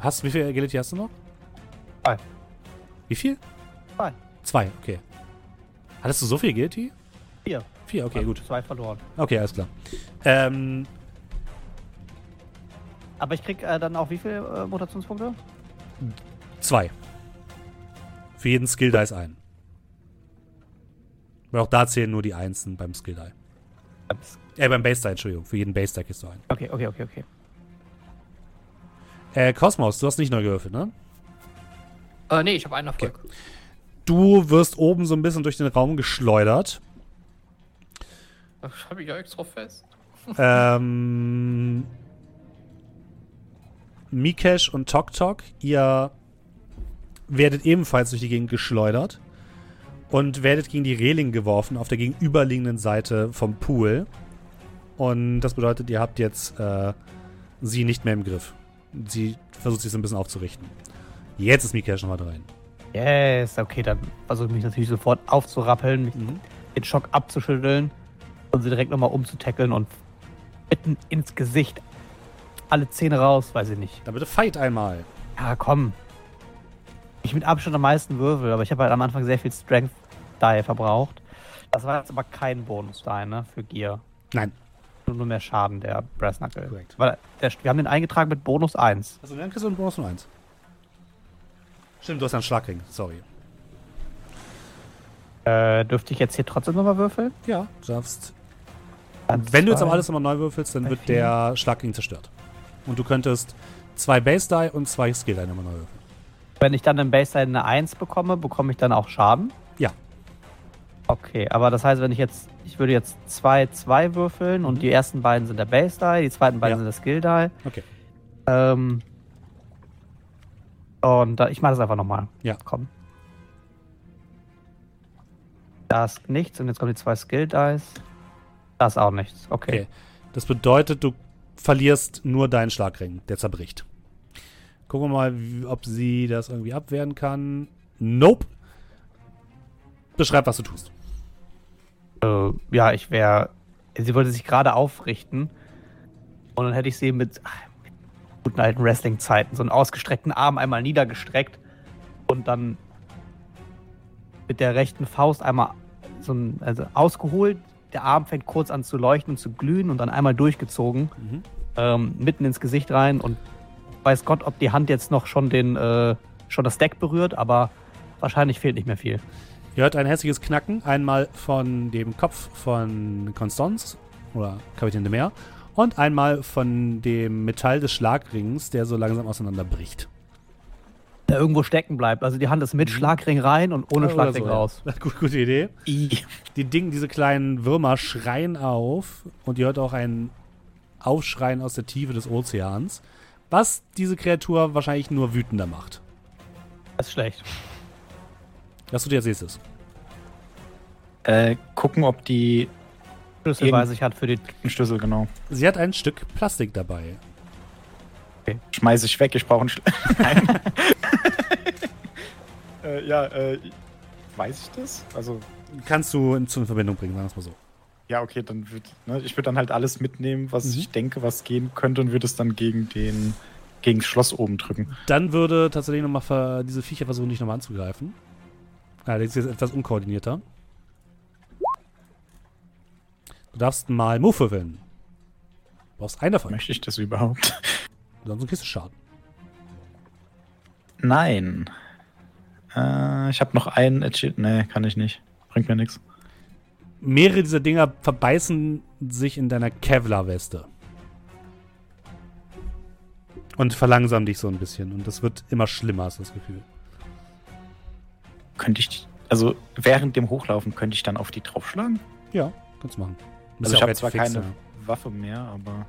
Hast, wie viel Agility hast du noch? Zwei. Wie viel? Zwei. Zwei, okay. Hattest du so viel Agility? Vier. Vier, okay, gut. Zwei verloren. Okay, alles klar. Ähm, Aber ich krieg äh, dann auch wie viele äh, Mutationspunkte? zwei. Für jeden Skill Dice ein. Weil auch da zählen nur die Einsen beim Skill Die. Äh, beim Base Die, Entschuldigung. Für jeden Base Die kriegst du ein. Okay, okay, okay, okay. Äh, Cosmos, du hast nicht neu gewürfelt, ne? Äh, nee, ich habe einen Erfolg. Du wirst oben so ein bisschen durch den Raum geschleudert. Das habe ich ja extra fest. ähm, Mikesh und Tok Tok, ihr werdet ebenfalls durch die Gegend geschleudert und werdet gegen die Reling geworfen auf der gegenüberliegenden Seite vom Pool. Und das bedeutet, ihr habt jetzt äh, sie nicht mehr im Griff. Sie versucht sich so ein bisschen aufzurichten. Jetzt ist Mikesh nochmal dran. Yes, okay, dann versuche ich mich natürlich sofort aufzurappeln, mich Mhm. den Schock abzuschütteln und sie direkt nochmal umzutackeln und mitten ins Gesicht. Alle Zähne raus, weiß ich nicht. Dann bitte fight einmal. Ja, komm. Ich mit Abstand am meisten Würfel, aber ich habe halt am Anfang sehr viel Strength Die verbraucht. Das war jetzt aber kein Bonus Die, ne, für Gear. Nein. Nur, nur mehr Schaden, der Brass Knuckle. Korrekt. Weil der, wir haben den eingetragen mit Bonus 1. Also dann kriegst du einen Bonus nur eins. Stimmt, du hast einen Schlagring. Sorry. Äh, dürfte ich jetzt hier trotzdem nochmal würfeln? Ja, du darfst. Eins, Wenn du jetzt aber alles nochmal neu würfelst, dann wird vier. der Schlagring zerstört. Und du könntest zwei Base Die und zwei Skill Die nochmal neu würfeln. Wenn ich dann im Baseline eine 1 bekomme, bekomme ich dann auch Schaden? Ja. Okay, aber das heißt, wenn ich jetzt, ich würde jetzt zwei, zwei würfeln und Mhm. die ersten beiden sind der Base Die, die zweiten beiden Ja. sind der Skill Die. Okay. Ähm, und da, ich mache das einfach nochmal. Ja. Komm. Das ist nichts und jetzt kommen die zwei Skill Dice. Das ist auch nichts. Okay. Okay. Das bedeutet, du verlierst nur deinen Schlagring. Der zerbricht. Gucken wir mal, ob sie das irgendwie abwehren kann. Nope. Beschreib, was du tust. Äh, ja, ich wäre. Sie wollte sich gerade aufrichten. Und dann hätte ich sie mit, ach, mit guten alten Wrestling-Zeiten so einen ausgestreckten Arm einmal niedergestreckt und dann mit der rechten Faust einmal so ein, also ausgeholt. Der Arm fängt kurz an zu leuchten und zu glühen und dann einmal durchgezogen, Mhm. ähm, mitten ins Gesicht rein und weiß Gott, ob die Hand jetzt noch schon den, äh, schon das Deck berührt, aber wahrscheinlich fehlt nicht mehr viel. Ihr hört ein hässliches Knacken. Einmal von dem Kopf von Constance oder Kapitän de Meer. Und einmal von dem Metall des Schlagrings, der so langsam auseinanderbricht. Der irgendwo stecken bleibt. Also die Hand ist mit Schlagring rein und ohne Schlagring so, ja. raus. Gut, gute Idee. I. Die Dinge, diese kleinen Würmer schreien auf und ihr hört auch ein Aufschreien aus der Tiefe des Ozeans, was diese Kreatur wahrscheinlich nur wütender macht. Das ist schlecht. Was du dir jetzt nächstes? Äh, gucken, ob die Schlüssel Irgend- weiß ich hat für die. einen Schlüssel, genau. Sie hat ein Stück Plastik dabei. Schmeiße ich weg, ich brauche einen Schlüssel. Nein. äh, ja, äh, weiß ich das? Also, Kannst du in, in Verbindung bringen, sagen wir es mal so. ja, okay, dann würde ne, ich würde dann halt alles mitnehmen, was Mhm. ich denke, was gehen könnte und würde es dann gegen den gegen das Schloss oben drücken. Dann würde tatsächlich nochmal diese Viecher versuchen, dich nochmal anzugreifen. Allerdings jetzt etwas unkoordinierter. Du darfst mal Move würfeln. Du brauchst einen davon. Möchte ich das überhaupt? Sonst kriegst du Schaden. Nein. Äh, ich habe noch einen Achievement. Nee, kann ich nicht. Bringt mir nichts. Mehrere dieser Dinger verbeißen sich in deiner Kevlar-Weste. Und verlangsamen dich so ein bisschen. Und das wird immer schlimmer, hast du das Gefühl. Könnte ich. Also während dem Hochlaufen könnte ich dann auf die draufschlagen? Ja, kannst du machen. Also ich ja auch habe zwar fix, keine ja. Waffe mehr, aber.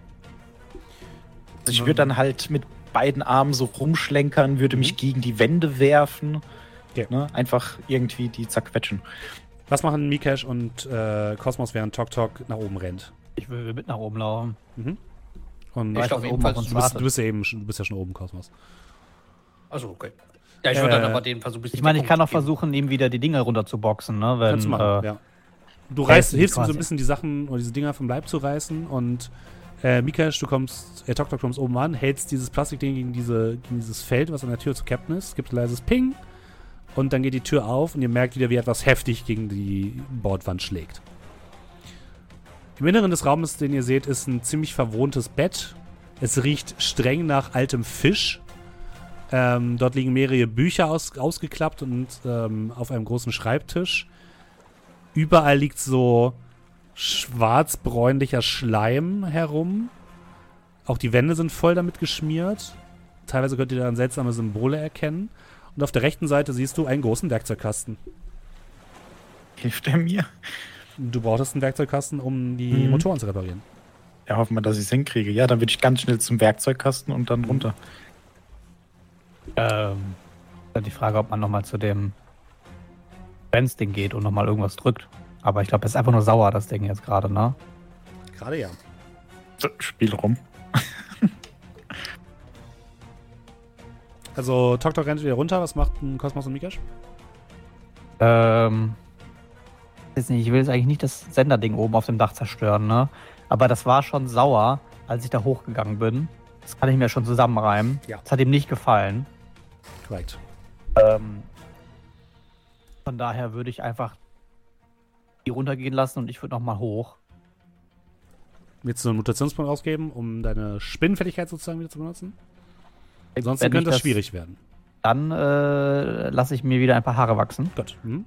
Also ich würde dann halt mit beiden Armen so rumschlenkern, würde mich Mhm. gegen die Wände werfen. Ja. Ne? Einfach irgendwie die zerquetschen. Was machen Mikesh und äh, Cosmos, während Tok Tok nach oben rennt? Ich will mit nach oben laufen. Und Weiß, Ich glaub, was oben ebenfalls- auf uns du, bist, du bist ja eben schon- du bist ja schon oben, Cosmos. Also, okay. Ja, ich würde Äh, dann aber den Versuch ein bisschen Ich meine, ich kann auch versuchen, ihm wieder die Dinge runterzuboxen, ne? Wenn, Kannst du machen, äh, ja. Du reißt, hilfst ihm so ein bisschen die Sachen oder diese Dinger vom Leib zu reißen und äh, Mikesh, du kommst, äh, Tok Tok kommst oben an, hältst dieses Plastikding gegen, diese, gegen dieses Feld, was an der Tür zu Captain ist, gibt ein leises Ping und dann geht die Tür auf und ihr merkt wieder, wie etwas heftig gegen die Bordwand schlägt. Im Inneren des Raumes, den ihr seht, ist ein ziemlich verwohntes Bett. Es riecht streng nach altem Fisch. Ähm, dort liegen mehrere Bücher aus, ausgeklappt und ähm, auf einem großen Schreibtisch. Überall liegt so schwarzbräunlicher Schleim herum. Auch die Wände sind voll damit geschmiert. Teilweise könnt ihr dann seltsame Symbole erkennen. Und auf der rechten Seite siehst du einen großen Werkzeugkasten. Hilft er mir? Du brauchtest einen Werkzeugkasten, um die Mhm. Motoren zu reparieren. Ja, hoffen wir, dass ich es hinkriege. Ja, dann würde ich ganz schnell zum Werkzeugkasten und dann runter. Ähm, dann die Frage, ob man nochmal zu dem Fence-Ding geht und nochmal irgendwas drückt. Aber ich glaube, es ist einfach nur sauer, das Ding jetzt gerade, ne? Gerade ja. So, Spiel rum. Also Tok Tok rennt wieder runter. Was macht ein Kosmos und Mikesh? Ähm, nicht, ich will jetzt eigentlich nicht das Senderding oben auf dem Dach zerstören, ne? Aber das war schon sauer, als ich da hochgegangen bin. Das kann ich mir schon zusammenreimen. Ja. Das hat ihm nicht gefallen. Korrekt. Ähm, von daher würde ich einfach die runtergehen lassen und ich würde nochmal hoch. Willst du einen Mutationspunkt ausgeben, um deine Spinnenfähigkeit sozusagen wieder zu benutzen? Ansonsten könnte das das- schwierig werden. Dann äh, lasse ich mir wieder ein paar Haare wachsen Gut. Mhm.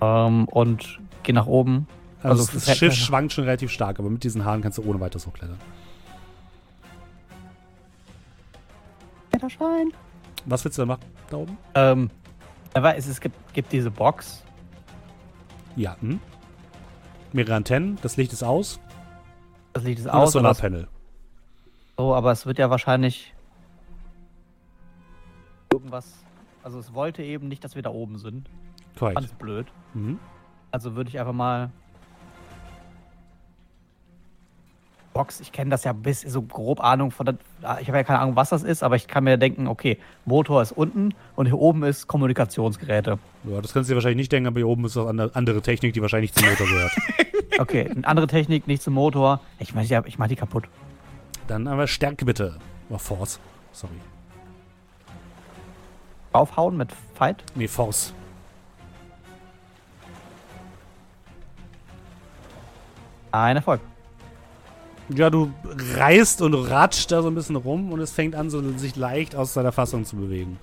ähm, und gehe nach oben. Also, Also das fällt- Schiff schwankt schon relativ stark, aber mit diesen Haaren kannst du ohne weiteres hochklettern. Wetterschein. Was willst du da machen da oben? Ähm, aber es, es gibt, gibt diese Box. Ja. Hm? Mehrere Antennen, das Licht ist aus. Das Licht ist Und das aus. Es, Solarpanel. so, aber es wird ja wahrscheinlich irgendwas. Also es wollte eben nicht, dass wir da oben sind. Korrekt. es blöd. Mhm. Also würde ich einfach mal. Box, ich kenne das ja bis so grob Ahnung von der, Ich habe ja keine Ahnung, was das ist, aber ich kann mir denken, okay, Motor ist unten und hier oben ist Kommunikationsgeräte. Ja, das kannst du dir wahrscheinlich nicht denken, aber hier oben ist auch andere, andere Technik, die wahrscheinlich zum Motor gehört. Okay, eine andere Technik, nicht zum Motor. Ich meine, ich mach die kaputt. Dann aber Stärke bitte. Oder Force. Sorry. Draufhauen mit Fight. Nee, Force. Ein Erfolg. Ja, du reißt und ratscht da so ein bisschen rum und es fängt an, so sich leicht aus seiner Fassung zu bewegen.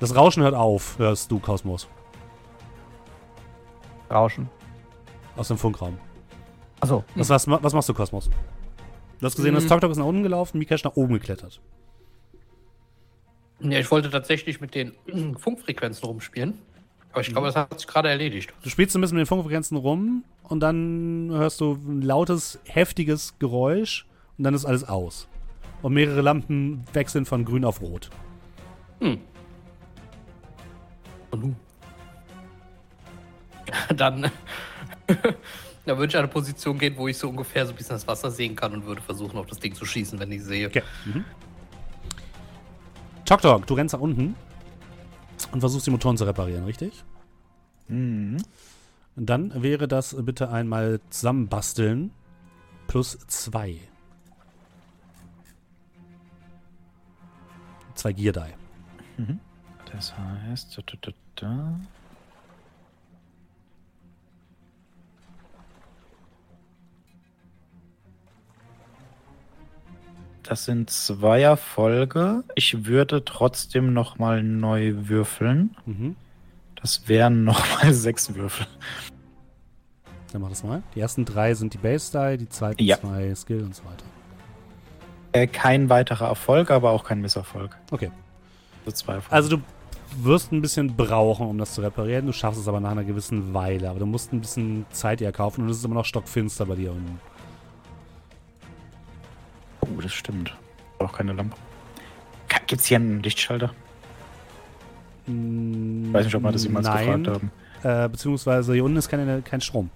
Das Rauschen hört auf, hörst du, Kosmos. Rauschen. Aus dem Funkraum. Achso, Was, was, was machst du, Kosmos? Du hast gesehen, dass Mhm. Tok Tok ist nach unten gelaufen, Mikesh nach oben geklettert. Ja, ich wollte tatsächlich mit den Funkfrequenzen rumspielen. Aber ich glaube, das hat sich gerade erledigt. Du spielst ein bisschen mit den Funkfrequenzen rum und dann hörst du ein lautes, heftiges Geräusch und dann ist alles aus. Und mehrere Lampen wechseln von grün auf rot. Hm. Und nun? Dann, dann würde ich an eine Position gehen, wo ich so ungefähr so ein bisschen das Wasser sehen kann und würde versuchen, auf das Ding zu schießen, wenn ich sehe. Okay. Mhm. Tok Tok, du rennst nach unten und versuchst die Motoren zu reparieren, richtig? Mhm. Dann wäre das bitte einmal zusammenbasteln plus zwei. Zwei Gear Die. Das heißt. Da, da, da. Das sind zwei Erfolge. Ich würde trotzdem noch mal neu würfeln. Mhm. Das wären noch mal sechs Würfel. Dann mach das mal. Die ersten drei sind die Base-Die, die zweiten Ja. zwei Skill und so weiter. Äh, kein weiterer Erfolg, aber auch kein Misserfolg. Okay. Also. Also du wirst ein bisschen brauchen, um das zu reparieren. Du schaffst es aber nach einer gewissen Weile. Aber du musst ein bisschen Zeit dir kaufen und es ist immer noch stockfinster bei dir unten. Oh, das stimmt. Auch keine Lampe. Gibt es hier einen Lichtschalter? Ich weiß nicht, ob wir das jemals Nein, gefragt haben. Äh, beziehungsweise hier unten ist keine, kein Strom.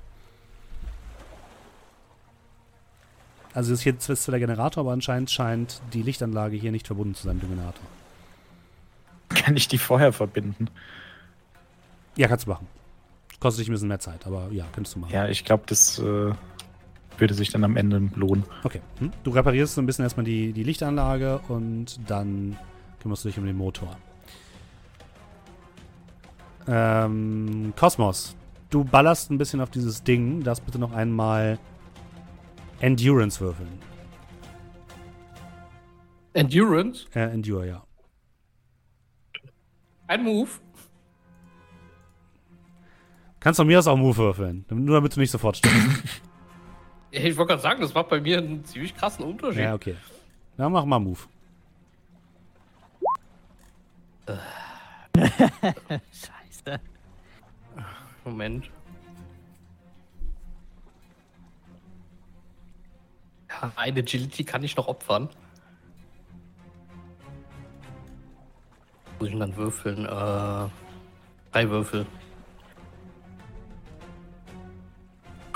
Also ist hier ist zwar der Generator, aber anscheinend scheint die Lichtanlage hier nicht verbunden zu sein mit dem Generator. Kann ich die vorher verbinden? Ja, kannst du machen. Kostet dich ein bisschen mehr Zeit, aber ja, könntest du machen. Ja, ich glaube, das äh, würde sich dann am Ende lohnen. Okay. Hm? Du reparierst so ein bisschen erstmal die, die Lichtanlage und dann kümmerst du dich um den Motor. Ähm, Kosmos, du ballerst ein bisschen auf dieses Ding. Das bitte noch einmal Endurance würfeln. Endurance? Äh, Endure, ja. Ein Move? Kannst von mir aus auch Move würfeln. Nur damit du nicht sofort stirbst. Ich wollte gerade sagen, das macht bei mir einen ziemlich krassen Unterschied. ja, okay. Na, mach mal Move. Scheiße. Moment. Ja, eine Agility kann ich noch opfern. Muss ich dann würfeln? Äh, drei Würfel.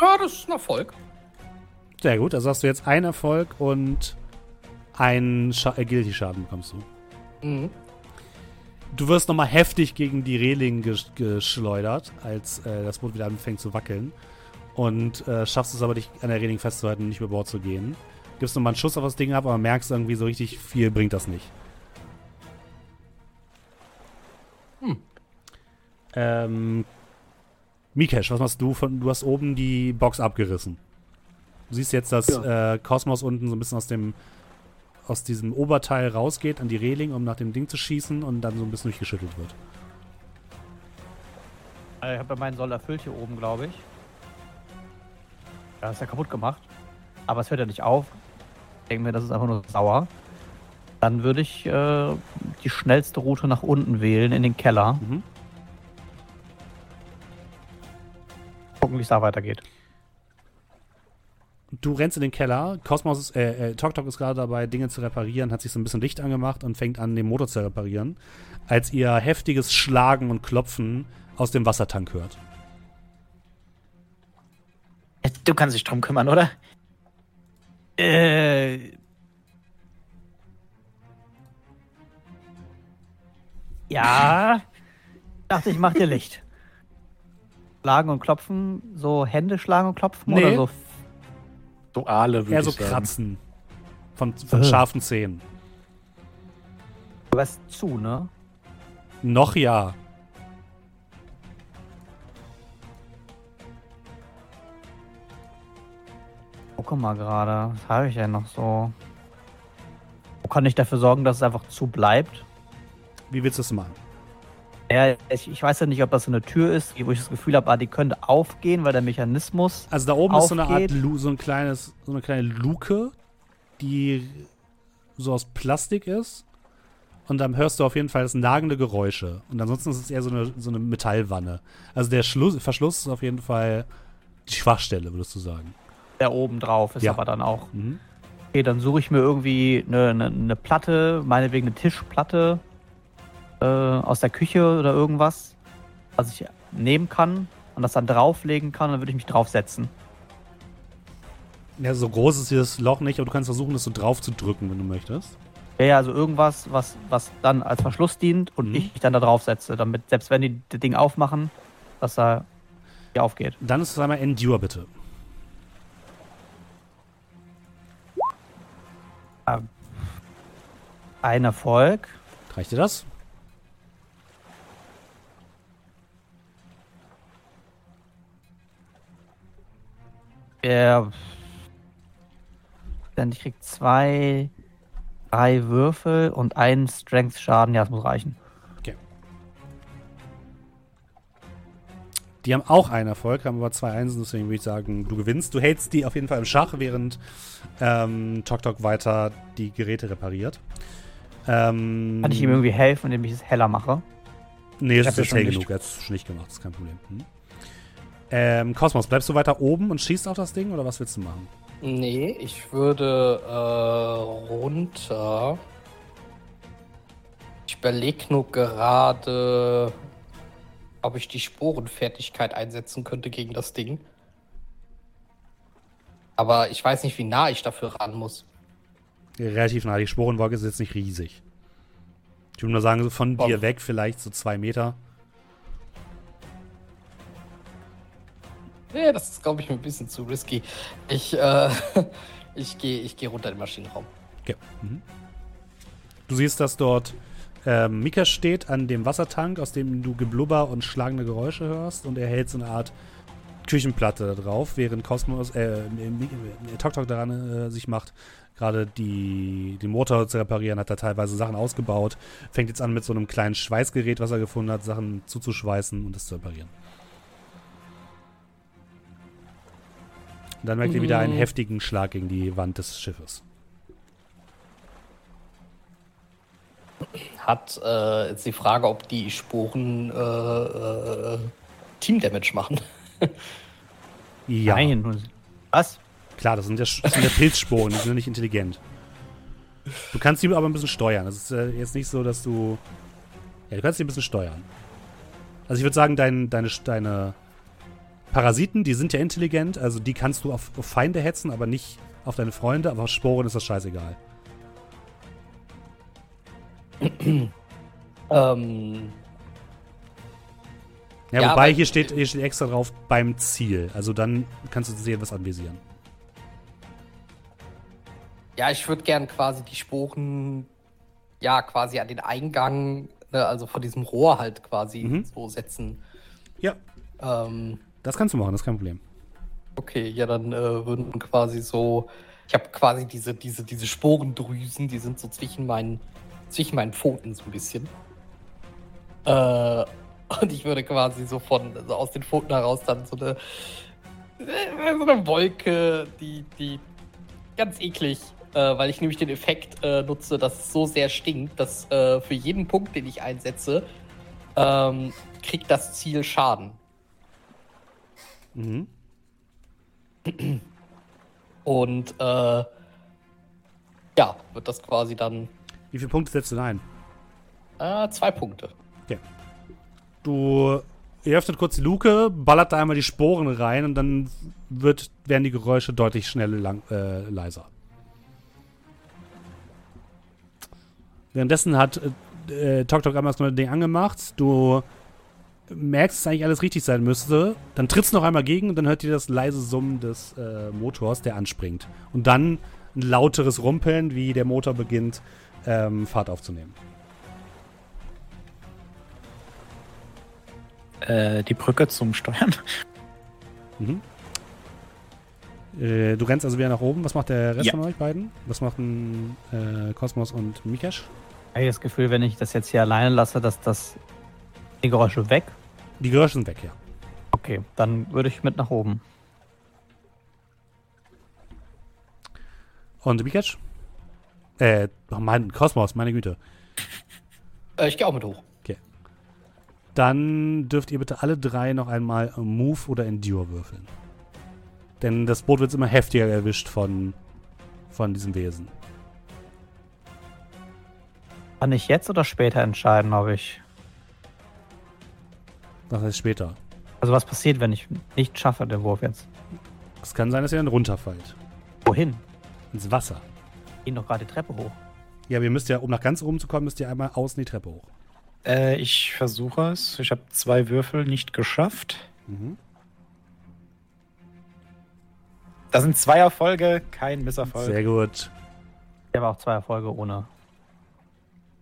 Ja, das ist ein Erfolg. Sehr gut. Also hast du jetzt einen Erfolg und einen Scha Agility-Schaden bekommst du. Mhm. Du wirst nochmal heftig gegen die Reling ges geschleudert, als äh, das Boot wieder anfängt zu wackeln. Und äh, schaffst es aber, dich an der Reling festzuhalten und nicht über Bord zu gehen. Gibst nochmal einen Schuss auf das Ding ab, aber merkst irgendwie so richtig viel bringt das nicht. Hm. Ähm, Mikesh, was machst du? Von, du hast oben die Box abgerissen. Du siehst jetzt, dass äh, Kosmos unten so ein bisschen aus dem aus diesem Oberteil rausgeht an die Reling, um nach dem Ding zu schießen und dann so ein bisschen durchgeschüttelt wird. Äh, Ich habe ja meinen Soll erfüllt hier oben, glaube ich. Ja, ist ja kaputt gemacht. Aber es hört ja nicht auf. Ich denke mir, das ist einfach nur sauer. Dann würde ich äh, die schnellste Route nach unten wählen, in den Keller. Mhm. Gucken, wie es da weitergeht. Du rennst in den Keller, Kosmos ist, äh, äh, Tok Tok ist gerade dabei, Dinge zu reparieren, hat sich so ein bisschen Licht angemacht und fängt an, den Motor zu reparieren, als ihr heftiges Schlagen und Klopfen aus dem Wassertank hört. Äh, Du kannst dich drum kümmern, oder? Äh. Ja. Dachte, ich mach dir Licht. Schlagen und klopfen, so Hände schlagen und klopfen Nee. oder so. So Aale, würde Eher ich so sagen. Kratzen von, von Äh. scharfen Zähnen. Was zu, ne? Noch ja. Gucke mal gerade. Was habe ich denn noch so? Wo kann ich dafür sorgen, dass es einfach zu bleibt? Wie willst du das machen? Ja, ich, ich weiß ja nicht, ob das so eine Tür ist, wo ich das Gefühl habe, ah, die könnte aufgehen, weil der Mechanismus. Also da oben ist so eine Art, Aufgeht. Lu so ein kleines, so eine kleine Luke, die so aus Plastik ist. Und dann hörst du auf jeden Fall das nagende Geräusche. Und ansonsten ist es eher so eine, so eine Metallwanne. Also der Schluss, Verschluss ist auf jeden Fall die Schwachstelle, würdest du sagen. Der oben drauf ist Ja. aber dann auch. Mhm. Okay, dann suche ich mir irgendwie eine, eine, eine Platte, meinetwegen eine Tischplatte äh, aus der Küche oder irgendwas, was ich nehmen kann und das dann drauflegen kann, dann würde ich mich draufsetzen. Ja, so groß ist dieses Loch nicht, aber du kannst versuchen, das so drauf zu drücken, wenn du möchtest. Ja, ja, also irgendwas, was, was dann als Verschluss dient und Mhm. ich mich dann da draufsetze, damit selbst wenn die das Ding aufmachen, dass da hier aufgeht. Dann ist es einmal Endure, bitte. Ein Erfolg. Reicht dir das? Der. Dann ich krieg zwei drei Würfel und ein Strength-Schaden. Ja, das muss reichen. Die haben auch einen Erfolg, haben aber zwei Einsen, deswegen würde ich sagen, du gewinnst. Du hältst die auf jeden Fall im Schach, während ähm, Tok Tok weiter die Geräte repariert. Ähm, Kann ich ihm irgendwie helfen, indem ich es heller mache? Nee, das ist ja hell genug, er hat es schon nicht gemacht, das ist kein Problem. Hm. Ähm, Kosmos, bleibst du weiter oben und schießt auf das Ding oder was willst du machen? Nee, ich würde äh, runter. Ich überlege nur gerade, ob ich die Sporenfertigkeit einsetzen könnte gegen das Ding. Aber ich weiß nicht, wie nah ich dafür ran muss. Relativ nah, die Sporenwolke ist jetzt nicht riesig. Ich würde nur sagen, so von Oh. dir weg vielleicht so zwei Meter. Nee, das ist, glaube ich, ein bisschen zu risky. Ich, äh, ich gehe ich geh runter in den Maschinenraum. Okay. Mhm. Du siehst, dass dort ähm, Mika steht an dem Wassertank, aus dem du Geblubber und schlagende Geräusche hörst und er hält so eine Art Küchenplatte da drauf, während Cosmos, äh, äh, Tok Tok daran äh, sich macht, gerade die, den Motor zu reparieren, hat er teilweise Sachen ausgebaut, fängt jetzt an mit so einem kleinen Schweißgerät, was er gefunden hat, Sachen zuzuschweißen und das zu reparieren. Und dann merkt ihr wieder einen Mhm. heftigen Schlag gegen die Wand des Schiffes. Hat äh, jetzt die Frage, ob die Sporen äh, äh, Team-Damage machen. Ja, Nein. nur- Was? klar, das sind ja, das sind ja Pilzsporen, die sind ja nicht intelligent. Du kannst die aber ein bisschen steuern. Das ist äh, jetzt nicht so, dass du. Ja, du kannst die ein bisschen steuern. Also ich würde sagen, dein, deine, deine Parasiten, die sind ja intelligent, also die kannst du auf, auf Feinde hetzen, aber nicht auf deine Freunde, aber auf Sporen ist das scheißegal. ähm, Ja, Ja, wobei hier steht, hier steht extra drauf beim Ziel. Also dann kannst du sehen, was anvisieren. ja, ich würde gern quasi die Sporen, ja, quasi an den Eingang, ne, also von diesem Rohr halt quasi Mhm. so setzen. Ja, Ähm, das kannst du machen, das ist kein Problem. okay, ja, dann äh, würden quasi so, ich habe quasi diese, diese, diese Sporendrüsen, die sind so zwischen meinen, zwischen meinen Pfoten so ein bisschen. Äh, und ich würde quasi so von, so aus den Pfoten heraus dann so eine, äh, so eine Wolke, die, die ganz eklig, äh, weil ich nämlich den Effekt äh, nutze, dass es so sehr stinkt, dass äh, für jeden Punkt, den ich einsetze, ähm, kriegt das Ziel Schaden. Mhm. Und äh, ja, wird das quasi dann Wie viele Punkte setzt du da ein? äh, zwei Punkte. Du ihr öffnet kurz die Luke, ballert da einmal die Sporen rein und dann wird, werden die Geräusche deutlich schnell lang, äh, leiser. Währenddessen hat äh, Tok Tok einmal das neue Ding angemacht. Du merkst, dass eigentlich alles richtig sein müsste. Dann trittst du noch einmal gegen und dann hört ihr das leise Summen des äh, Motors, der anspringt. Und dann ein lauteres Rumpeln, wie der Motor beginnt, ähm, Fahrt aufzunehmen. Äh, die Brücke zum Steuern. Mhm. Äh, du rennst also wieder nach oben. Was macht der Rest Ja. von euch beiden? Was machen äh, Kosmos und Mikesh? Ich habe das Gefühl, wenn ich das jetzt hier alleine lasse, dass das die Geräusche weg. Die Geräusche sind weg, ja. Okay, dann würde ich mit nach oben. Und Mikesh? Äh, oh mein Kosmos, meine Güte. Äh, ich gehe auch mit hoch. Dann dürft ihr bitte alle drei noch einmal Move oder Endure würfeln. Denn das Boot wird immer heftiger erwischt von, von diesem Wesen. Kann ich jetzt oder später entscheiden, ob ich. Das heißt später. Also was passiert, wenn ich nicht schaffe, den Wurf jetzt? Es kann sein, dass ihr dann runterfallt. Wohin? Ins Wasser. Ich gehe doch gerade die Treppe hoch. Ja, aber ihr müsst ja, um nach ganz oben zu kommen, müsst ihr einmal außen die Treppe hoch. Äh, ich versuche es. Ich habe zwei Würfel nicht geschafft. Mhm. Das sind zwei Erfolge, kein Misserfolg. Sehr gut. Ich habe auch zwei Erfolge ohne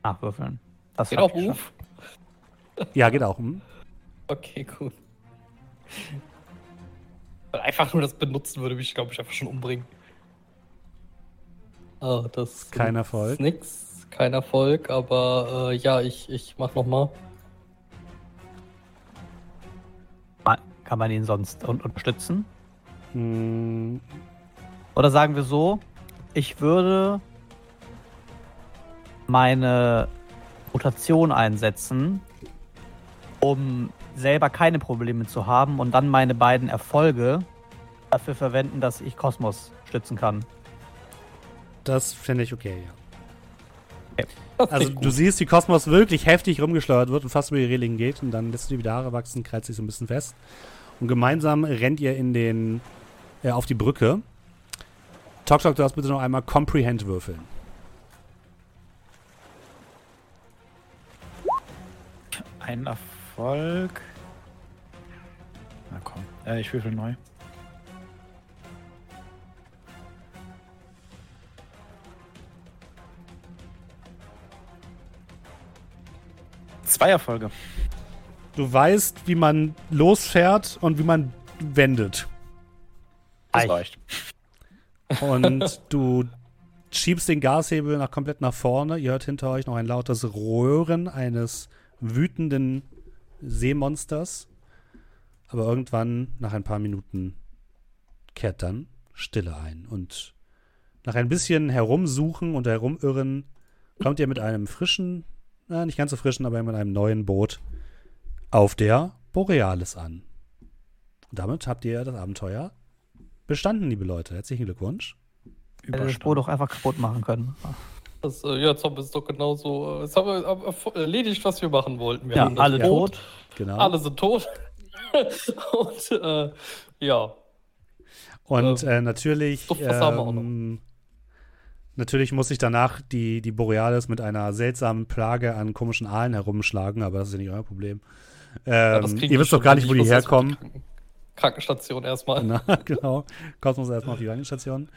Nachwürfeln. Das Geht auch ich Ruf? Ja, geht auch. Hm? Okay, gut. Weil einfach nur das benutzen würde mich, glaube ich, einfach schon umbringen. Ah, das Kein ist Erfolg. Nix, kein Erfolg, aber äh, ja, ich, ich mach nochmal. Kann man ihn sonst un unterstützen? Hm, Oder sagen wir so, ich würde meine Mutation einsetzen, um selber keine Probleme zu haben und dann meine beiden Erfolge dafür verwenden, dass ich Kosmos stützen kann. das finde ich okay, ja. Das Also du siehst, wie Kosmos wirklich heftig rumgeschleudert wird und fast über die Reling geht und dann lässt du die wieder Haare wachsen, krallt sich so ein bisschen fest. Und gemeinsam rennt ihr in den, äh, auf die Brücke. Tok Tok, du darfst bitte noch einmal Comprehend würfeln. Ein Erfolg. Na komm, äh, ich würfel neu. Zwei Erfolge. Du weißt, wie man losfährt und wie man wendet. Das Eich. reicht. Und du schiebst den Gashebel nach komplett nach vorne. Ihr hört hinter euch noch ein lautes Röhren eines wütenden Seemonsters. Aber irgendwann, nach ein paar Minuten, kehrt dann Stille ein. Und nach ein bisschen Herumsuchen und Herumirren kommt ihr mit einem frischen, na, nicht ganz so frischen, aber mit einem neuen Boot auf der Borealis an. Und damit habt ihr das Abenteuer bestanden, liebe Leute. Herzlichen Glückwunsch. Hätte das Boot auch einfach kaputt machen können. Das, äh, ja, Zombie ist doch genauso. Äh, jetzt haben wir aber erledigt, was wir machen wollten. Wir Ja, alle Boot, tot. Genau. Alle sind tot. Und äh, ja, Und Ähm, äh, natürlich, noch. ähm, natürlich muss sich danach die, die Borealis mit einer seltsamen Plage an komischen Aalen herumschlagen, aber das ist ja nicht euer Problem. ja, Ähm, kriegen ihr wisst doch gar nicht, wo Ich die herkommen. Kranken- Krankenstation erstmal. Na, genau. Kosmos erstmal auf die Rangenstation.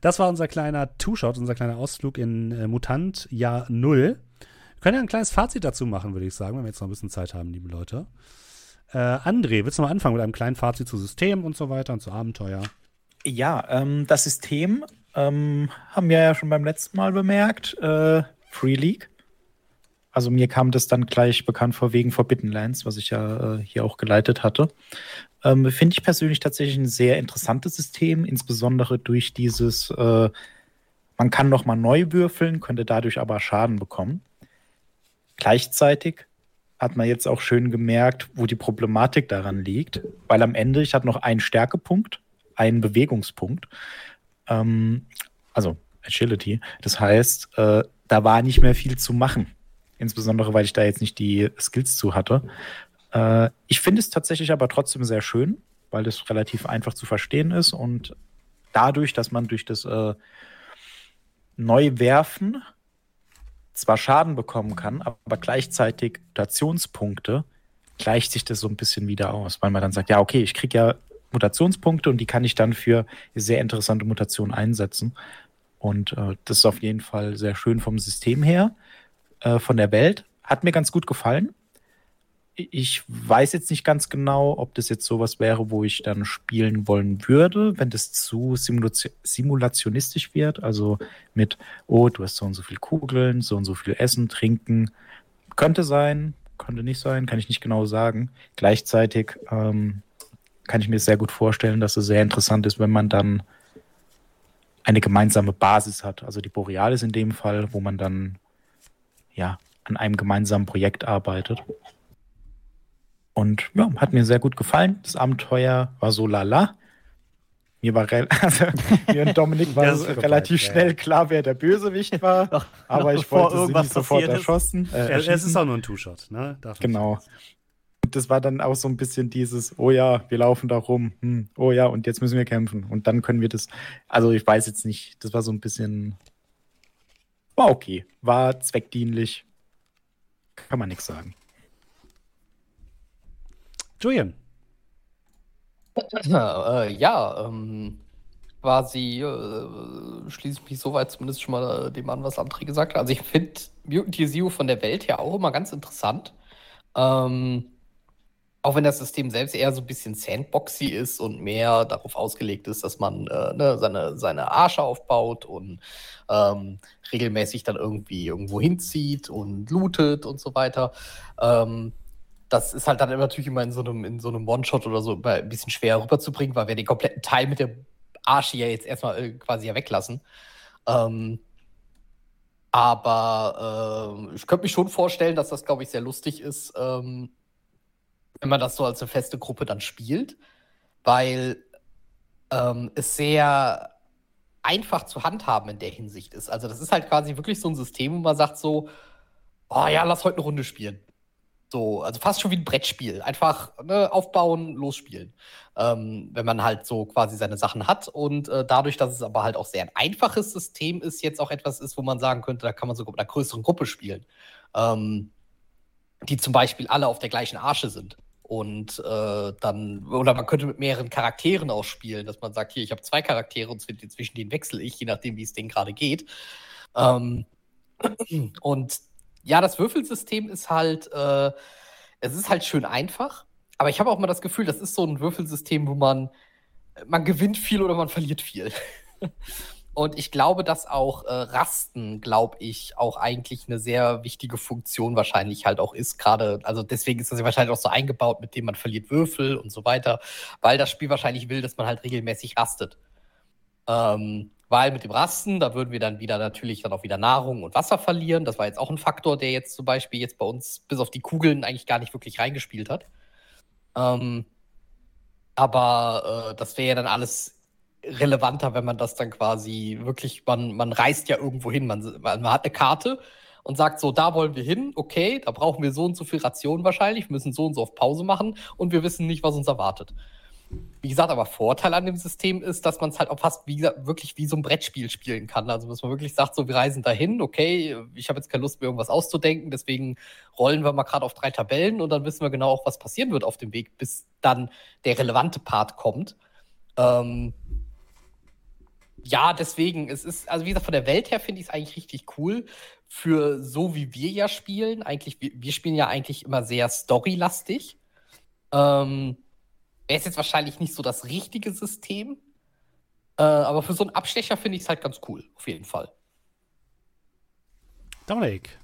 Das war unser kleiner Two-Shot, unser kleiner Ausflug in äh, Mutant Jahr Null. Wir können ja ein kleines Fazit dazu machen, würde ich sagen, wenn wir jetzt noch ein bisschen Zeit haben, liebe Leute. Äh, André, willst du mal anfangen mit einem kleinen Fazit zu System und so weiter und zu Abenteuer? Ja, ähm, das System ähm, haben wir ja schon beim letzten Mal bemerkt. Äh, Free League. Also mir kam das dann gleich bekannt vor wegen Forbidden Lands, was ich ja äh, hier auch geleitet hatte. Ähm, Finde ich persönlich tatsächlich ein sehr interessantes System, insbesondere durch dieses, äh, man kann noch mal neu würfeln, könnte dadurch aber Schaden bekommen. Gleichzeitig hat man jetzt auch schön gemerkt, wo die Problematik daran liegt, weil am Ende, ich hatte noch einen Stärkepunkt, einen Bewegungspunkt, ähm, also Agility. Das heißt, äh, da war nicht mehr viel zu machen. Insbesondere, weil ich da jetzt nicht die Skills zu hatte. Äh, ich finde es tatsächlich aber trotzdem sehr schön, weil das relativ einfach zu verstehen ist und dadurch, dass man durch das äh, Neuwerfen zwar Schaden bekommen kann, aber gleichzeitig Mutationspunkte, gleicht sich das so ein bisschen wieder aus, weil man dann sagt, ja, okay, ich kriege ja Mutationspunkte und die kann ich dann für sehr interessante Mutationen einsetzen. Und äh, das ist auf jeden Fall sehr schön vom System her. Äh, von der Welt hat mir ganz gut gefallen. Ich weiß jetzt nicht ganz genau, ob das jetzt sowas wäre, wo ich dann spielen wollen würde, wenn das zu simulation simulationistisch wird. Also mit, oh, du hast so und so viel Kugeln, so und so viel Essen, Trinken. Könnte sein, könnte nicht sein, kann ich nicht genau sagen. Gleichzeitig ähm, kann ich mir sehr gut vorstellen, dass es sehr interessant ist, wenn man dann eine gemeinsame Basis hat. Also die Borealis in dem Fall, wo man dann ja an einem gemeinsamen Projekt arbeitet. Und ja, hat mir sehr gut gefallen. Das Abenteuer war so lala. Mir war also, mir und Dominik war ist relativ vorbei, schnell ja. klar, wer der Bösewicht war. Noch- aber ich wollte sie nicht sofort ist. erschossen. Äh, Es, es ist auch nur ein Two-Shot, ne? Darf Genau. Und das war dann auch so ein bisschen dieses, oh ja, wir laufen da rum, hm, oh ja, und jetzt müssen wir kämpfen. Und dann können wir das, also ich weiß jetzt nicht, das war so ein bisschen, war okay, war zweckdienlich, kann man nichts sagen. Julian, äh, ja, ähm, quasi äh, schließe ich mich soweit zumindest schon mal äh, dem an, was André gesagt hat. Also ich finde Mutant Year Zero von der Welt her auch immer ganz interessant. Ähm, auch wenn das System selbst eher so ein bisschen sandboxy ist und mehr darauf ausgelegt ist, dass man äh, ne, seine, seine Arsche aufbaut und ähm, regelmäßig dann irgendwie irgendwo hinzieht und lootet und so weiter. Ähm, das ist halt dann natürlich immer in so einem, in so einem One-Shot oder so ein bisschen schwer rüberzubringen, weil wir den kompletten Teil mit der Arsche ja jetzt erstmal äh, quasi ja weglassen. Ähm, aber äh, ich könnte mich schon vorstellen, dass das, glaube ich, sehr lustig ist, ähm, wenn man das so als eine feste Gruppe dann spielt, weil ähm, es sehr einfach zu handhaben in der Hinsicht ist. Also das ist halt quasi wirklich so ein System, wo man sagt so, oh ja, lass heute eine Runde spielen. So, also fast schon wie ein Brettspiel. Einfach ne, aufbauen, losspielen. Ähm, wenn man halt so quasi seine Sachen hat. Und äh, dadurch, dass es aber halt auch sehr ein einfaches System ist, jetzt auch etwas ist, wo man sagen könnte, da kann man sogar mit einer größeren Gruppe spielen. Ähm, die zum Beispiel alle auf der gleichen Arsche sind. Und äh, dann, oder man könnte mit mehreren Charakteren auch spielen, dass man sagt, hier, ich habe zwei Charaktere und zwischen denen wechsle ich, je nachdem, wie es denen gerade geht. Ähm, und ja, das Würfelsystem ist halt, äh, es ist halt schön einfach, aber ich habe auch mal das Gefühl, das ist so ein Würfelsystem, wo man, man gewinnt viel oder man verliert viel. Und ich glaube, dass auch äh, Rasten, glaube ich, auch eigentlich eine sehr wichtige Funktion wahrscheinlich halt auch ist. Gerade, also deswegen ist das ja wahrscheinlich auch so eingebaut, mit dem man verliert Würfel und so weiter, weil das Spiel wahrscheinlich will, dass man halt regelmäßig rastet. Ähm, weil mit dem Rasten, da würden wir dann wieder natürlich dann auch wieder Nahrung und Wasser verlieren. Das war jetzt auch ein Faktor, der jetzt zum Beispiel jetzt bei uns bis auf die Kugeln eigentlich gar nicht wirklich reingespielt hat. Ähm, aber äh, das wäre ja dann alles relevanter, wenn man das dann quasi wirklich, man, man reist ja irgendwo hin, man, man hat eine Karte und sagt so, da wollen wir hin, okay, da brauchen wir so und so viel Rationen wahrscheinlich, müssen so und so auf Pause machen und wir wissen nicht, was uns erwartet. Wie gesagt, aber Vorteil an dem System ist, dass man es halt auch fast wie wirklich wie so ein Brettspiel spielen kann. Also, dass man wirklich sagt, so, wir reisen dahin, okay, ich habe jetzt keine Lust, mir irgendwas auszudenken, deswegen rollen wir mal gerade auf drei Tabellen und dann wissen wir genau auch, was passieren wird auf dem Weg, bis dann der relevante Part kommt. Ähm, ja, deswegen, es ist, also wie gesagt, von der Welt her finde ich es eigentlich richtig cool. Für so wie wir ja spielen, eigentlich, wir, wir spielen ja eigentlich immer sehr storylastig. Ähm, Wäre es jetzt wahrscheinlich nicht so das richtige System. Äh, aber für so einen Abstecher finde ich es halt ganz cool, auf jeden Fall. Dominik.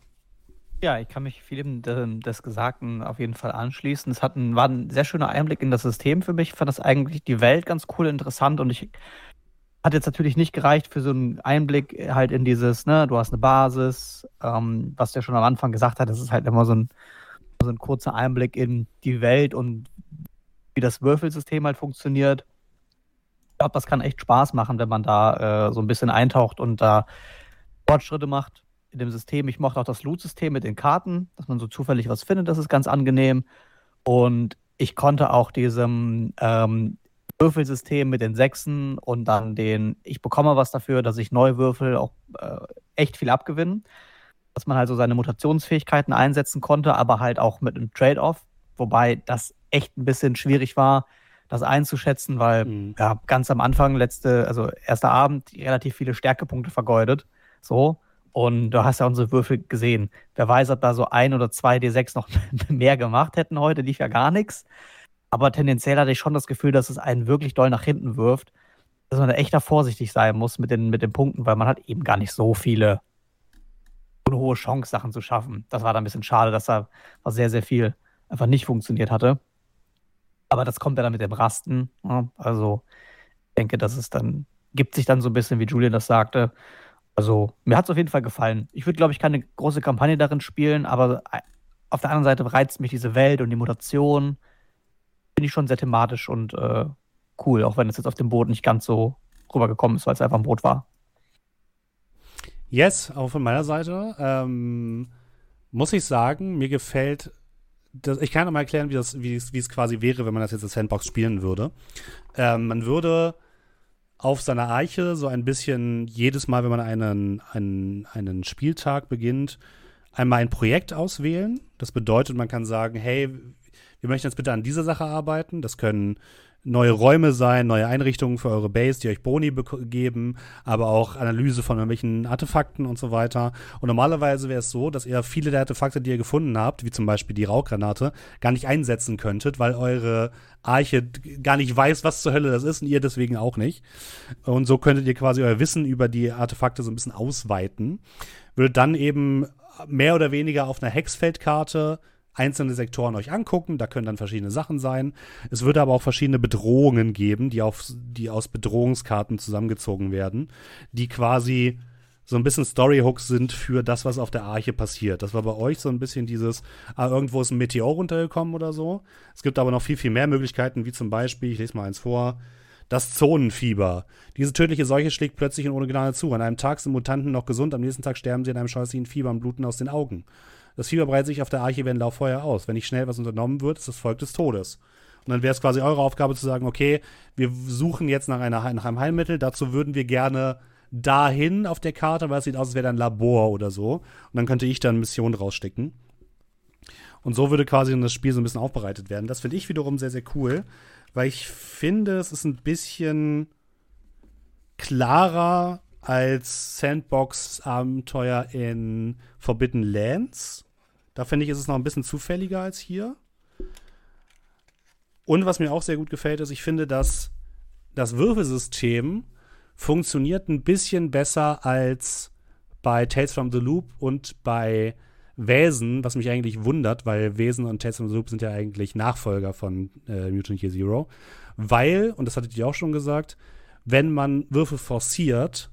Ja, ich kann mich vielem des Gesagten auf jeden Fall anschließen. Es hat ein, war ein sehr schöner Einblick in das System für mich. Ich fand das eigentlich die Welt ganz cool, interessant und ich hat jetzt natürlich nicht gereicht für so einen Einblick halt in dieses, ne, du hast eine Basis, ähm, was der schon am Anfang gesagt hat, das ist halt immer so ein, so ein kurzer Einblick in die Welt und wie das Würfelsystem halt funktioniert. Ich glaube, das kann echt Spaß machen, wenn man da äh, so ein bisschen eintaucht und da Fortschritte macht in dem System. Ich mochte auch das Loot-System mit den Karten, dass man so zufällig was findet, das ist ganz angenehm. Und ich konnte auch diesem ähm, Würfelsystem mit den Sechsen und dann den, ich bekomme was dafür, dass ich neu würfel, auch äh, echt viel abgewinnen. Dass man halt so seine Mutationsfähigkeiten einsetzen konnte, aber halt auch mit einem Trade-off. Wobei das echt ein bisschen schwierig war, das einzuschätzen, weil mhm. ja, ganz am Anfang, letzte, also erster Abend, relativ viele Stärkepunkte vergeudet. So. Und du hast ja unsere Würfel gesehen. Wer weiß, ob da so ein oder zwei D6 noch mehr gemacht hätten heute, lief ja gar nichts. Aber tendenziell hatte ich schon das Gefühl, dass es einen wirklich doll nach hinten wirft. Dass man da echt da vorsichtig sein muss mit den, mit den Punkten, weil man hat eben gar nicht so viele, eine hohe Chance, Sachen zu schaffen. Das war da ein bisschen schade, dass da sehr, sehr viel einfach nicht funktioniert hatte. Aber das kommt ja dann mit dem Rasten. Ja, also, ich denke, dass es dann, gibt sich dann so ein bisschen, wie Julian das sagte. Also, mir hat es auf jeden Fall gefallen. Ich würde, glaube ich, keine große Kampagne darin spielen, aber äh, auf der anderen Seite reizt mich diese Welt und die Mutation finde ich schon sehr thematisch und äh, cool, auch wenn es jetzt auf dem Boot nicht ganz so rübergekommen ist, weil es einfach ein Boot war. Yes, auch von meiner Seite. Ähm, muss ich sagen, mir gefällt. Das, ich kann noch mal erklären, wie, das, wie, es, wie es quasi wäre, wenn man das jetzt als Sandbox spielen würde. Ähm, man würde auf seiner Eiche so ein bisschen jedes Mal, wenn man einen, einen, einen Spieltag beginnt, einmal ein Projekt auswählen. Das bedeutet, man kann sagen, hey, wir möchten jetzt bitte an dieser Sache arbeiten. Das können neue Räume sein, neue Einrichtungen für eure Base, die euch Boni geben, aber auch Analyse von irgendwelchen Artefakten und so weiter. Und normalerweise wäre es so, dass ihr viele der Artefakte, die ihr gefunden habt, wie zum Beispiel die Rauchgranate, gar nicht einsetzen könntet, weil eure Arche gar nicht weiß, was zur Hölle das ist und ihr deswegen auch nicht. Und so könntet ihr quasi euer Wissen über die Artefakte so ein bisschen ausweiten. Würdet dann eben mehr oder weniger auf einer Hexfeldkarte einzelne Sektoren euch angucken. Da können dann verschiedene Sachen sein. Es würde aber auch verschiedene Bedrohungen geben, die, auf, die aus Bedrohungskarten zusammengezogen werden, die quasi so ein bisschen Storyhooks sind für das, was auf der Arche passiert. Das war bei euch so ein bisschen dieses, ah, irgendwo ist ein Meteor runtergekommen oder so. Es gibt aber noch viel, viel mehr Möglichkeiten, wie zum Beispiel, ich lese mal eins vor, das Zonenfieber. Diese tödliche Seuche schlägt plötzlich in ohne Gnade zu. An einem Tag sind Mutanten noch gesund, am nächsten Tag sterben sie in einem scheußlichen Fieber und bluten aus den Augen. Das Fieber breitet sich auf der Arche wie ein Lauffeuer aus. Wenn nicht schnell was unternommen wird, ist das Volk des Todes. Und dann wäre es quasi eure Aufgabe zu sagen, okay, wir suchen jetzt nach, einer, nach einem Heilmittel, dazu würden wir gerne dahin auf der Karte, weil es sieht aus, als wäre ein Labor oder so. Und dann könnte ich dann Missionen rausstecken. Und so würde quasi das Spiel so ein bisschen aufbereitet werden. Das finde ich wiederum sehr, sehr cool, weil ich finde, es ist ein bisschen klarer als Sandbox-Abenteuer in Forbidden Lands. Da finde ich, ist es noch ein bisschen zufälliger als hier. Und was mir auch sehr gut gefällt, ist, ich finde, dass das Würfelsystem funktioniert ein bisschen besser als bei Tales from the Loop und bei Wesen, was mich eigentlich wundert, weil Wesen und Tales from the Loop sind ja eigentlich Nachfolger von äh, Mutant Year Zero. Weil, und das hattet ihr auch schon gesagt, wenn man Würfel forciert,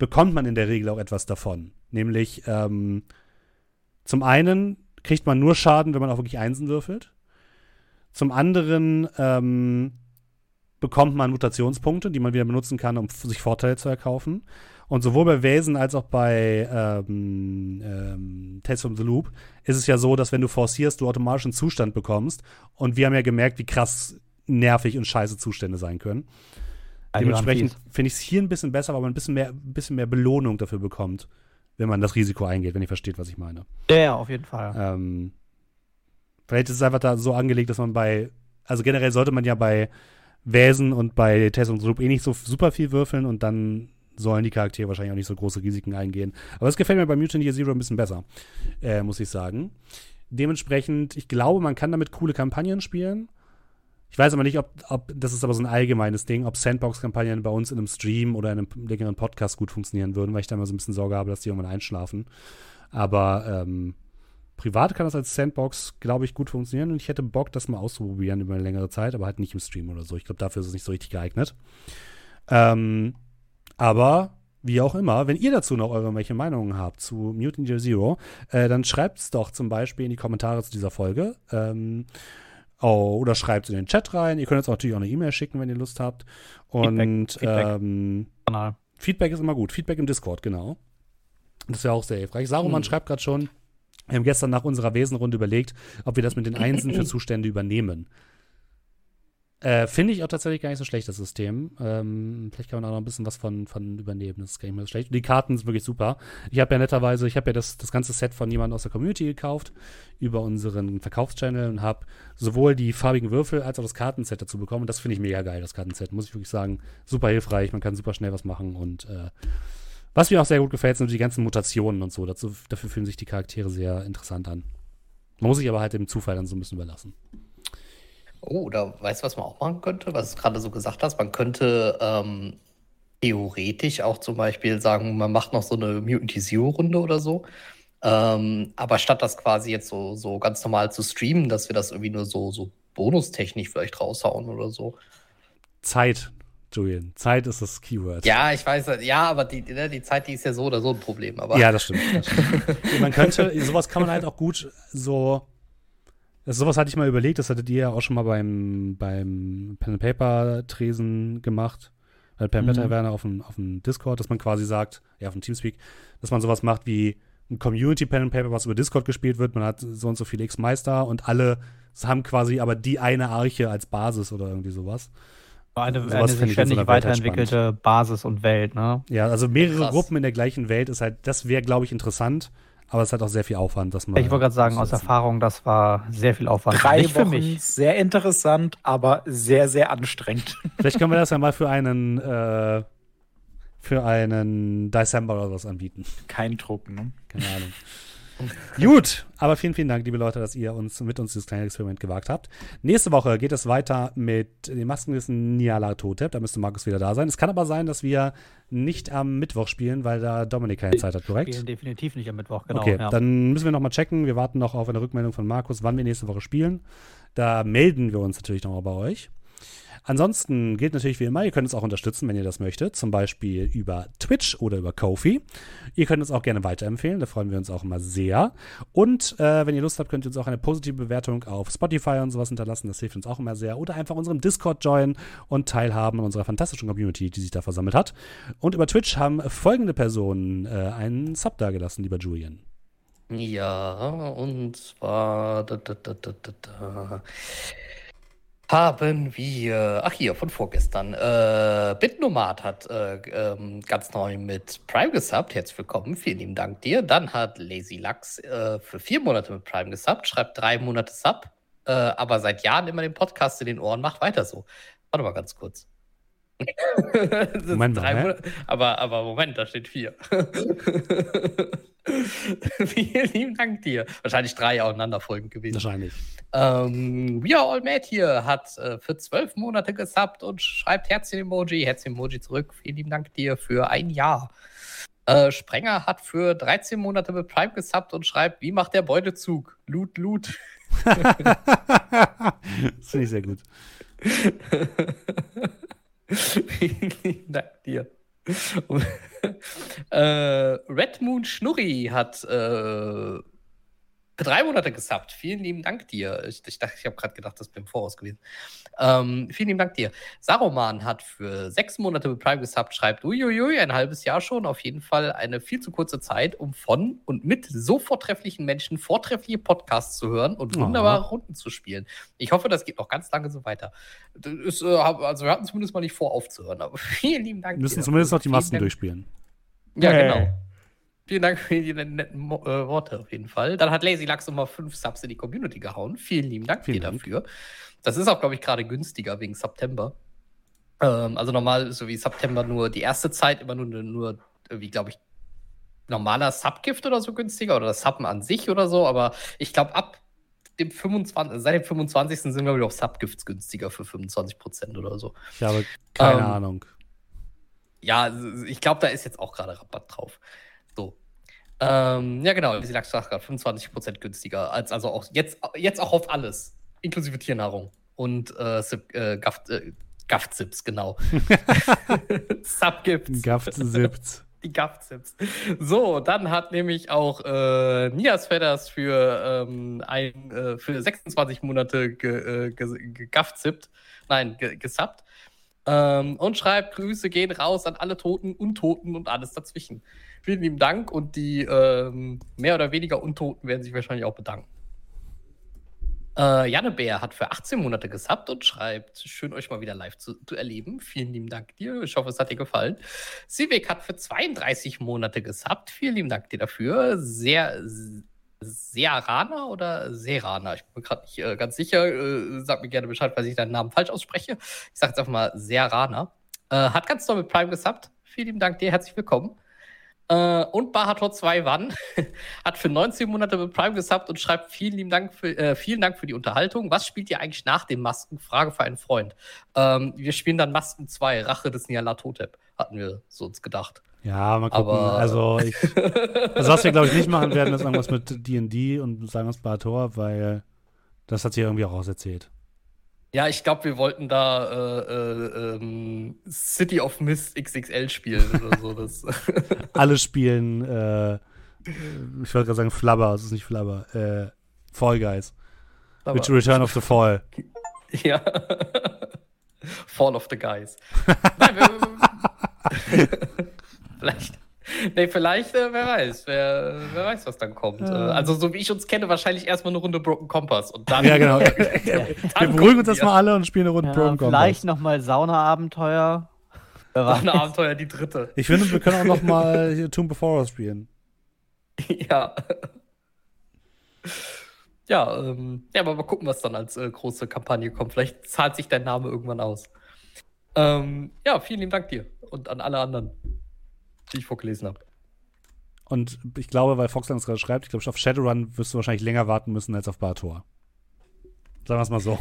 bekommt man in der Regel auch etwas davon. Nämlich ähm, zum einen kriegt man nur Schaden, wenn man auch wirklich Einsen würfelt. Zum anderen ähm, bekommt man Mutationspunkte, die man wieder benutzen kann, um sich Vorteile zu erkaufen. Und sowohl bei Wesen als auch bei ähm, ähm, Tales from the Loop ist es ja so, dass wenn du forcierst, du automatisch einen Zustand bekommst. Und wir haben ja gemerkt, wie krass nervig und scheiße Zustände sein können. Dementsprechend finde ich es hier ein bisschen besser, weil man ein bisschen mehr, ein bisschen mehr Belohnung dafür bekommt, wenn man das Risiko eingeht, wenn ihr versteht, was ich meine. Ja, ja, auf jeden Fall. Ähm, vielleicht ist es einfach da so angelegt, dass man bei, also generell sollte man ja bei Wesen und bei Tess und Loop eh nicht so super viel würfeln und dann sollen die Charaktere wahrscheinlich auch nicht so große Risiken eingehen. Aber es gefällt mir bei Mutant Year Zero ein bisschen besser, äh, muss ich sagen. Dementsprechend, ich glaube, man kann damit coole Kampagnen spielen. Ich weiß aber nicht, ob, ob das ist aber so ein allgemeines Ding, ob Sandbox-Kampagnen bei uns in einem Stream oder in einem längeren Podcast gut funktionieren würden, weil ich da immer so ein bisschen Sorge habe, dass die irgendwann einschlafen. Aber ähm, privat kann das als Sandbox, glaube ich, gut funktionieren und ich hätte Bock, das mal auszuprobieren über eine längere Zeit, aber halt nicht im Stream oder so. Ich glaube, dafür ist es nicht so richtig geeignet. Ähm, aber wie auch immer, wenn ihr dazu noch irgendwelche Meinungen habt zu Mutant Year Zero, äh, dann schreibt es doch zum Beispiel in die Kommentare zu dieser Folge. Ähm, oh, oder schreibt es in den Chat rein. Ihr könnt jetzt natürlich auch eine E-Mail schicken, wenn ihr Lust habt. Und Feedback. Ähm. Feedback ist immer gut. Feedback im Discord, genau. Das ist ja auch sehr hilfreich. Saruman Hm. schreibt gerade schon, wir haben gestern nach unserer Wesenrunde überlegt, ob wir das mit den Einsen für Zustände übernehmen. Äh, Finde ich auch tatsächlich gar nicht so schlecht, das System. Ähm, vielleicht kann man auch noch ein bisschen was von, von übernehmen. Das ist gar nicht mehr so schlecht. Die Karten sind wirklich super. Ich habe ja netterweise, ich habe ja das, das ganze Set von jemandem aus der Community gekauft über unseren Verkaufschannel und habe sowohl die farbigen Würfel als auch das Kartenset dazu bekommen. Und das finde ich mega geil, das Kartenset. Muss ich wirklich sagen. Super hilfreich. Man kann super schnell was machen und äh, was mir auch sehr gut gefällt, sind die ganzen Mutationen und so. Dazu, dafür fühlen sich die Charaktere sehr interessant an. Man muss sich aber halt dem Zufall dann so ein bisschen überlassen. Oh, oder weißt du, was man auch machen könnte? Was du gerade so gesagt hast, man könnte ähm, theoretisch auch zum Beispiel sagen, man macht noch so eine Mutant Zero-Runde oder so. Ähm, aber statt das quasi jetzt so, so ganz normal zu streamen, dass wir das irgendwie nur so, so bonustechnisch vielleicht raushauen oder so. Zeit, Julian. Zeit ist das Keyword. Ja, ich weiß, ja, aber die, ne, die Zeit, die ist ja so oder so ein Problem. Aber Ja, das stimmt. Das stimmt. man könnte, sowas kann man halt auch gut so. Das, sowas hatte ich mal überlegt, das hattet ihr ja auch schon mal beim, beim Pen and Paper Tresen gemacht. Bei Pen and Paper Mhm. Auf dem, auf dem Discord, dass man quasi sagt, ja, auf dem Teamspeak, dass man sowas macht wie ein Community Pen and Paper, was über Discord gespielt wird. Man hat so und so viele X-Meister und alle haben quasi aber die eine Arche als Basis oder irgendwie sowas. Eine, Sowas eine sich so ständig halt weiterentwickelte Basis und Welt, ne? Ja, also mehrere Krass. Gruppen in der gleichen Welt ist halt, das wäre, glaube ich, interessant. Aber es hat auch sehr viel Aufwand, dass man. Ich wollte gerade sagen, aus. Erfahrung, das war sehr viel Aufwand. Drei Nicht für Wochen, mich. sehr interessant, aber sehr, sehr anstrengend. Vielleicht können wir das ja mal für einen, äh, für einen December oder was anbieten. Kein Druck, ne? Keine Ahnung. Gut, aber vielen, vielen Dank, liebe Leute, dass ihr uns mit uns dieses kleine Experiment gewagt habt. Nächste Woche geht es weiter mit dem Maskenwissen Niala Totep. Da müsste Markus wieder da sein. Es kann aber sein, dass wir nicht am Mittwoch spielen, weil da Dominik keine Zeit hat, korrekt? Spielen definitiv nicht am Mittwoch, genau. okay, ja. dann müssen wir noch mal checken. Wir warten noch auf eine Rückmeldung von Markus, wann wir nächste Woche spielen. Da melden wir uns natürlich nochmal bei euch. Ansonsten gilt natürlich wie immer, ihr könnt uns auch unterstützen, wenn ihr das möchtet. Zum Beispiel über Twitch oder über Kofi. Ihr könnt uns auch gerne weiterempfehlen, da freuen wir uns auch immer sehr. Und äh, wenn ihr Lust habt, könnt ihr uns auch eine positive Bewertung auf Spotify und sowas hinterlassen. Das hilft uns auch immer sehr. Oder einfach unserem Discord joinen und teilhaben an unserer fantastischen Community, die sich da versammelt hat. Und über Twitch haben folgende Personen äh, einen Sub dagelassen, lieber Julian. Ja, und zwar da, da, da, da, da. Haben wir, ach hier, von vorgestern, äh, Bitnomad hat äh, ähm, ganz neu mit Prime gesubbt. Herzlich willkommen, vielen lieben Dank dir. Dann hat Lazy Lux äh, für vier Monate mit Prime gesubbt, schreibt drei Monate Sub, äh, aber seit Jahren immer den Podcast in den Ohren, macht weiter so. Warte mal ganz kurz. Moment mal? Monate, aber, aber Moment, da steht vier. Vielen lieben Dank dir. Wahrscheinlich drei aufeinanderfolgend gewesen. Wahrscheinlich. Ähm, We Are All Mad hier hat äh, für zwölf Monate gesubbt und schreibt Herzchen-Emoji, Herzchen-Emoji zurück. Vielen lieben Dank dir für ein Jahr. Äh, Sprenger hat für 13 Monate mit Prime gesubbt und schreibt, wie macht der Beutezug? Loot, loot. das finde ich sehr gut. Vielen Dank dir. äh, Red Moon Schnurri hat äh, drei Monate gesubbt. Vielen lieben Dank dir. Ich, ich dachte, ich habe gerade gedacht, das wäre im Voraus gewesen. Ähm, vielen lieben Dank dir. Saruman hat für sechs Monate mit Prime gesubbt, schreibt, uiuiui, ein halbes Jahr schon. Auf jeden Fall eine viel zu kurze Zeit, um von und mit so vortrefflichen Menschen vortreffliche Podcasts zu hören und Oh. wunderbare Runden zu spielen. Ich hoffe, das geht noch ganz lange so weiter. Das ist, äh, also wir hatten zumindest mal nicht vor, aufzuhören, aber vielen lieben Dank. Wir müssen dir zumindest noch die Masken durchspielen. Ja, Hey. genau. Vielen Dank für die netten Mo äh, Worte auf jeden Fall. Dann hat Lazy Lux nochmal fünf Subs in die Community gehauen. Vielen lieben Dank Vielen dir Dank. dafür. Das ist auch, glaube ich, gerade günstiger wegen September. Ähm, also normal ist so wie September nur die erste Zeit immer nur, nur wie glaube ich, normaler Subgift oder so günstiger oder das Subben an sich oder so. Aber ich glaube, ab dem 25, seit dem 25. sind, glaube ich, auch Subgifts günstiger für 25% oder so. Ich habe keine Ähm, Ahnung. Ja, ich glaube, da ist jetzt auch gerade Rabatt drauf. So. Ähm, ja, genau, Lachs sagt gerade 25% günstiger. Als also auch jetzt, jetzt auch auf alles. Inklusive Tiernahrung. Und äh, Sip, äh, Gaft, äh, Gaft-Sips, genau. Subgifts. Gaft sippt. Die Gaft-Sips. So, dann hat nämlich auch äh, Nias Fedders für, ähm, ein, äh, für 26 Monate ge, äh, ge, gegaftzippt. Nein, ge, gesubbt. Ähm, und schreibt, Grüße gehen raus an alle Toten, Untoten und alles dazwischen. Vielen lieben Dank und die ähm, mehr oder weniger Untoten werden sich wahrscheinlich auch bedanken. Äh, Janne Bär hat für 18 Monate gesubbt und schreibt, schön euch mal wieder live zu, zu erleben. Vielen lieben Dank dir. Ich hoffe, es hat dir gefallen. Sivek hat für 32 Monate gesubbt. Vielen lieben Dank dir dafür. Sehr, Serana oder Serana? Ich bin mir gerade nicht äh, ganz sicher. Äh, sag mir gerne Bescheid, falls ich deinen Namen falsch ausspreche. Ich sage jetzt einfach mal Serana. Äh, hat ganz toll mit Prime gesubbt. Vielen lieben Dank dir. Herzlich willkommen. Äh, und Bahator 2 Wann hat für 19 Monate mit Prime gesubbt und schreibt vielen lieben Dank für, äh, vielen Dank für die Unterhaltung. Was spielt ihr eigentlich nach den Masken? Frage für einen Freund. Ähm, wir spielen dann Masken 2, Rache des Nyarlathotep, hatten wir so uns gedacht. Ja, mal gucken. Aber- also, ich, also, was wir, glaube ich, nicht machen werden, ist irgendwas mit D&D und sagen wir Bator, weil das hat sie irgendwie auch auserzählt. Ja, ich glaube, wir wollten da äh, äh, ähm, City of Mist XXL spielen oder so. Das Alle spielen, äh, ich wollte gerade sagen Flubber, es ist nicht Flubber, äh, Fall Guys. Mit Return of the Fall. Ja. Fall of the Guys. Nein, wir, vielleicht. Nee, vielleicht, äh, wer weiß, wer, wer weiß, was dann kommt. Äh, also, so wie ich uns kenne, wahrscheinlich erstmal eine Runde Broken Compass und dann. Ja, genau. dann Wir beruhigen uns wir. jetzt mal alle und spielen eine Runde Ja, Broken Compass. vielleicht nochmal Sauna-Abenteuer. Wer Noch ein weiß. Abenteuer, die dritte. Ich finde, wir können auch noch mal hier Tomb of Horror spielen. ja. Ja, ähm, ja, aber mal gucken, was dann als äh, große Kampagne kommt. Vielleicht zahlt sich dein Name irgendwann aus. Ähm, ja, vielen lieben Dank dir und an alle anderen, die ich vorgelesen habe. Und ich glaube, weil Foxland es gerade schreibt, ich glaube, auf Shadowrun wirst du wahrscheinlich länger warten müssen als auf Bartor. Sagen wir es mal so.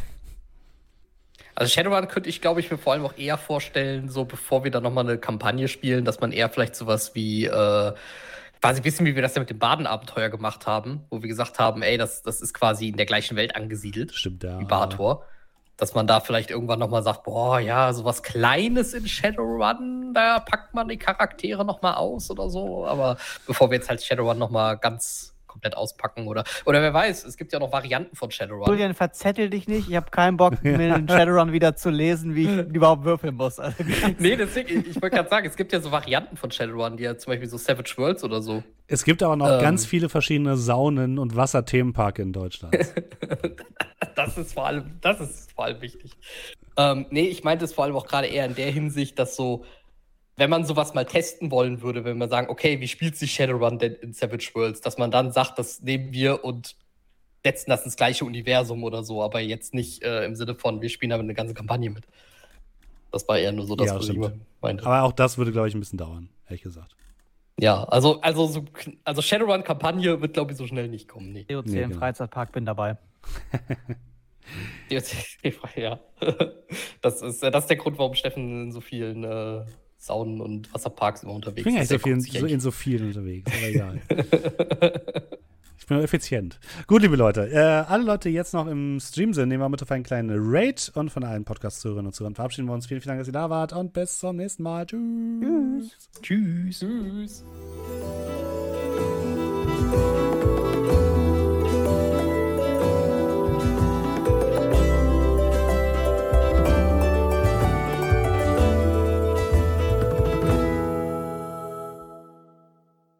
Also Shadowrun könnte ich, glaube ich, mir vor allem auch eher vorstellen, so bevor wir dann nochmal eine Kampagne spielen, dass man eher vielleicht sowas wie äh, quasi ein bisschen wie wir das ja mit dem Badenabenteuer gemacht haben, wo wir gesagt haben, ey, das, das ist quasi in der gleichen Welt angesiedelt Stimmt, ja. wie Bartor. Dass man da vielleicht irgendwann nochmal sagt, boah, ja, sowas Kleines in Shadowrun, da packt man die Charaktere nochmal aus oder so. Aber bevor wir jetzt halt Shadowrun nochmal ganz komplett auspacken oder, oder wer weiß, es gibt ja noch Varianten von Shadowrun. Julian, verzettel dich nicht. Ich habe keinen Bock, mir den Shadowrun wieder zu lesen, wie ich überhaupt würfeln muss. Also, Nee, deswegen, ich wollte gerade sagen, es gibt ja so Varianten von Shadowrun, die ja zum Beispiel so Savage Worlds oder so. Es gibt aber noch Ähm. ganz viele verschiedene Saunen und Wasserthemenparke in Deutschland. Das ist vor allem, das ist vor allem wichtig. Ähm, nee, ich meinte es vor allem auch gerade eher in der Hinsicht, dass so, wenn man sowas mal testen wollen würde, wenn man sagen, okay, wie spielt sich Shadowrun denn in Savage Worlds, dass man dann sagt, das nehmen wir und setzen das ins gleiche Universum oder so, aber jetzt nicht äh, im Sinne von, wir spielen damit eine ganze Kampagne mit. Das war eher nur so das, Ja, was ich meinte. aber auch das würde, glaube ich, ein bisschen dauern, ehrlich gesagt. Ja, also, also, so, also Shadowrun-Kampagne wird, glaube ich, so schnell nicht kommen. Nee. DOC Nee, im genau. Freizeitpark bin dabei. ja. Das ist, äh, das ist der Grund, warum Steffen in so vielen äh, Saunen und Wasserparks immer unterwegs. Ich bin ja nicht so viel so, in so vielen unterwegs, aber egal. ich bin effizient. Gut, liebe Leute, äh, alle Leute, die jetzt noch im Stream sind, nehmen wir mit auf einen kleinen Raid und von allen Podcast-Zuhörerinnen und Zuhörern verabschieden wir uns. Vielen, vielen Dank, dass ihr da wart und bis zum nächsten Mal. Tschüss. Tschüss. Tschüss. Tschüss.